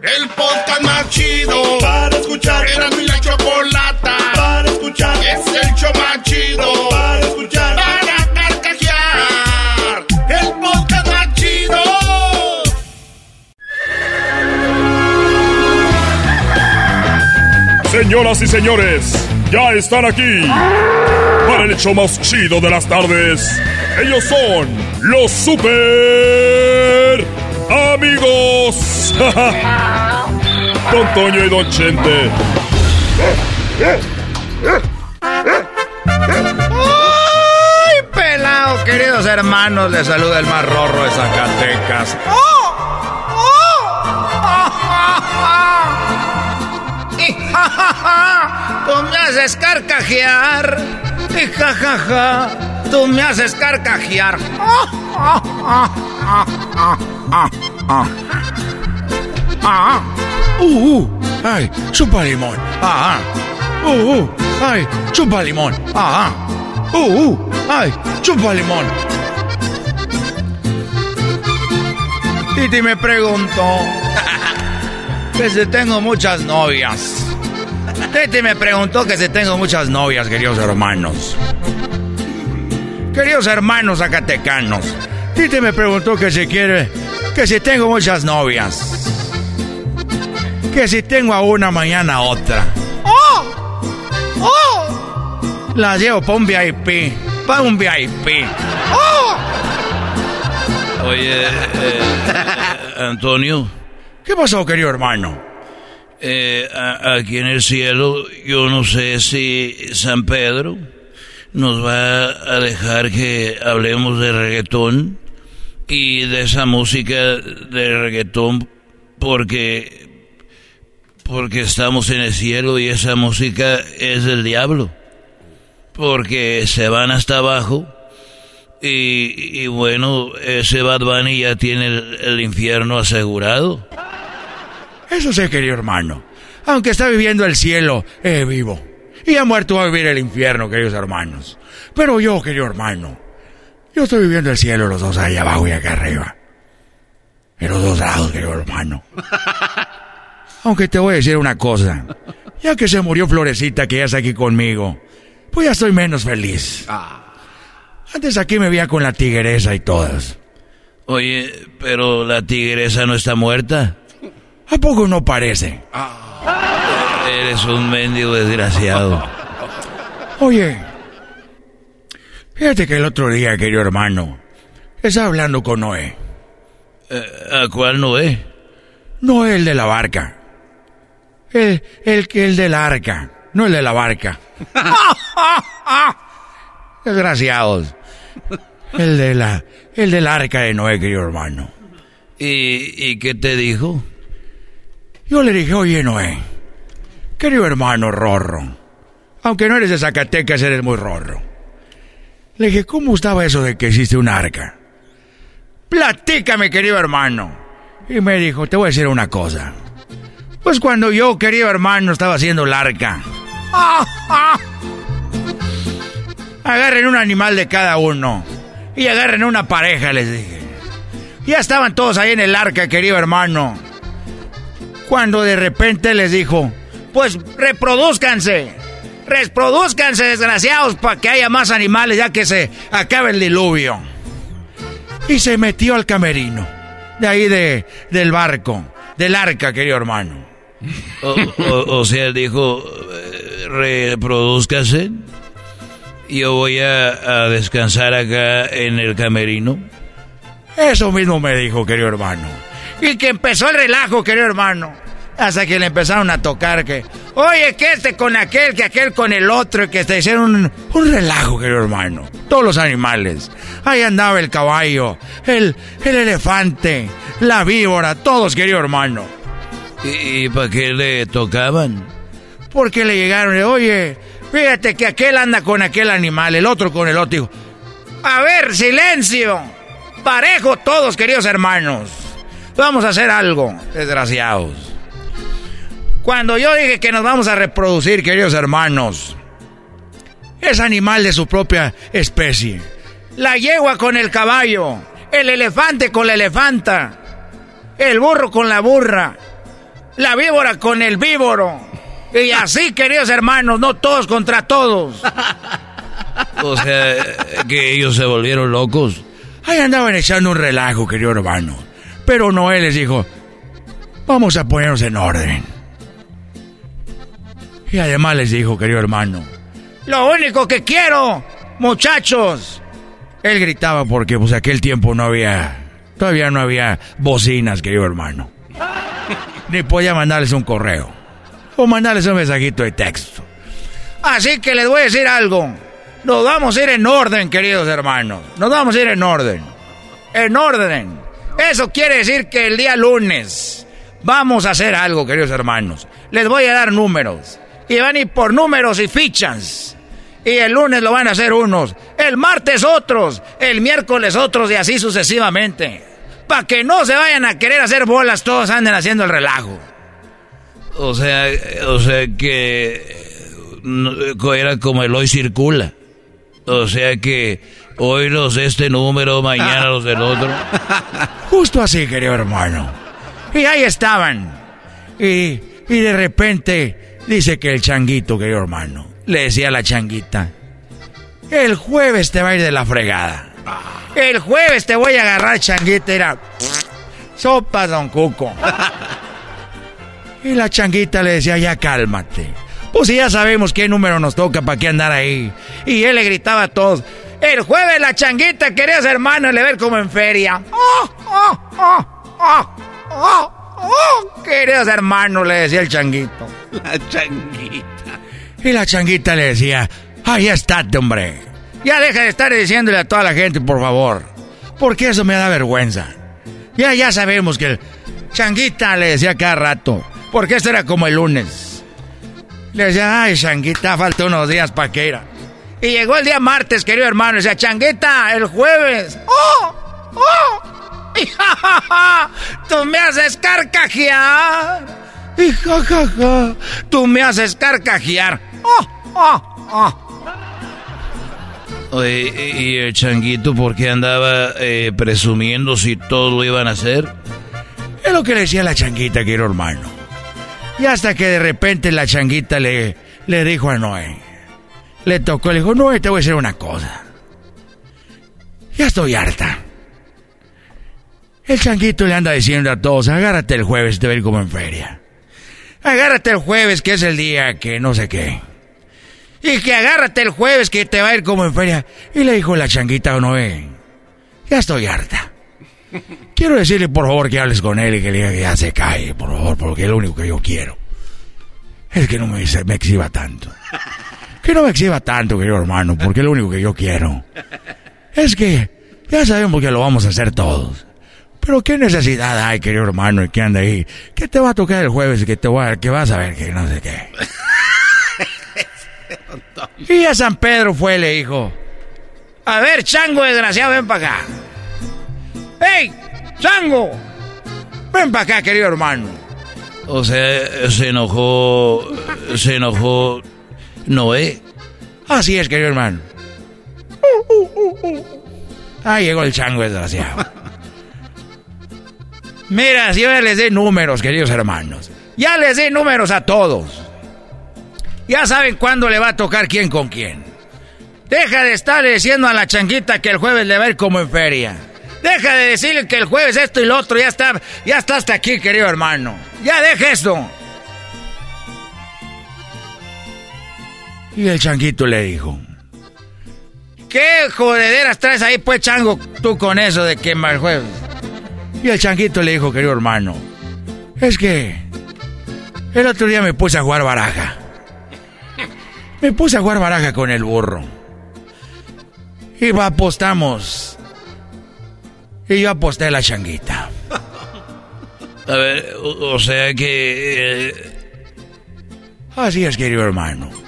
El podcast más chido para escuchar. Era mi la chocolata para escuchar. Es el show más chido para escuchar. Para carcajear. El podcast más chido. Señoras y señores, ya están aquí para el show más chido de las tardes Ellos son los super amigos. Don Toño y Don Chente. ¡Ay, pelado, queridos hermanos! Les saluda el más rorro de Zacatecas. ¡Oh! Tú me haces carcajear. Y jajaja. Tú me haces carcajear. Uh, uh, ay, chupa limón. Ajá. Uh, uh, ay, chupa limón. Ajá. Uh, uh, ay, chupa limón. Titi me preguntó que si tengo muchas novias. Titi me preguntó que si tengo muchas novias, queridos hermanos. Queridos hermanos zacatecanos, Titi me preguntó que si quiere, que si tengo muchas novias. Que si tengo a una, mañana otra. ¡Oh! ¡Oh! Las llevo para un VIP, para un VIP. ¡Oh! Oye, eh, Antonio. ¿Qué pasó, querido hermano? Eh, aquí en el cielo, yo no sé si San Pedro nos va a dejar que hablemos de reggaetón y de esa música de reggaetón porque porque estamos en el cielo y esa música es del diablo porque se van hasta abajo y, bueno ese Bad Bunny ya tiene el infierno asegurado eso sé, querido hermano. Aunque está viviendo el cielo, es vivo. Y ha muerto a vivir el infierno, queridos hermanos. Pero yo, querido hermano, yo estoy viviendo el cielo los dos ahí abajo y acá arriba. En los dos lados, querido hermano. Aunque te voy a decir una cosa. Ya que se murió Florecita, que ya está aquí conmigo, pues ya estoy menos feliz. Antes aquí me veía con la tigresa y todas. Oye, pero la tigresa no está muerta. ¿A poco no parece? Eres un mendigo desgraciado. Oye, fíjate que el otro día, querido hermano, estaba hablando con Noé. Eh, ¿A cuál Noé? Noé, el de la barca. El, el, el de la arca, no el de la barca. Desgraciados. El de la, el del arca de Noé, querido hermano. ¿Y, y qué te dijo? Yo le dije, oye Noé, querido hermano Rorro, aunque no eres de Zacatecas, eres muy Rorro. Le dije, ¿cómo estaba eso de que existe un arca? Platícame, querido hermano. Y me dijo, te voy a decir una cosa. Pues cuando yo, querido hermano, estaba haciendo el arca. Agarren un animal de cada uno. Y agarren una pareja, les dije. Ya estaban todos ahí en el arca, querido hermano cuando de repente les dijo, pues reproduzcanse, reproduzcanse desgraciados para que haya más animales ya que se acabe el diluvio. Y se metió al camerino, de ahí de, del barco, del arca, querido hermano. O, sea, dijo, eh, reproduzcanse, yo voy a, a descansar acá en el camerino. Eso mismo me dijo, querido hermano. Y que empezó el relajo, querido hermano. Hasta que le empezaron a tocar que, oye, que este con aquel, que aquel con el otro, y que se hicieron un, relajo, querido hermano. Todos los animales. Ahí andaba el caballo, el, el elefante, la víbora, todos, querido hermano. ¿Y, para qué le tocaban? Porque le llegaron, oye, fíjate que aquel anda con aquel animal, el otro con el otro. Dijo, a ver, silencio. Parejo todos, queridos hermanos. Vamos a hacer algo, desgraciados. Cuando yo dije que nos vamos a reproducir, queridos hermanos, es animal de su propia especie. La yegua con el caballo, el elefante con la elefanta, el burro con la burra, la víbora con el víboro. Y así, queridos hermanos, no todos contra todos. O sea, que ellos se volvieron locos. Ahí andaban echando un relajo, querido hermano. Pero Noé les dijo, vamos a ponernos en orden. Y además les dijo, querido hermano, lo único que quiero, muchachos, Él gritaba porque pues aquel tiempo no había, todavía no había bocinas, querido hermano. Ni podía mandarles un correo. O mandarles un mensajito de texto. Así que les voy a decir algo. Nos vamos a ir en orden, queridos hermanos. Nos vamos a ir en orden. En orden. Eso quiere decir que el día lunes vamos a hacer algo, queridos hermanos. Les voy a dar números. Y van a ir por números y fichas. Y el lunes lo van a hacer unos. El martes otros. El miércoles otros y así sucesivamente. Para que no se vayan a querer hacer bolas, todos anden haciendo el relajo. O sea, o sea que era como el hoy circula. O sea que hoy los de este número, mañana los del otro. Justo así, querido hermano. Y ahí estaban. Y, y de repente dice que el changuito, querido hermano, le decía a la changuita, el jueves te va a ir de la fregada. El jueves te voy a agarrar, changuita. Era sopa, don Cuco. Y la changuita le decía, ya cálmate. Pues ya sabemos qué número nos toca para qué andar ahí. Y él le gritaba a todos, el jueves la changuita quería ser hermano y le ver como en feria. ¡Oh, oh, oh, oh, oh, oh! Queridos hermanos, le decía el changuito. La changuita. Y la changuita le decía, ahí estate, hombre. Ya deja de estar diciéndole a toda la gente, por favor. Porque eso me da vergüenza. Ya, ya sabemos que el changuita le decía cada rato. Porque esto era como el lunes. Le decía, ay, changuita, falta unos días para que ir. Y llegó el día martes, querido hermano. Y decía, changuita, el jueves. ¡Oh! ¡Oh! Y ja, tú me haces carcajear. Y ja, tú me haces carcajear. ¡Oh! ¡Oh! ¡Oh! Oye, ¿y el changuito por qué andaba eh, presumiendo si todo lo iban a hacer? Es lo que le decía la changuita, querido hermano. Y hasta que de repente la changuita le, le dijo a Noé. Le tocó, le dijo, Noé, te voy a decir una cosa. Ya estoy harta. El changuito le anda diciendo a todos, agárrate el jueves, te ir como en feria. Agárrate el jueves, que es el día que no sé qué. Y que agárrate el jueves que te va a ir como en feria. Y le dijo la changuita a Noé, ya estoy harta. Quiero decirle por favor que hables con él y que le diga que ya se cae, por favor, porque lo único que yo quiero. Es que no me, me exhiba tanto. Que no me exhiba tanto, querido hermano, porque lo único que yo quiero. Es que ya sabemos que lo vamos a hacer todos. Pero qué necesidad hay, querido hermano, y que anda ahí. ¿Qué te va a tocar el jueves y que te va, que vas a ver que no sé qué? Y a San Pedro fue, le dijo. A ver, chango desgraciado, ven para acá. ¡Ey! ¡Chango! Ven para acá, querido hermano. O sea, se enojó. Se enojó. Noé. Así es, querido hermano. Ahí llegó el chango desgraciado. Mira, si yo les dé números, queridos hermanos. Ya les dé números a todos. Ya saben cuándo le va a tocar quién con quién. Deja de estarle diciendo a la changuita que el jueves le va a ir como en feria. Deja de decirle que el jueves esto y lo otro ya está, ya está hasta aquí, querido hermano. Ya deja esto. Y el changuito le dijo: ¿Qué jodederas traes ahí, pues, chango, tú con eso de que el jueves? Y el changuito le dijo, querido hermano: Es que el otro día me puse a jugar baraja. Me puse a jugar baraja con el burro. Y va, apostamos. Y yo aposté a la changuita. A ver, o, sea que... Eh, Así es, querido hermano.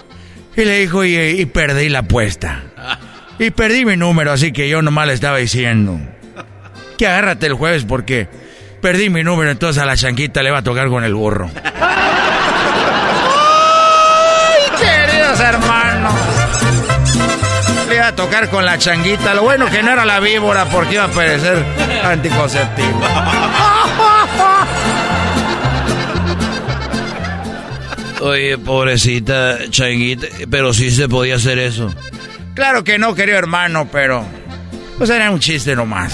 Y le dijo, y, perdí la apuesta. Y perdí mi número, así que yo nomás le estaba diciendo. Que agárrate el jueves porque perdí mi número, entonces a la changuita le va a tocar con el burro. hermanos. Le iba a tocar con la changuita. Lo bueno que no era la víbora porque iba a parecer anticonceptivo. Oye, pobrecita changuita, pero sí se podía hacer eso. Claro que no, querido hermano, pero pues era un chiste nomás.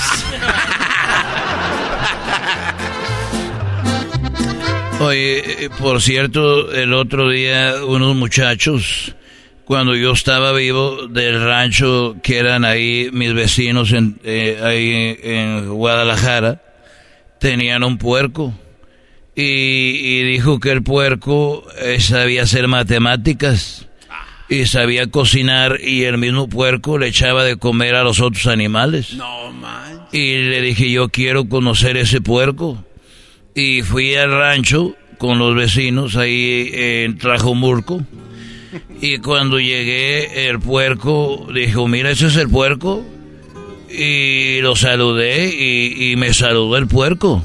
Oye, por cierto, el otro día unos muchachos cuando yo estaba vivo del rancho que eran ahí mis vecinos en, eh, ahí en Guadalajara, tenían un puerco. Y, dijo que el puerco eh, sabía hacer matemáticas y sabía cocinar y el mismo puerco le echaba de comer a los otros animales. No, man. Y le dije, yo quiero conocer ese puerco. Y fui al rancho con los vecinos ahí en Trajomurco y cuando llegué, el puerco dijo, mira, ese es el puerco. Y lo saludé y, me saludó el puerco.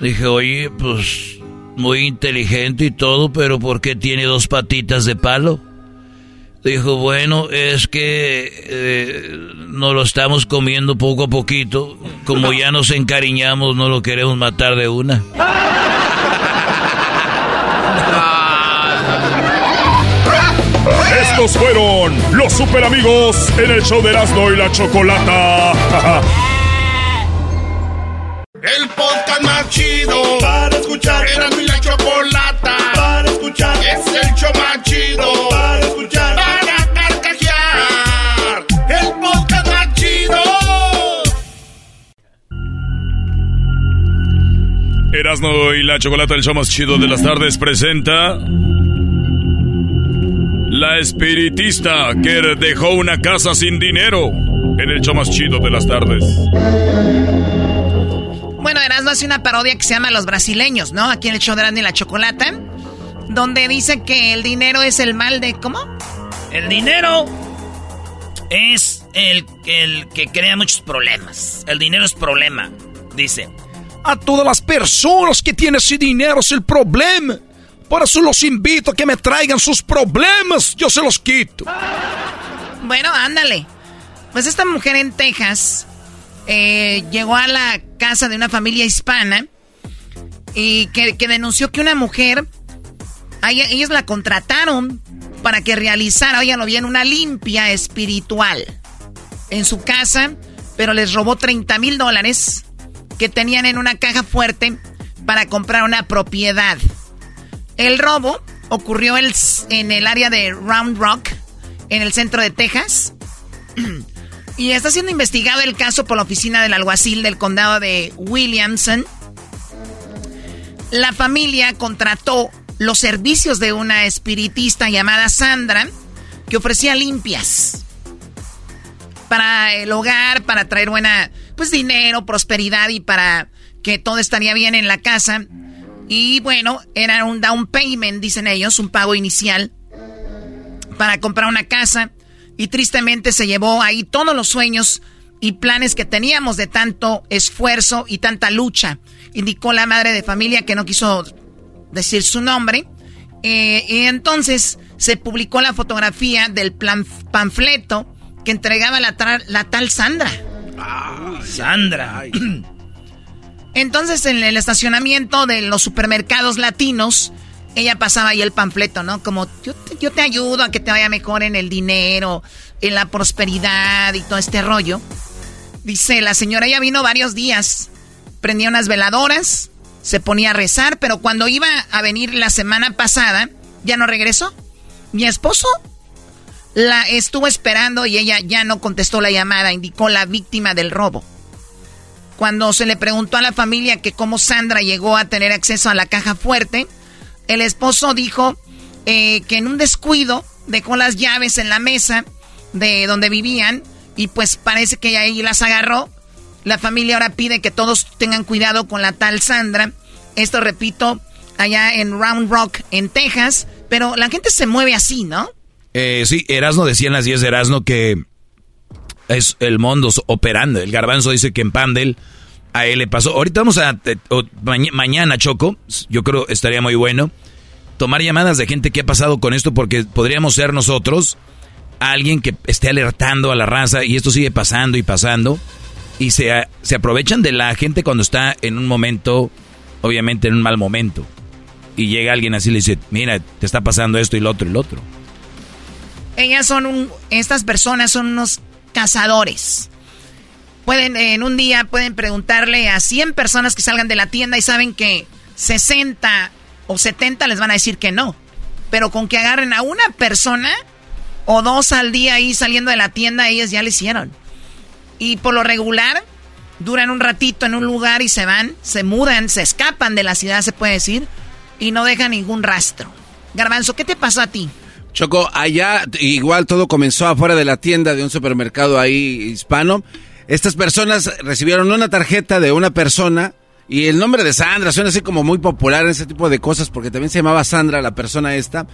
Dije, oye, pues muy inteligente y todo, pero ¿por qué tiene dos patitas de palo? Dijo, bueno, es que eh, nos lo estamos comiendo poco a poquito. Como ya nos encariñamos, no lo queremos matar de una. Estos fueron los super amigos en el show de Erasmo y la Chocolata. el podcast más chido para escuchar. Erasmo y la Chocolata para escuchar. Es el show más chido para escuchar. Para carcajear. El podcast más chido. Erasmo y la Chocolata, el show más chido de las tardes, presenta la espiritista que dejó una casa sin dinero en el show más chido de las tardes. Erasmo hace una parodia que se llama Los Brasileños, ¿no? Aquí en el show de Erasmo y la Chocolata. Donde dice que el dinero es el mal de... ¿Cómo? El dinero es el, el que crea muchos problemas. El dinero es problema, dice. A todas las personas que tienen ese dinero es el problema. Por eso los invito a que me traigan sus problemas. Yo se los quito. Bueno, ándale. Pues esta mujer en Texas eh, llegó a la casa de una familia hispana y que, denunció que una mujer, ellos la contrataron para que realizara, una limpia espiritual en su casa, pero les robó 30 mil dólares que tenían en una caja fuerte para comprar una propiedad. El robo ocurrió en el área de Round Rock, en el centro de Texas. y está siendo investigado el caso por la oficina del alguacil del condado de Williamson. La familia contrató los servicios de una espiritista llamada Sandra, que ofrecía limpias para el hogar, para traer buena, pues dinero, prosperidad y para que todo estaría bien en la casa. Y bueno, era un down payment, dicen ellos, un pago inicial para comprar una casa. Y tristemente se llevó ahí todos los sueños y planes que teníamos de tanto esfuerzo y tanta lucha. Indicó la madre de familia que no quiso decir su nombre. Eh, y entonces se publicó la fotografía del plan, panfleto que entregaba la, la tal Sandra. Sandra. Entonces, en el estacionamiento de los supermercados latinos, ella pasaba ahí el panfleto, ¿no? Como yo te, yo te ayudo a que te vaya mejor en el dinero, en la prosperidad y todo este rollo. Dice, la señora ella vino varios días, prendía unas veladoras, se ponía a rezar, pero cuando iba a venir la semana pasada, ya no regresó. Mi esposo la estuvo esperando y ella ya no contestó la llamada, indicó la víctima del robo. Cuando se le preguntó a la familia que cómo Sandra llegó a tener acceso a la caja fuerte, el esposo dijo eh, que en un descuido dejó las llaves en la mesa de donde vivían y pues parece que ahí las agarró. La familia ahora pide que todos tengan cuidado con la tal Sandra. Esto repito, allá en Round Rock, en Texas. Pero la gente se mueve así, ¿no? Eh, sí, Erasno decía en las 10 de Erasno que es el mundo operando. El garbanzo dice que en Pandel a él le pasó. Ahorita vamos a, mañana, Choco, yo creo estaría muy bueno, tomar llamadas de gente que ha pasado con esto porque podríamos ser nosotros alguien que esté alertando a la raza y esto sigue pasando y pasando. Y se, se aprovechan de la gente cuando está en un momento, obviamente en un mal momento. Y llega alguien así y le dice, mira, te está pasando esto y lo otro y lo otro. Ellas son un, estas personas son unos cazadores. Pueden, en un día pueden preguntarle a 100 personas que salgan de la tienda y saben que 60 o 70 les van a decir que no. Pero con que agarren a una persona, o dos al día ahí saliendo de la tienda, ellas ya le hicieron. Y por lo regular, duran un ratito en un lugar y se van, se mudan, se escapan de la ciudad, se puede decir, y no dejan ningún rastro. Garbanzo, ¿qué te pasó a ti? Choco, allá igual todo comenzó afuera de la tienda de un supermercado ahí hispano. Estas personas recibieron una tarjeta de una persona y el nombre de Sandra suena así como muy popular en ese tipo de cosas porque también se llamaba Sandra la persona esta.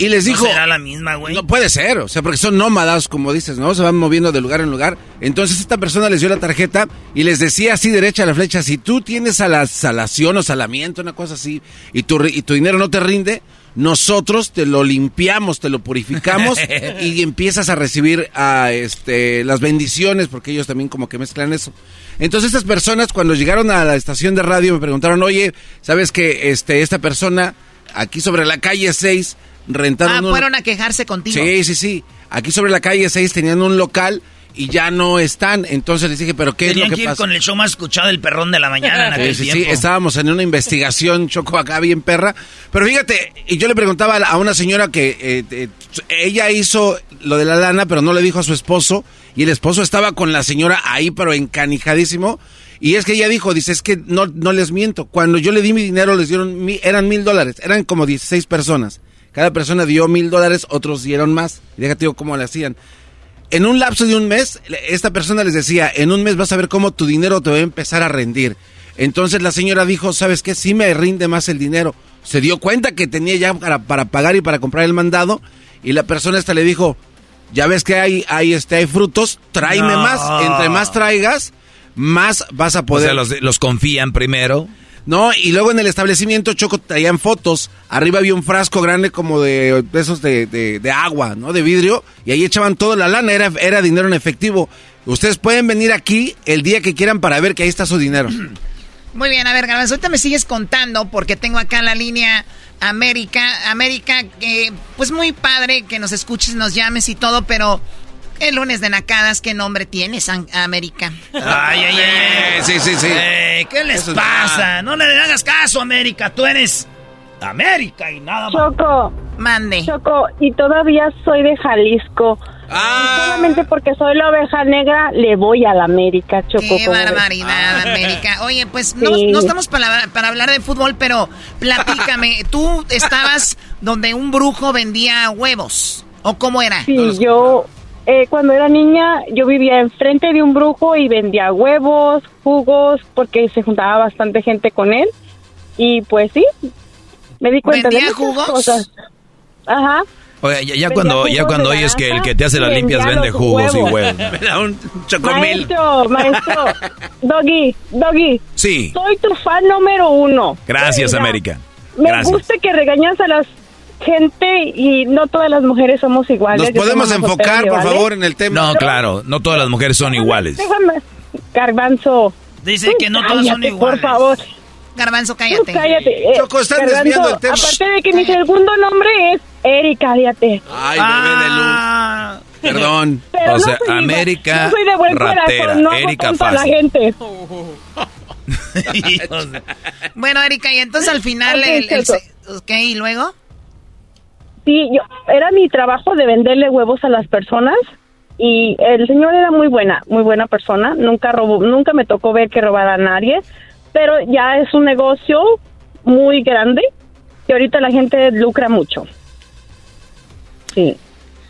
Y les dijo... ¿No será la misma, güey? No puede ser, o sea, porque son nómadas, como dices, ¿no? Se van moviendo de lugar en lugar. Entonces esta persona les dio la tarjeta y les decía así derecha a la flecha, si tú tienes a la salación o salamiento, una cosa así, y tu, y tu dinero no te rinde, nosotros te lo limpiamos, te lo purificamos y empiezas a recibir a, este, las bendiciones, porque ellos también como que mezclan eso. Entonces estas personas cuando llegaron a la estación de radio me preguntaron, oye, ¿sabes que este, esta persona aquí sobre la calle 6 rentaron... Ah, fueron a quejarse contigo. Sí, sí, sí. Aquí sobre la calle 6 tenían un local y ya no están. Entonces les dije, ¿pero qué es lo que, que ir con el show más escuchado del perrón de la mañana en aquel sí, Sí, estábamos en una investigación, Choco, acá bien perra. Pero fíjate, y yo le preguntaba a una señora que eh, eh, ella hizo lo de la lana, pero no le dijo a su esposo. Y el esposo estaba con la señora ahí, pero encanijadísimo. Y es que ella dijo, dice, es que no, no les miento. Cuando yo le di mi dinero, les dieron, eran mil dólares. Eran como 16 personas. Cada persona dio mil dólares, otros dieron más. Y déjate digo cómo le hacían en un lapso de un mes, esta persona les decía, en un mes vas a ver cómo tu dinero te va a empezar a rendir. Entonces la señora dijo, ¿sabes qué? Sí me rinde más el dinero. Se dio cuenta que tenía ya para, para pagar y para comprar el mandado. Y la persona esta le dijo, ya ves que hay, hay, este, hay frutos, tráeme más. Entre más traigas, más vas a poder. O sea, los, los confían primero. No, y luego en el establecimiento Choco traían fotos. Arriba había un frasco grande como de, esos de, de, agua, ¿no? De vidrio. Y ahí echaban toda la lana, era, era dinero en efectivo. Ustedes pueden venir aquí el día que quieran para ver que ahí está su dinero. Muy bien, a ver, Garbanzo, ahorita me sigues contando porque tengo acá la línea América. América, eh, pues muy padre que nos escuches, nos llames y todo, pero el lunes de Nacadas, ¿qué nombre tienes, América? Ay, ay, ay. Sí, sí, sí. ¿Qué les pasa? No le hagas caso, América. Tú eres América y nada más. Choco. Mande. Choco, y todavía soy de Jalisco. Ah. Solamente porque soy la oveja negra, le voy a la América, Choco. Qué barbaridad, América. Oye, pues no, no, estamos para, para hablar de fútbol, pero platícame. ¿Tú estabas donde un brujo vendía huevos? ¿O cómo era? Sí, yo eh, cuando era niña yo vivía enfrente de un brujo y vendía huevos, jugos, porque se juntaba bastante gente con él. Y pues sí, me di cuenta de jugos? cosas. Ajá. Oye, ya, cuando ya cuando oyes que el que te hace las limpias vende jugos y huevos. Me da un chocomil. Maestro, maestro. Doggy, Doggy. Sí. Soy tu fan número uno. Gracias, América. Me gusta que regañas a las gente y no todas las mujeres somos iguales. ¿Nos podemos enfocar, por favor, en el tema? No, claro, no todas las mujeres son iguales. Déjame, Garbanzo. Dice que no todas son iguales. Por favor. Garbanzo, cállate. cállate. Eh, Choco, están desviando el tema. Aparte de que mi segundo nombre es Erika, cállate. Ay, bebé de luz. Ah. Perdón. o sea, América no soy de buen ratera, corazón, no Erika fácil. la gente. bueno, Erika, y entonces al final, okay, el, el, ¿ok? ¿Y luego? Sí, yo, era mi trabajo de venderle huevos a las personas y el señor era muy buena, muy buena persona, nunca robó, nunca me tocó ver que robara a nadie, pero ya es un negocio muy grande y ahorita la gente lucra mucho. Sí.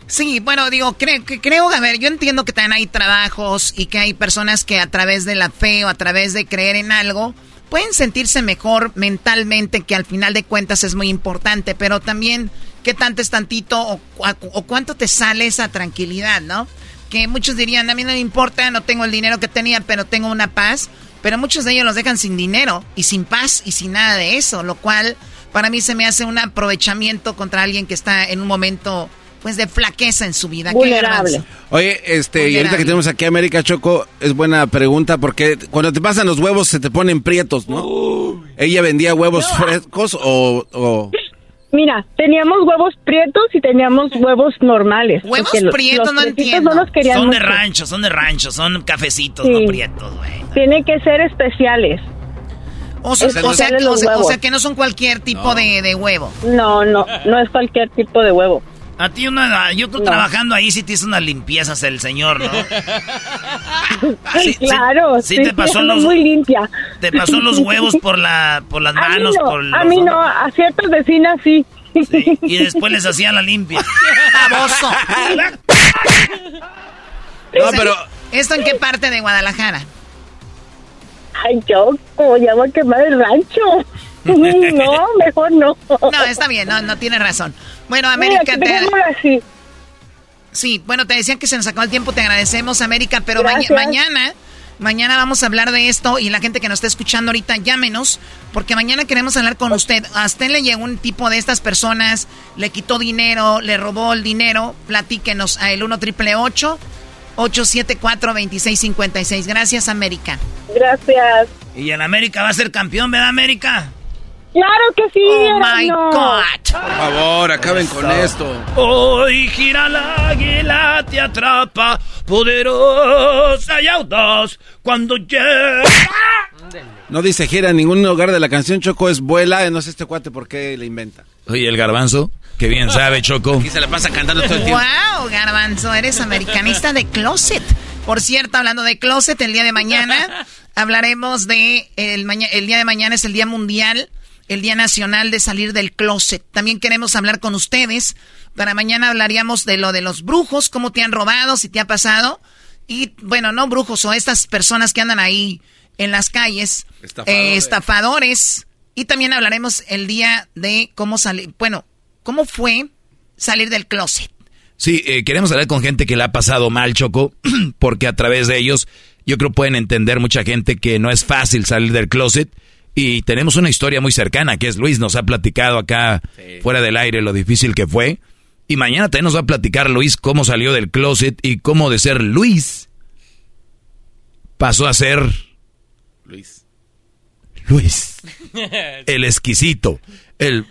Sí, bueno, digo, creo, creo, a ver, yo entiendo que también hay trabajos y que hay personas que a través de la fe o a través de creer en algo, pueden sentirse mejor mentalmente, que al final de cuentas es muy importante, pero también qué tanto es tantito o, o, cuánto te sale esa tranquilidad, ¿no? Que muchos dirían, a mí no me importa, no tengo el dinero que tenía, pero tengo una paz. Pero muchos de ellos los dejan sin dinero y sin paz y sin nada de eso, lo cual para mí se me hace un aprovechamiento contra alguien que está en un momento pues de flaqueza en su vida. Vulnerable. Oye, este, y ahorita que tenemos aquí a América Choco, es buena pregunta porque cuando te pasan los huevos se te ponen prietos, ¿no? ¿Ella vendía huevos frescos o, Mira, teníamos huevos prietos y teníamos huevos normales. Huevos prietos, no entiendo. son de rancho, son de rancho, son cafecitos, no prietos, güey. Tienen que ser especiales. O sea, o, sea, o sea, que no son cualquier tipo de, de, huevo. No, no, no es cualquier tipo de huevo. A ti una, yo trabajando ahí sí te hizo unas limpiezas el señor, ¿no? Sí, claro, sí, te pasó los, muy limpia. Te pasó los huevos por la, por las manos, a por A mí no, a ciertas vecinas sí. y después les hacía la limpia. ¡Baboso! no, pero... ¿Esto en qué parte de Guadalajara? Ay, yo, como ya voy a quemar el rancho. no, mejor no. No, está bien, no, no tiene razón. Bueno, América, te... Sí, bueno, te decían que se nos acabó el tiempo, te agradecemos, América, pero mañana, mañana vamos a hablar de esto y la gente que nos está escuchando ahorita, llámenos, porque mañana queremos hablar con usted. A usted le llegó un tipo de estas personas, le quitó dinero, le robó el dinero, platíquenos a el 1 triple 874 2656 Gracias, América. Gracias. Y el América va a ser campeón, ¿verdad, América? Claro que sí. Oh my God. Por favor, acaben con esto. Hoy gira la águila, te atrapa, poderosa y audaz, cuando llega. No dice gira en ningún lugar de la canción Choco es vuela, no sé este cuate por qué le inventa. Oye, el garbanzo, que bien sabe, Choco. Aquí se le pasa cantando todo el tiempo. Wow, garbanzo, eres americanista de closet. Por cierto, hablando de closet, el día de mañana hablaremos de el, el día de mañana es el día mundial el Día Nacional de Salir del Closet. También queremos hablar con ustedes. Para mañana hablaríamos de lo de los brujos, cómo te han robado, si te ha pasado. Y bueno, no brujos o estas personas que andan ahí en las calles, eh, estafadores. Y también hablaremos el día de cómo salir, bueno, cómo fue salir del closet. Sí, eh, queremos hablar con gente que le ha pasado mal, Choco, porque a través de ellos yo creo pueden entender mucha gente que no es fácil salir del closet y tenemos una historia muy cercana, que es Luis, nos ha platicado acá fuera del aire lo difícil que fue. Y mañana también nos va a platicar Luis cómo salió del closet y cómo de ser Luis pasó a ser... Luis. Luis. El exquisito. El...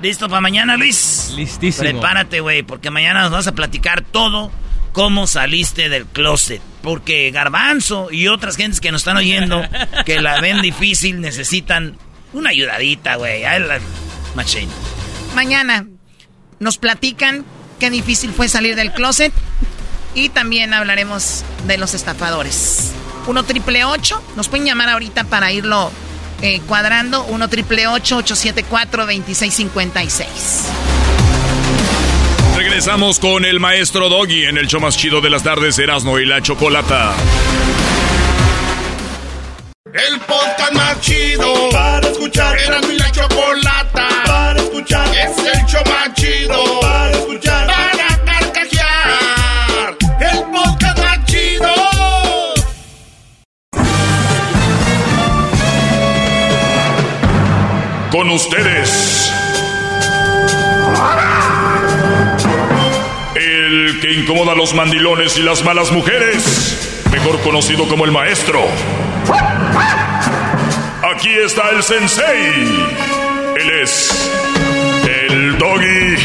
¿Listo para mañana, Luis? Listísimo. Prepárate, güey, porque mañana nos vas a platicar todo cómo saliste del closet. Porque Garbanzo y otras gentes que nos están oyendo, que la ven difícil, necesitan una ayudadita, güey. Machine. Mañana nos platican qué difícil fue salir del closet. Y también hablaremos de los estafadores. 1 triple 8, nos pueden llamar ahorita para irlo eh, cuadrando. 1 triple 874 2656. Regresamos con el maestro Doggy en el show más chido de las tardes, Erasmo y la Chocolata. El podcast más chido para escuchar. Erasmo y la Chocolata para escuchar. Es el show más chido para escuchar. Para carcajear. El podcast más chido. Con ustedes El que incomoda a los mandilones y las malas mujeres, mejor conocido como el maestro. Aquí está el sensei. Él es el doggy.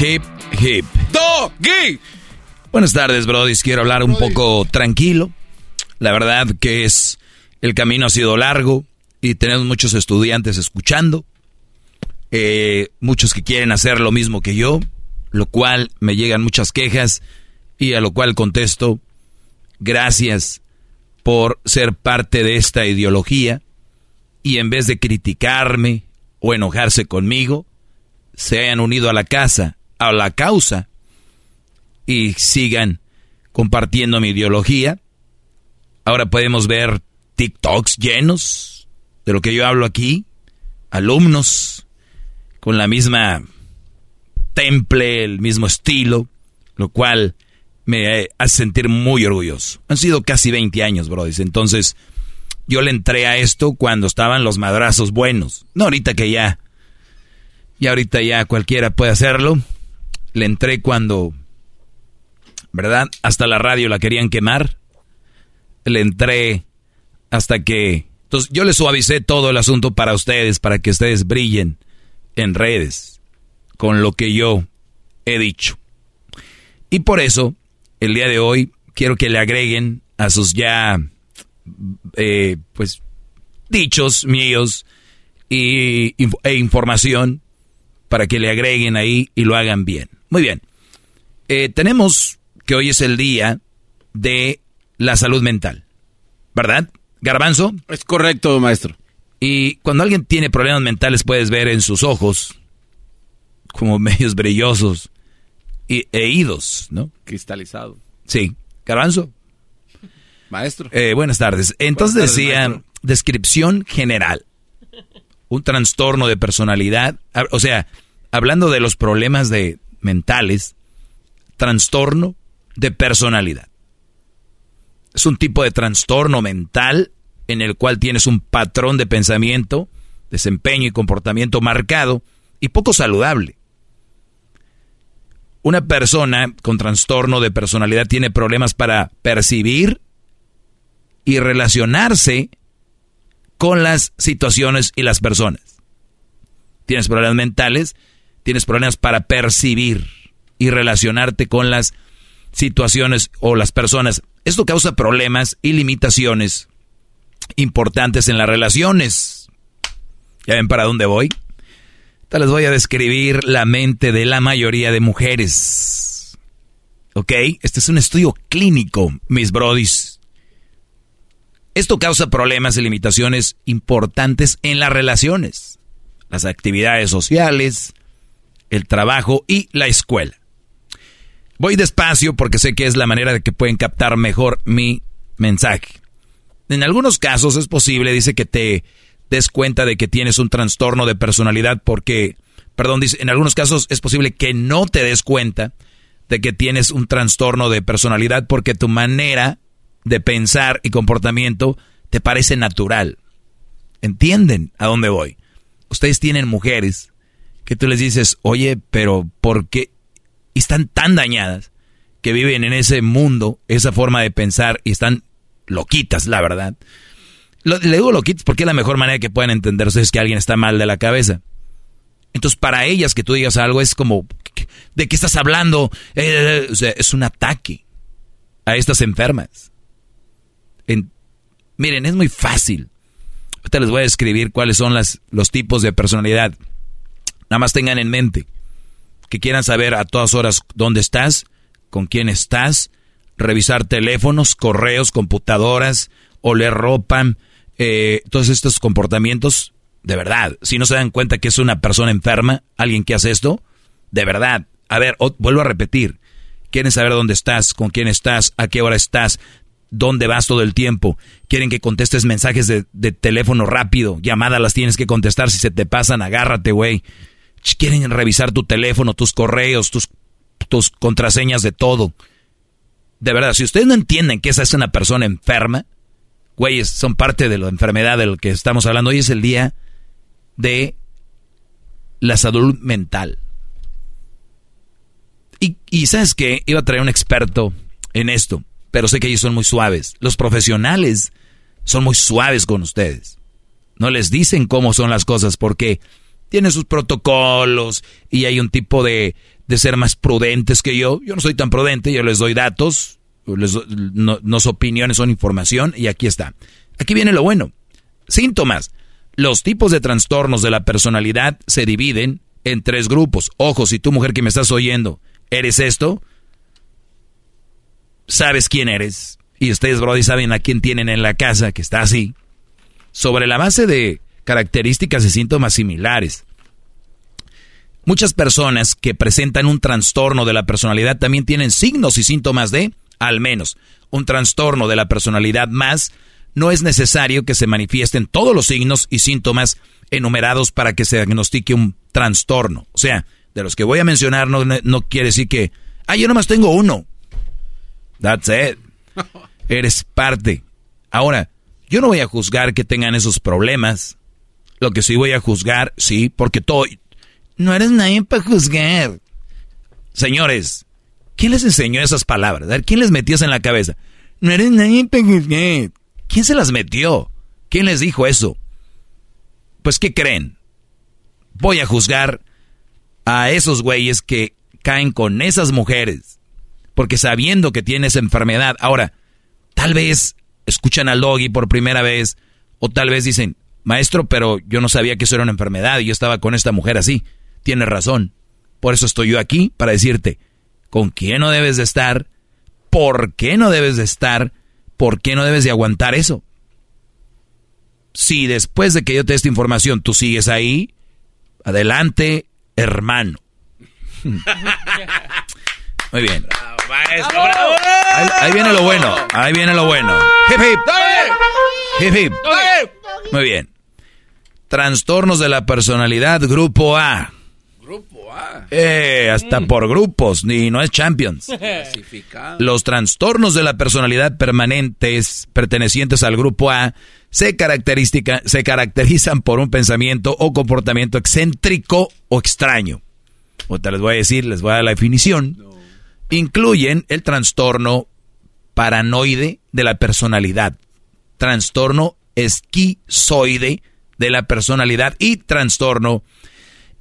hip, hip. Doggy. Buenas tardes, Brody. Quiero hablar un poco tranquilo. La verdad que es... El camino ha sido largo y tenemos muchos estudiantes escuchando. Eh, muchos que quieren hacer lo mismo que yo, lo cual me llegan muchas quejas y a lo cual contesto, gracias por ser parte de esta ideología y en vez de criticarme o enojarse conmigo, se hayan unido a la casa, a la causa y sigan compartiendo mi ideología. Ahora podemos ver TikToks llenos de lo que yo hablo aquí, alumnos con la misma temple, el mismo estilo, lo cual me hace sentir muy orgulloso. Han sido casi 20 años, bro. Entonces, yo le entré a esto cuando estaban los madrazos buenos. No ahorita que ya, y ahorita ya cualquiera puede hacerlo. Le entré cuando, ¿verdad? Hasta la radio la querían quemar. Le entré hasta que... Entonces, yo le suavicé todo el asunto para ustedes, para que ustedes brillen en redes con lo que yo he dicho. Y por eso, el día de hoy, quiero que le agreguen a sus ya, eh, pues, dichos míos y, e información para que le agreguen ahí y lo hagan bien. Muy bien. Eh, tenemos que hoy es el día de la salud mental, ¿verdad? Garbanzo. Es correcto, maestro. Y cuando alguien tiene problemas mentales puedes ver en sus ojos como medios brillosos y, e idos, ¿no? Cristalizado. Sí. Garbanzo. Maestro. Eh, buenas tardes. Entonces decía, descripción general. Un trastorno de personalidad. O sea, hablando de los problemas de mentales, trastorno de personalidad. Es un tipo de trastorno mental en el cual tienes un patrón de pensamiento, desempeño y comportamiento marcado y poco saludable. Una persona con trastorno de personalidad tiene problemas para percibir y relacionarse con las situaciones y las personas. Tienes problemas mentales, tienes problemas para percibir y relacionarte con las situaciones o las personas. Esto causa problemas y limitaciones importantes en las relaciones. ¿Ya ven para dónde voy? les voy a describir la mente de la mayoría de mujeres. ¿Ok? Este es un estudio clínico, mis brodis. Esto causa problemas y limitaciones importantes en las relaciones, las actividades sociales, el trabajo y la escuela. Voy despacio porque sé que es la manera de que pueden captar mejor mi mensaje. En algunos casos es posible, dice, que te des cuenta de que tienes un trastorno de personalidad porque, perdón, dice, en algunos casos es posible que no te des cuenta de que tienes un trastorno de personalidad porque tu manera de pensar y comportamiento te parece natural. ¿Entienden a dónde voy? Ustedes tienen mujeres que tú les dices, oye, pero ¿por qué? Y están tan dañadas que viven en ese mundo, esa forma de pensar y están loquitas, la verdad. le digo loquitas porque es la mejor manera que pueden entender ustedes que alguien está mal de la cabeza. Entonces, para ellas que tú digas algo es como, ¿de qué estás hablando? Eh, o sea, es un ataque a estas enfermas. miren, es muy fácil. Ahorita les voy a describir cuáles son las, los tipos de personalidad. Nada más tengan en mente que quieran saber a todas horas dónde estás, con quién estás, revisar teléfonos, correos, computadoras, oler ropa, eh, todos estos comportamientos, de verdad, si no se dan cuenta que es una persona enferma, alguien que hace esto, de verdad, a ver, vuelvo a repetir, quieren saber dónde estás, con quién estás, a qué hora estás, dónde vas todo el tiempo, quieren que contestes mensajes de, teléfono rápido, llamadas las tienes que contestar, si se te pasan, agárrate, güey. Quieren revisar tu teléfono, tus correos, tus, tus contraseñas de todo de verdad, si ustedes no entienden que esa es una persona enferma, güeyes, son parte de la enfermedad de lo que estamos hablando. Hoy es el día de la salud mental. Y, y sabes que iba a traer un experto en esto, pero sé que ellos son muy suaves. Los profesionales son muy suaves con ustedes. No les dicen cómo son las cosas porque tienen sus protocolos y hay un tipo de, de ser más prudentes que yo. Yo no soy tan prudente, yo les doy datos, les, no, no son opiniones, son información y aquí está. Aquí viene lo bueno. Síntomas. Los tipos de trastornos de la personalidad se dividen en tres grupos. Ojo, si tú mujer que me estás oyendo, ¿eres esto? ¿Sabes quién eres? Y ustedes, Brody, saben a quién tienen en la casa que está así. Sobre la base de características y síntomas similares. Muchas personas que presentan un trastorno de la personalidad también tienen signos y síntomas de, al menos, un trastorno de la personalidad más. No es necesario que se manifiesten todos los signos y síntomas enumerados para que se diagnostique un trastorno. O sea, de los que voy a mencionar no, no quiere decir que, ah, yo nomás tengo uno. That's it. Eres parte. Ahora, yo no voy a juzgar que tengan esos problemas. Lo que sí voy a juzgar, sí, porque todo, no eres nadie para juzgar. Señores, ¿quién les enseñó esas palabras? ¿quién les metió eso en la cabeza? No eres nadie para juzgar. ¿Quién se las metió? ¿Quién les dijo eso? Pues, ¿qué creen? Voy a juzgar a esos güeyes que caen con esas mujeres. Porque sabiendo que tienes enfermedad. Ahora, tal vez escuchan al doggy por primera vez O tal vez dicen, maestro, pero yo no sabía que eso era una enfermedad y yo estaba con esta mujer así. Tienes razón. Por eso estoy yo aquí, para decirte, con quién no debes de estar, por qué no debes de estar, por qué no debes de aguantar eso. Si después de que yo te dé esta información tú sigues ahí, adelante, hermano. Muy bien. Ahí, viene lo bueno. Ahí viene lo bueno. Hip hip. Hip hip. Muy bien. Trastornos de la personalidad, grupo A. Grupo A. Eh, hasta mm. por grupos, ni no es Champions. Los trastornos de la personalidad permanentes pertenecientes al grupo A se, se caracterizan por un pensamiento o comportamiento excéntrico o extraño. O te les voy a decir, les voy a dar la definición. Incluyen el trastorno paranoide de la personalidad, trastorno esquizoide de la personalidad y trastorno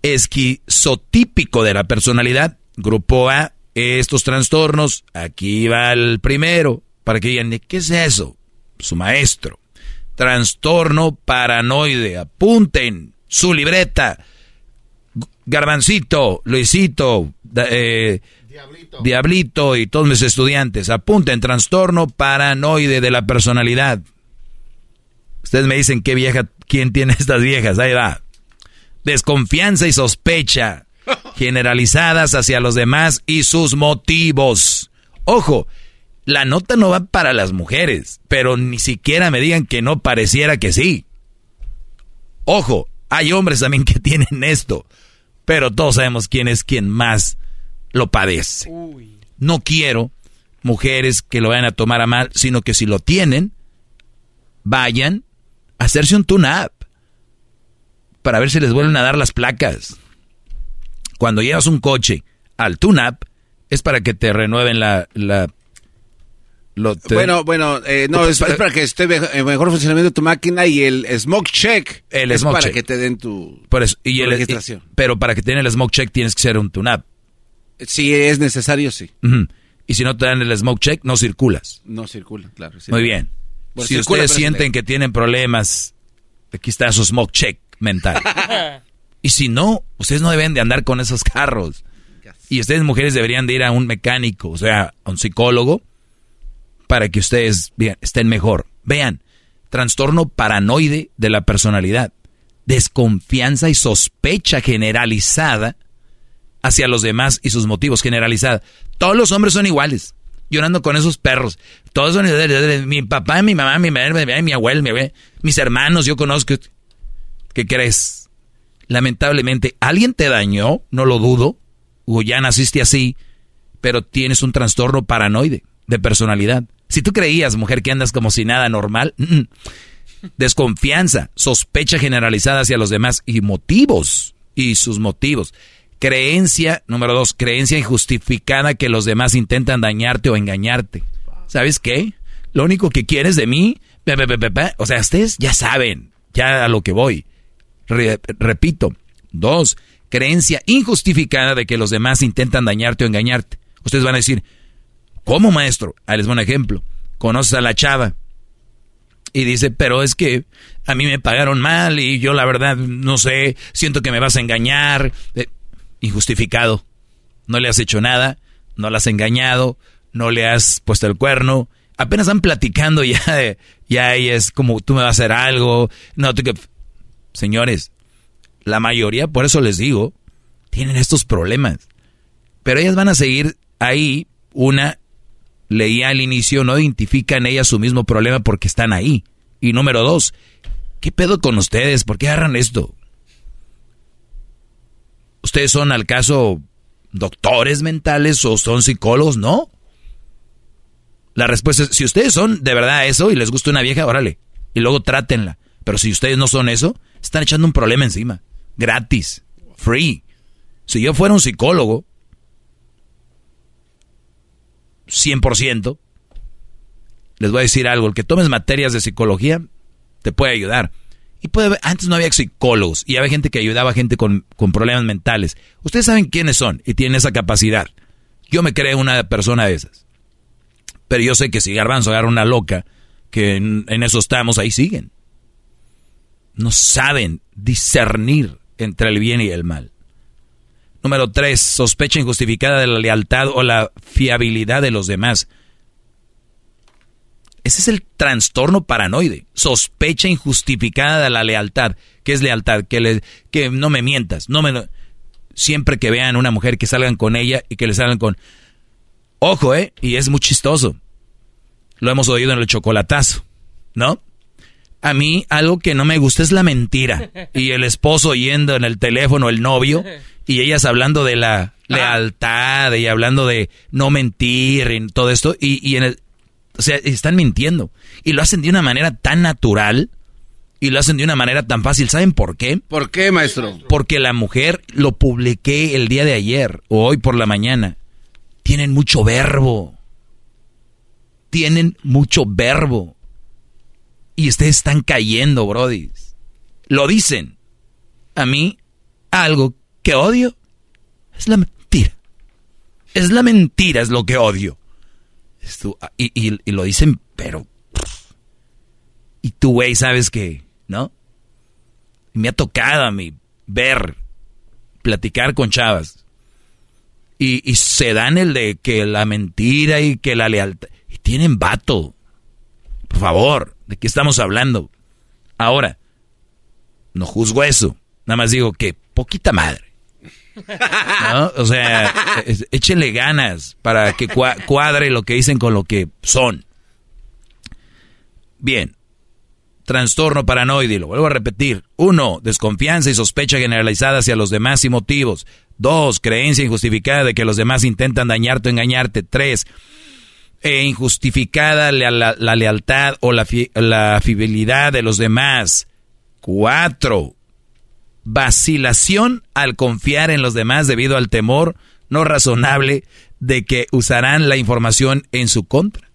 esquizotípico de la personalidad. Grupo A, estos trastornos, aquí va el primero, para que digan, ¿qué es eso? Su maestro. Trastorno paranoide, apunten su libreta. Garbancito, Luisito, eh, Diablito. y todos mis estudiantes, apunten trastorno paranoide de la personalidad. Ustedes me dicen qué vieja, quién tiene estas viejas, ahí va. Desconfianza y sospecha generalizadas hacia los demás y sus motivos. Ojo, la nota no va para las mujeres, pero ni siquiera me digan que no pareciera que sí. Ojo, hay hombres también que tienen esto, pero todos sabemos quién es quien más lo padece. No quiero mujeres que lo vayan a tomar a mal, sino que si lo tienen, vayan a hacerse un tune-up para ver si les vuelven a dar las placas. Cuando llevas un coche al tune-up, es para que te renueven la... la Bueno, bueno, eh, no, es, para que esté en mejor funcionamiento tu máquina y el smoke check el es para que te den tu, Por eso, y el, registración. pero para que te den el smoke check tienes que ser un tune-up. Si es necesario, sí. Y si no te dan el smoke check, no circulas. No circula, claro. Muy bien. si ustedes sienten que tienen problemas, aquí está su smoke check mental. y si no, ustedes no deben de andar con esos carros. Y ustedes mujeres deberían de ir a un mecánico, o sea, a un psicólogo, para que ustedes estén mejor. Vean, trastorno paranoide de la personalidad, desconfianza y sospecha generalizada hacia los demás y sus motivos generalizada. Todos los hombres son iguales. Llorando con esos perros. Todos son mi papá, mi mamá, mi madre, mi abuelo, mi mis hermanos, yo conozco. ¿Qué crees? Lamentablemente, alguien te dañó, no lo dudo, o ya naciste así, pero tienes un trastorno paranoide de personalidad. Si tú creías, mujer, que andas como si nada normal, mm, mm. desconfianza, sospecha generalizada hacia los demás y motivos, y sus motivos. Creencia, número dos, creencia injustificada que los demás intentan dañarte o engañarte. ¿Sabes qué? Lo único que quieres de mí, o sea, ustedes ya saben, ya a lo que voy. Repito, dos, creencia injustificada de que los demás intentan dañarte o engañarte. Ustedes van a decir, ¿cómo maestro? Ahí les un ejemplo. Conoces a la chava y dice, pero es que a mí me pagaron mal y yo la verdad no sé, siento que me vas a engañar. Eh, injustificado. No le has hecho nada, no la has engañado, no le has puesto el cuerno. Apenas están platicando ya, ya es como tú me vas a hacer algo. No, que... Señores, la mayoría, por eso les digo, tienen estos problemas. Pero ellas van a seguir ahí. Una, leía al inicio, no identifican ellas su mismo problema porque están ahí. Y número dos, ¿qué pedo con ustedes? ¿Por qué agarran esto? ¿Ustedes son al caso doctores mentales o son psicólogos? No. La respuesta es, si ustedes son de verdad eso y les gusta una vieja, órale. Y luego trátenla. Pero si ustedes no son eso, están echando un problema encima. Gratis. Free. Si yo fuera un psicólogo, 100%, les voy a decir algo, el que tomes materias de psicología te puede ayudar. Y puede antes no había psicólogos y había gente que ayudaba a gente con, problemas mentales. Ustedes saben quiénes son y tienen esa capacidad. Yo me creo una persona de esas. Pero yo sé que si Garbanzo agarra una loca, que en, eso estamos, ahí siguen. No saben discernir entre el bien y el mal. Número tres, sospecha injustificada de la lealtad o la fiabilidad de los demás. Ese es el trastorno paranoide. Sospecha injustificada de la lealtad. ¿Qué es lealtad? Que, le, que no me mientas. No me, siempre que vean una mujer que salgan con ella y que le salgan con... Ojo, ¿eh? Y es muy chistoso. Lo hemos oído en el chocolatazo, ¿no? A mí algo que no me gusta es la mentira. Y el esposo oyendo en el teléfono, el novio, y ellas hablando de la lealtad y hablando de no mentir y todo esto. Y, y en el, o sea, están mintiendo. Y lo hacen de una manera tan natural y lo hacen de una manera tan fácil. ¿Saben por qué? ¿Por qué, maestro? Porque la mujer, lo publiqué el día de ayer o hoy por la mañana, tienen mucho verbo. Tienen mucho verbo. Y ustedes están cayendo, Brody. Lo dicen. A mí, algo que odio es la mentira. Es la mentira, es lo que odio. Ah, y, lo dicen, pero... Y tú, güey, sabes que, ¿no? Me ha tocado a mí ver, platicar con chavas. Y, y se dan el de que la mentira y que la lealtad... Y tienen vato. Por favor, ¿de qué estamos hablando? Ahora, no juzgo eso. Nada más digo que poquita madre. O sea, échenle ganas para que cuadre lo que dicen con lo que son. Bien. Trastorno paranoide, lo vuelvo a repetir. Uno, desconfianza y sospecha generalizada hacia los demás y motivos. Dos, creencia injustificada de que los demás intentan dañarte o engañarte. Tres, e injustificada la, lealtad o la, la fidelidad de los demás. Cuatro, vacilación al confiar en los demás debido al temor no razonable de que usarán la información en su contra.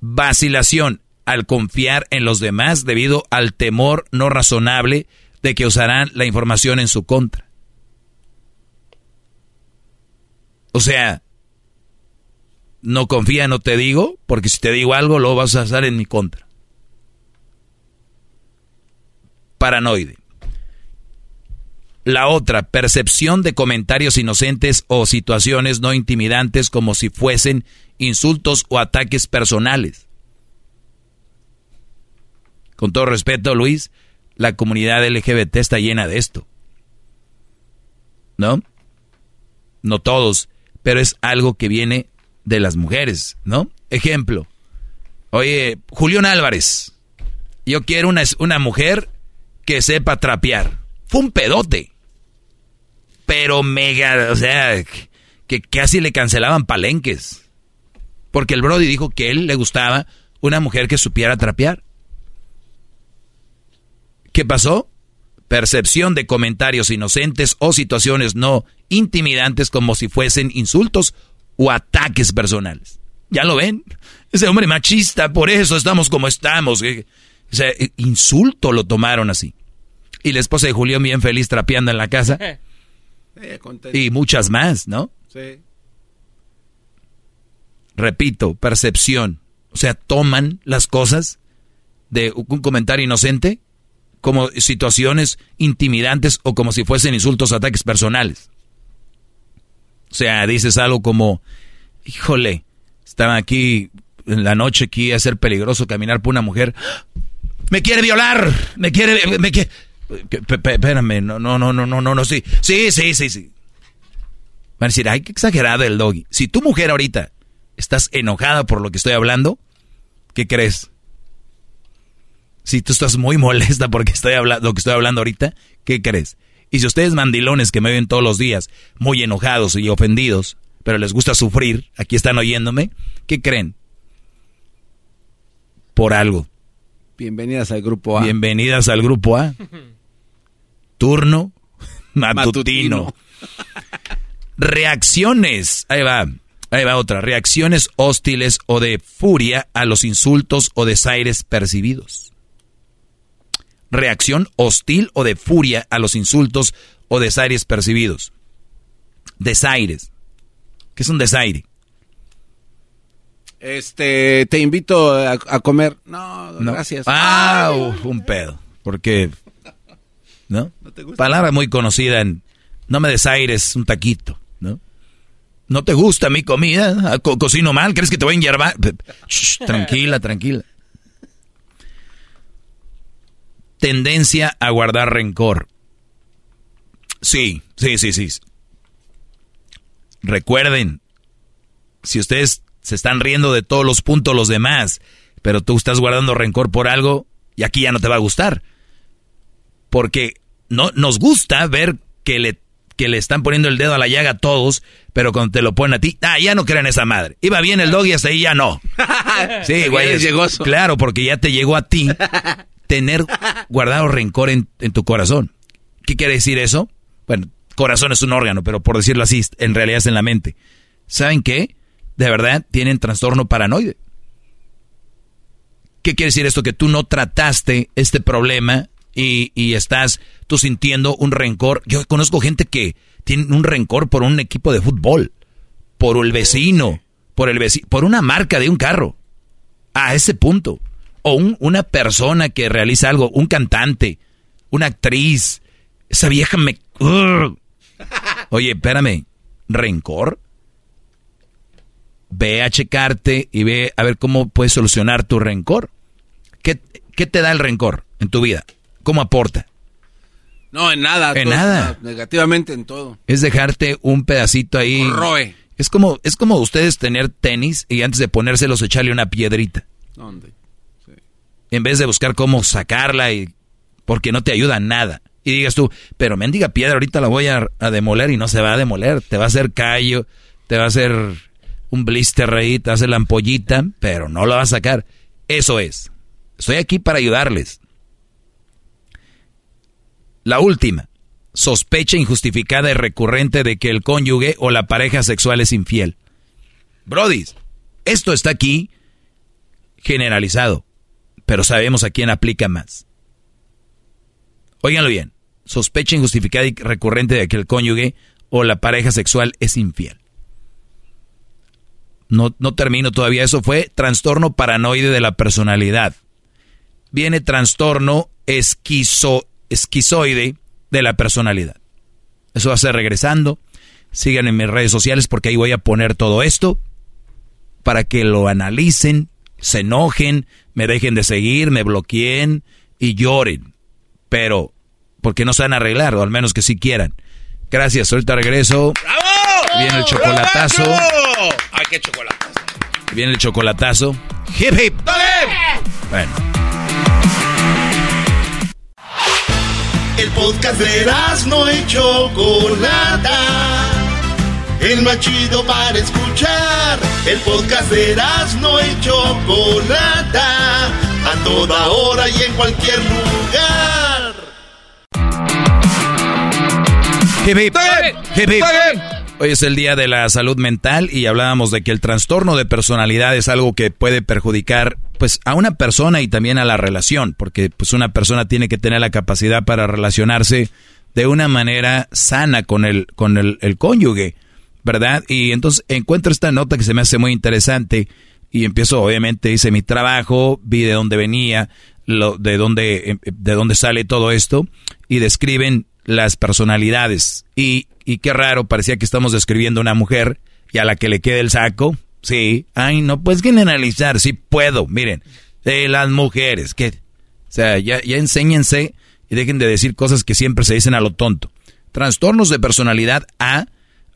Vacilación al confiar en los demás debido al temor no razonable de que usarán la información en su contra. O sea, no confía, no te digo, porque si te digo algo lo vas a usar en mi contra. paranoide. La otra, percepción de comentarios inocentes o situaciones no intimidantes como si fuesen insultos o ataques personales. Con todo respeto, Luis, la comunidad LGBT está llena de esto. ¿No? No todos, pero es algo que viene de las mujeres, ¿no? Ejemplo. Oye, Julián Álvarez, yo quiero una, una mujer que sepa trapear. Fue un pedote. Pero mega, o sea, que casi le cancelaban palenques. Porque el Brody dijo que él le gustaba una mujer que supiera trapear. ¿Qué pasó? Percepción de comentarios inocentes o situaciones no intimidantes como si fuesen insultos o ataques personales. ¿Ya lo ven? Ese hombre machista, por eso estamos como estamos. O sea, insulto lo tomaron así. Y la esposa de Julián bien feliz trapeando en la casa. y muchas más, ¿no? Sí. Repito, percepción. O sea, toman las cosas de un comentario inocente como situaciones intimidantes o como si fuesen insultos, ataques personales. O sea, dices algo como, híjole, estaba aquí en la noche aquí a ser peligroso caminar por una mujer. Me quiere violar, me quiere, me quiere Espérame, no, no, no, no, no, no, no, sí. Sí, sí, sí, sí. Van a decir, ay, qué exagerado el doggy. Si tu mujer ahorita estás enojada por lo que estoy hablando, ¿qué crees? Si tú estás muy molesta porque estoy hablando, lo que estoy hablando ahorita, ¿qué crees? Y si ustedes mandilones que me ven todos los días, muy enojados y ofendidos, pero les gusta sufrir, aquí están oyéndome, ¿qué creen? Por algo. Bienvenidas al grupo A. Bienvenidas al grupo A. turno matutino. Reacciones, ahí va, ahí va otra, reacciones hostiles o de furia a los insultos o desaires percibidos. Reacción hostil o de furia a los insultos o desaires percibidos. Desaires. ¿Qué es un desaire? Este, te invito a, comer. No, gracias. Ah, un pedo. Porque, ¿no? Palabra muy conocida en, no me desaires un taquito, ¿no? ¿No te gusta mi comida? Ah, cocino mal, ¿crees que te voy a enyarbar? tranquila, tranquila. Tendencia a guardar rencor. Sí, sí, sí, sí. Recuerden, si ustedes se están riendo de todos los puntos los demás, pero tú estás guardando rencor por algo y aquí ya no te va a gustar. Porque no, nos gusta ver que le, que le están poniendo el dedo a la llaga a todos, pero cuando te lo ponen a ti, ah, ya no crean esa madre. Iba bien el dog y hasta ahí ya no. Sí, güey. Claro, porque ya te llegó a ti tener guardado rencor en, en tu corazón. ¿Qué quiere decir eso? Bueno, corazón es un órgano, pero por decirlo así, en realidad es en la mente. ¿Saben qué? de verdad tienen trastorno paranoide. ¿Qué quiere decir esto? Que tú no trataste este problema y, estás tú sintiendo un rencor. Yo conozco gente que tiene un rencor por un equipo de fútbol, por el vecino, por el vecino, por una marca de un carro. A ese punto. O una persona que realiza algo, un cantante, una actriz. Esa vieja me... Oye, espérame, ¿rencor? ve a checarte y ve a ver cómo puedes solucionar tu rencor. ¿Qué, qué te da el rencor en tu vida? ¿Cómo aporta? No, en nada. En nada. Negativamente en todo. Es dejarte un pedacito ahí. Roe. Es como, es como ustedes tener tenis y antes de ponérselos echarle una piedrita. ¿Dónde? En vez de buscar cómo sacarla y porque no te ayuda nada. Y digas tú, pero mendiga piedra, ahorita la voy a, a demoler y no se va a demoler. Te va a hacer callo, te va a hacer un blister ahí, te hace la ampollita, pero no lo va a sacar. Eso es. Estoy aquí para ayudarles. La última. Sospecha injustificada y recurrente de que el cónyuge o la pareja sexual es infiel. Brody, esto está aquí generalizado, pero sabemos a quién aplica más. Óiganlo bien. Sospecha injustificada y recurrente de que el cónyuge o la pareja sexual es infiel no, no termino todavía, eso fue trastorno paranoide de la personalidad. Viene trastorno esquizo, esquizoide de la personalidad. Eso va a ser regresando. Sigan en mis redes sociales porque ahí voy a poner todo esto para que lo analicen, se enojen, me dejen de seguir, me bloqueen y lloren. Pero, porque no se van a arreglar, o al menos que sí quieran. Gracias, ahorita regreso. ¡Bravo! Viene el chocolatazo. ¡Ay, qué chocolatazo! Viene el chocolatazo. ¡Hip, hip! ¡Dale! Bueno. El podcast de no y Chocolata. El más chido para escuchar. El podcast de no y Chocolata. A toda hora y en cualquier lugar. Hip, hip. Hip, hip. Hoy es el día de la salud mental y hablábamos de que el trastorno de personalidad es algo que puede perjudicar pues a una persona y también a la relación, porque pues una persona tiene que tener la capacidad para relacionarse de una manera sana con el con el, cónyuge, ¿verdad? Y entonces encuentro esta nota que se me hace muy interesante y empiezo obviamente hice mi trabajo, vi de dónde venía, lo, de dónde de dónde sale todo esto y describen las personalidades y y qué raro, parecía que estamos describiendo una mujer y a la que le quede el saco. Sí, ay, no puedes generalizar, sí puedo. Miren, de las mujeres, que, o sea, ya, ya enséñense y dejen de decir cosas que siempre se dicen a lo tonto. Trastornos de personalidad A,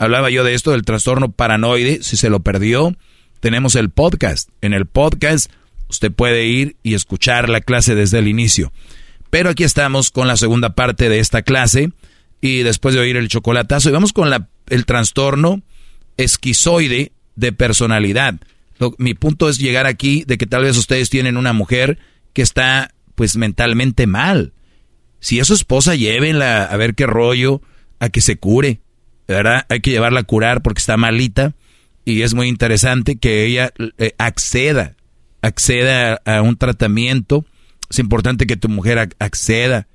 hablaba yo de esto, del trastorno paranoide, si se lo perdió, tenemos el podcast. En el podcast usted puede ir y escuchar la clase desde el inicio. Pero aquí estamos con la segunda parte de esta clase y después de oír el chocolatazo, y vamos con la, el trastorno esquizoide de personalidad. mi punto es llegar aquí de que tal vez ustedes tienen una mujer que está pues mentalmente mal. Si es su esposa, llévenla a ver qué rollo, a que se cure, ¿verdad? Hay que llevarla a curar porque está malita y es muy interesante que ella eh, acceda, acceda a, un tratamiento. Es importante que tu mujer acceda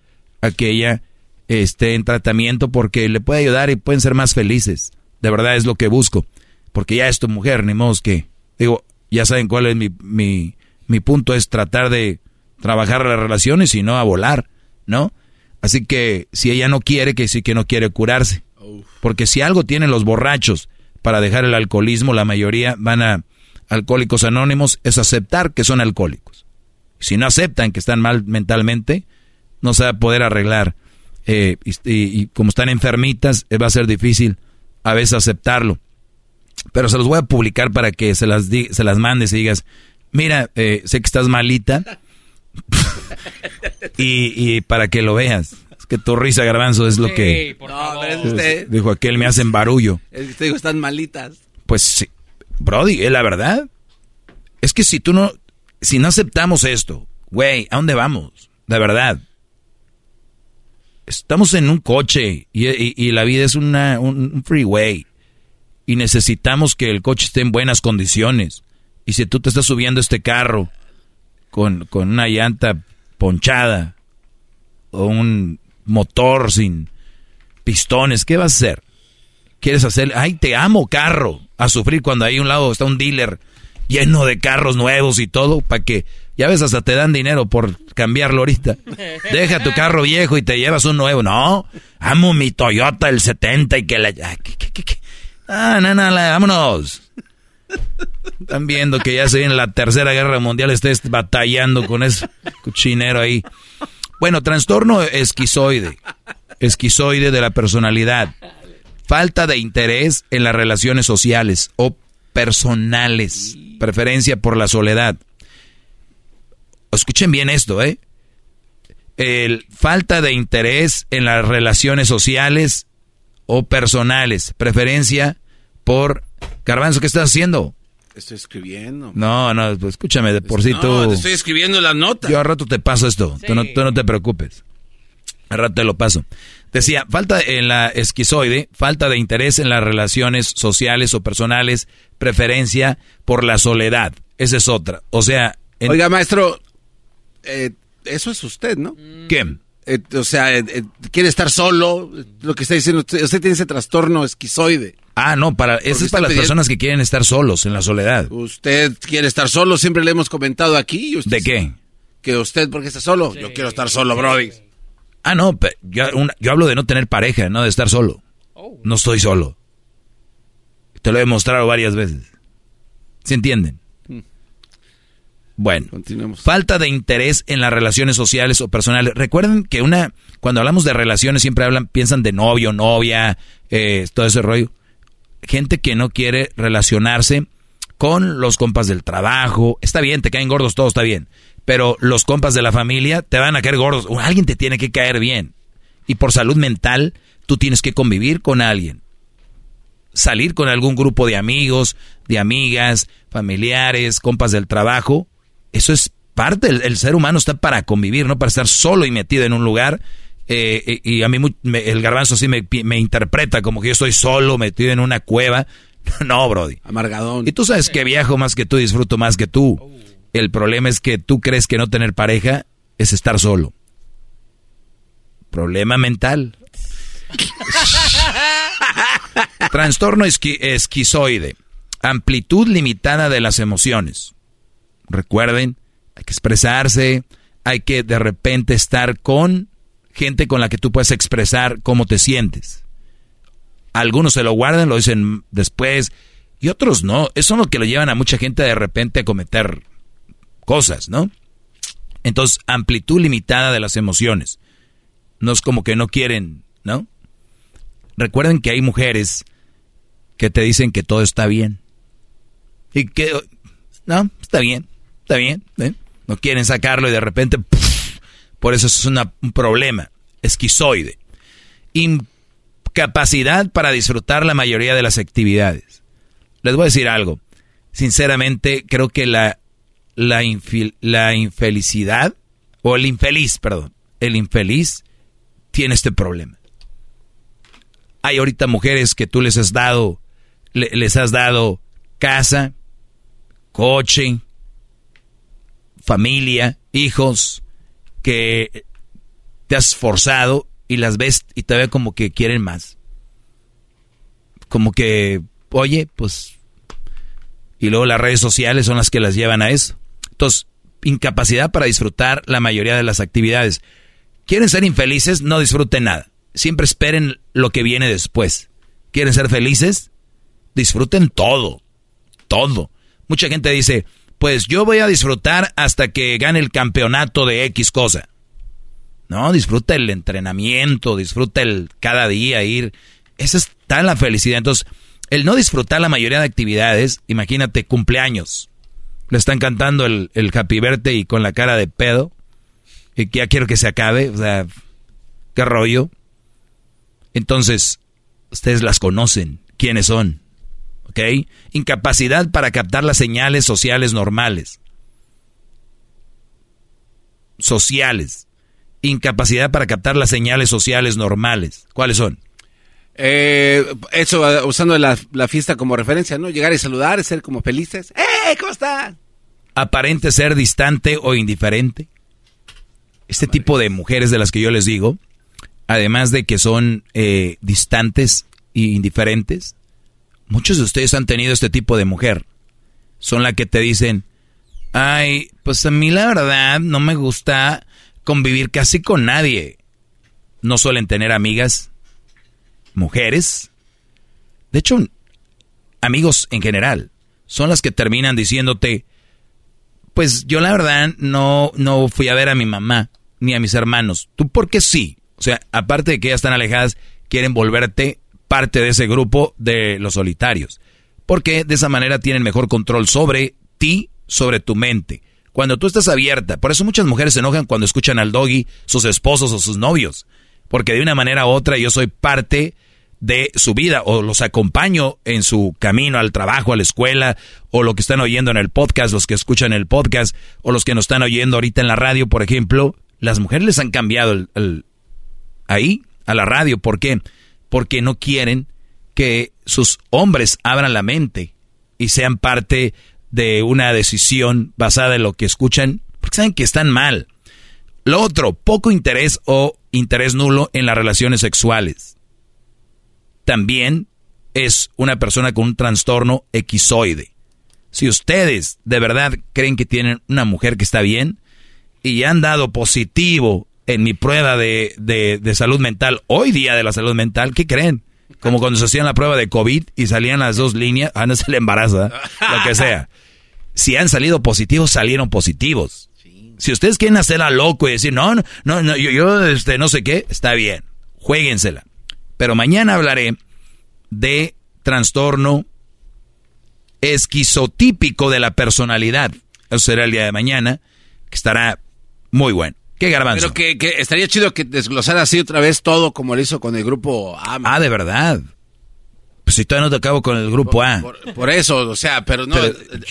a que ella esté en tratamiento porque le puede ayudar y pueden ser más felices. De verdad es lo que busco. Porque ya es tu mujer, ni modo que. Digo, Ya saben cuál es mi, mi, mi punto, es tratar de trabajar las relaciones y no a volar, ¿no? Así que si ella no quiere, que sí que no quiere curarse. Porque si algo tienen los borrachos para dejar el alcoholismo, la mayoría van a alcohólicos anónimos, es aceptar que son alcohólicos. Si no aceptan que están mal mentalmente, no se va a poder arreglar. Eh, y, como están enfermitas, eh, va a ser difícil a veces aceptarlo. Pero se los voy a publicar para que se las, se las mandes y digas, mira, eh, sé que estás malita. y, para que lo veas. Que tu risa, garbanzo, es lo que... Dijo aquel, me hacen barullo. Es que digo, están malitas. Pues sí. Brody, es la verdad. Es que si tú no... Si no aceptamos esto, güey, ¿a dónde vamos? De verdad. Estamos en un coche y, la vida es una, un freeway y necesitamos que el coche esté en buenas condiciones. Y si tú te estás subiendo este carro con, con una llanta ponchada o un motor sin pistones, ¿qué vas a hacer? ¿Quieres hacer? Ay, te amo, carro. A sufrir cuando hay un lado está un dealer lleno de carros nuevos y todo, para que, ya ves, hasta te dan dinero por cambiarlo ahorita. Deja tu carro viejo y te llevas un nuevo. No, amo mi Toyota el 70 y que la... ¿qué, qué, qué? Ah, no, no, vámonos. Están viendo que ya se viene la tercera guerra mundial, estés batallando con ese cuchinero ahí. Bueno, trastorno esquizoide. Esquizoide de la personalidad. Falta de interés en las relaciones sociales o personales. Preferencia por la soledad. Escuchen bien esto, ¿eh? Falta de interés en las relaciones sociales o personales. Preferencia por... Garbanzo, ¿qué estás haciendo? Estoy escribiendo. No, no, pues escúchame, de por sí tú... No, te estoy escribiendo la nota. Yo al rato te paso esto, tú, no, tú no te preocupes. Al rato te lo paso. Decía, falta en la esquizoide, falta de interés en las relaciones sociales o personales, preferencia por la soledad. Esa es otra. O sea... Oiga, maestro, eh, eso es usted, ¿no? ¿Qué? Eh, o sea, eh, eh, quiere estar solo, lo que está diciendo, usted, tiene ese trastorno esquizoide. Ah, no, para, eso es para las personas que quieren estar solos en la soledad. Usted quiere estar solo, siempre le hemos comentado aquí. ¿De qué? Que usted, porque está solo, yo quiero estar solo, Brody. Ah, no, yo, yo, hablo de no tener pareja, no de estar solo. Oh. No estoy solo. Te lo he demostrado varias veces. ¿Se entienden? Bueno, falta de interés en las relaciones sociales o personales. Recuerden que una, cuando hablamos de relaciones siempre hablan, piensan de novio, novia, eh, todo ese rollo. Gente que no quiere relacionarse con los compas del trabajo. Está bien, te caen gordos, todo está bien. Pero los compas de la familia te van a caer gordos. alguien te tiene que caer bien. Y por salud mental, tú tienes que convivir con alguien. Salir con algún grupo de amigos, de amigas, familiares, compas del trabajo eso es parte, el, ser humano está para convivir, no para estar solo y metido en un lugar. Eh, y a mí el garbanzo sí me, interpreta como que yo estoy solo, metido en una cueva. no, Brody. Amargadón. Y tú sabes que viajo más que tú, disfruto más que tú. El problema es que tú crees que no tener pareja es estar solo. Problema mental. Trastorno esquizoide. Amplitud limitada de las emociones. Recuerden, hay que expresarse, hay que de repente estar con gente con la que tú puedes expresar cómo te sientes. Algunos se lo guardan, lo dicen después, y otros no. Eso es lo que lo llevan a mucha gente de repente a cometer cosas, ¿no? Entonces, amplitud limitada de las emociones. No es como que no quieren, ¿no? Recuerden que hay mujeres que te dicen que todo está bien. Y que, no, está bien está bien, no quieren sacarlo y de repente, por eso es un problema, esquizoide. Incapacidad para disfrutar la mayoría de las actividades. Les voy a decir algo, sinceramente creo que la, la, la infelicidad, o el infeliz, perdón, el infeliz tiene este problema. Hay ahorita mujeres que tú les has dado, les has dado casa, coche, familia, hijos, que te has forzado y las ves y te ve como que quieren más. Como que, oye, pues Y luego las redes sociales son las que las llevan a eso. Entonces, incapacidad para disfrutar la mayoría de las actividades. ¿Quieren ser infelices? No disfruten nada. Siempre esperen lo que viene después. ¿Quieren ser felices? Disfruten todo. Todo. Mucha gente dice, pues yo voy a disfrutar hasta que gane el campeonato de X cosa. No, disfruta el entrenamiento, disfruta el cada día ir. Esa está la felicidad. Entonces, el no disfrutar la mayoría de actividades, imagínate, cumpleaños. Le están cantando el, el Happy Birthday y con la cara de pedo. Y ya quiero que se acabe. O sea, qué rollo. Entonces, ustedes las conocen. ¿Quiénes son? ¿Ok? Incapacidad para captar las señales sociales normales. Sociales. Incapacidad para captar las señales sociales normales. ¿Cuáles son? Eh, eso, usando la, fiesta como referencia, ¿no? Llegar y saludar, ser como felices. ¡Eh! ¿Cómo estás? Aparente ser distante o indiferente. Este tipo de mujeres de las que yo les digo, además de que son eh, distantes e indiferentes, muchos de ustedes han tenido este tipo de mujer. Son las que te dicen, ay, pues a mí la verdad no me gusta convivir casi con nadie. No suelen tener amigas, mujeres. De hecho, amigos en general, son las que terminan diciéndote, pues yo la verdad no, no fui a ver a mi mamá ni a mis hermanos. ¿Tú por qué sí? O sea, aparte de que ya están alejadas, quieren volverte parte de ese grupo de los solitarios. Porque de esa manera tienen mejor control sobre ti, sobre tu mente. Cuando tú estás abierta, por eso muchas mujeres se enojan cuando escuchan al doggy, sus esposos o sus novios. Porque de una manera u otra yo soy parte de su vida o los acompaño en su camino al trabajo, a la escuela o lo que están oyendo en el podcast, los que escuchan el podcast o los que nos están oyendo ahorita en la radio, por ejemplo, las mujeres les han cambiado el, ahí a la radio. ¿Por qué? Porque no quieren que sus hombres abran la mente y sean parte de una decisión basada en lo que escuchan, porque saben que están mal. Lo otro, poco interés o interés nulo en las relaciones sexuales también es una persona con un trastorno equizoide. Si ustedes de verdad creen que tienen una mujer que está bien y han dado positivo en mi prueba de, de, salud mental, hoy día de la salud mental, ¿qué creen? Como cuando se hacían la prueba de COVID y salían las dos líneas, ah, no se le embaraza, lo que sea. Si han salido positivos, salieron positivos. Si ustedes quieren hacerla loco y decir, no, no, no, yo, yo este, no sé qué, está bien, jueguensela. Pero mañana hablaré de trastorno esquizotípico de la personalidad. Eso será el día de mañana, que estará muy bueno. ¿Qué garbanzo? Pero que, estaría chido que desglosara así otra vez todo como lo hizo con el grupo A. Ah, de verdad. Pues si todavía no te acabo con el grupo A. Por, eso, o sea, pero no,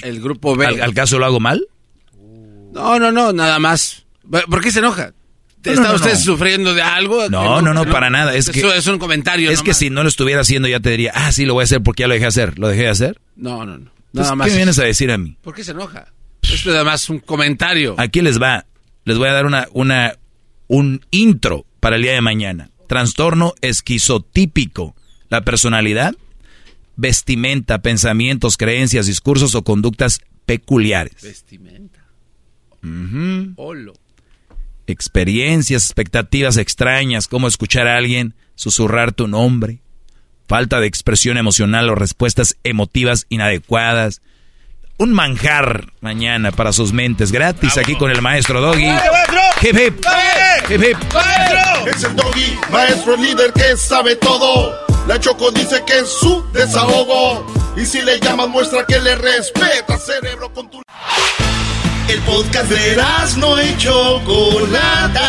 el, grupo B. ¿Al, caso lo hago mal? No, no, no, nada más. ¿Por qué se enoja? ¿Está usted sufriendo de algo? No, no, no, para nada. Es que, Eso es un comentario. Es que si no lo estuviera haciendo ya te diría, ah, sí, lo voy a hacer porque ya lo dejé hacer. ¿Lo dejé de hacer? No, no, no. Nada más. ¿Qué vienes a decir a mí? ¿Por qué se enoja? Esto es además un comentario. Aquí les va. Les voy a dar una, una, un intro para el día de mañana. Trastorno esquizotípico. La personalidad, vestimenta, pensamientos, creencias, discursos o conductas peculiares. Vestimenta. Uh experiencias, expectativas extrañas, como escuchar a alguien susurrar tu nombre, falta de expresión emocional o respuestas emotivas inadecuadas. Un manjar mañana para sus mentes, gratis aquí con el maestro Doggy. Hip hip. Hip hip. Es el Doggy, maestro líder que sabe todo. La Choco dice que es su desahogo. Y si le llamas muestra que le respeta, cerebro con tu... El podcast de no y Chocolata.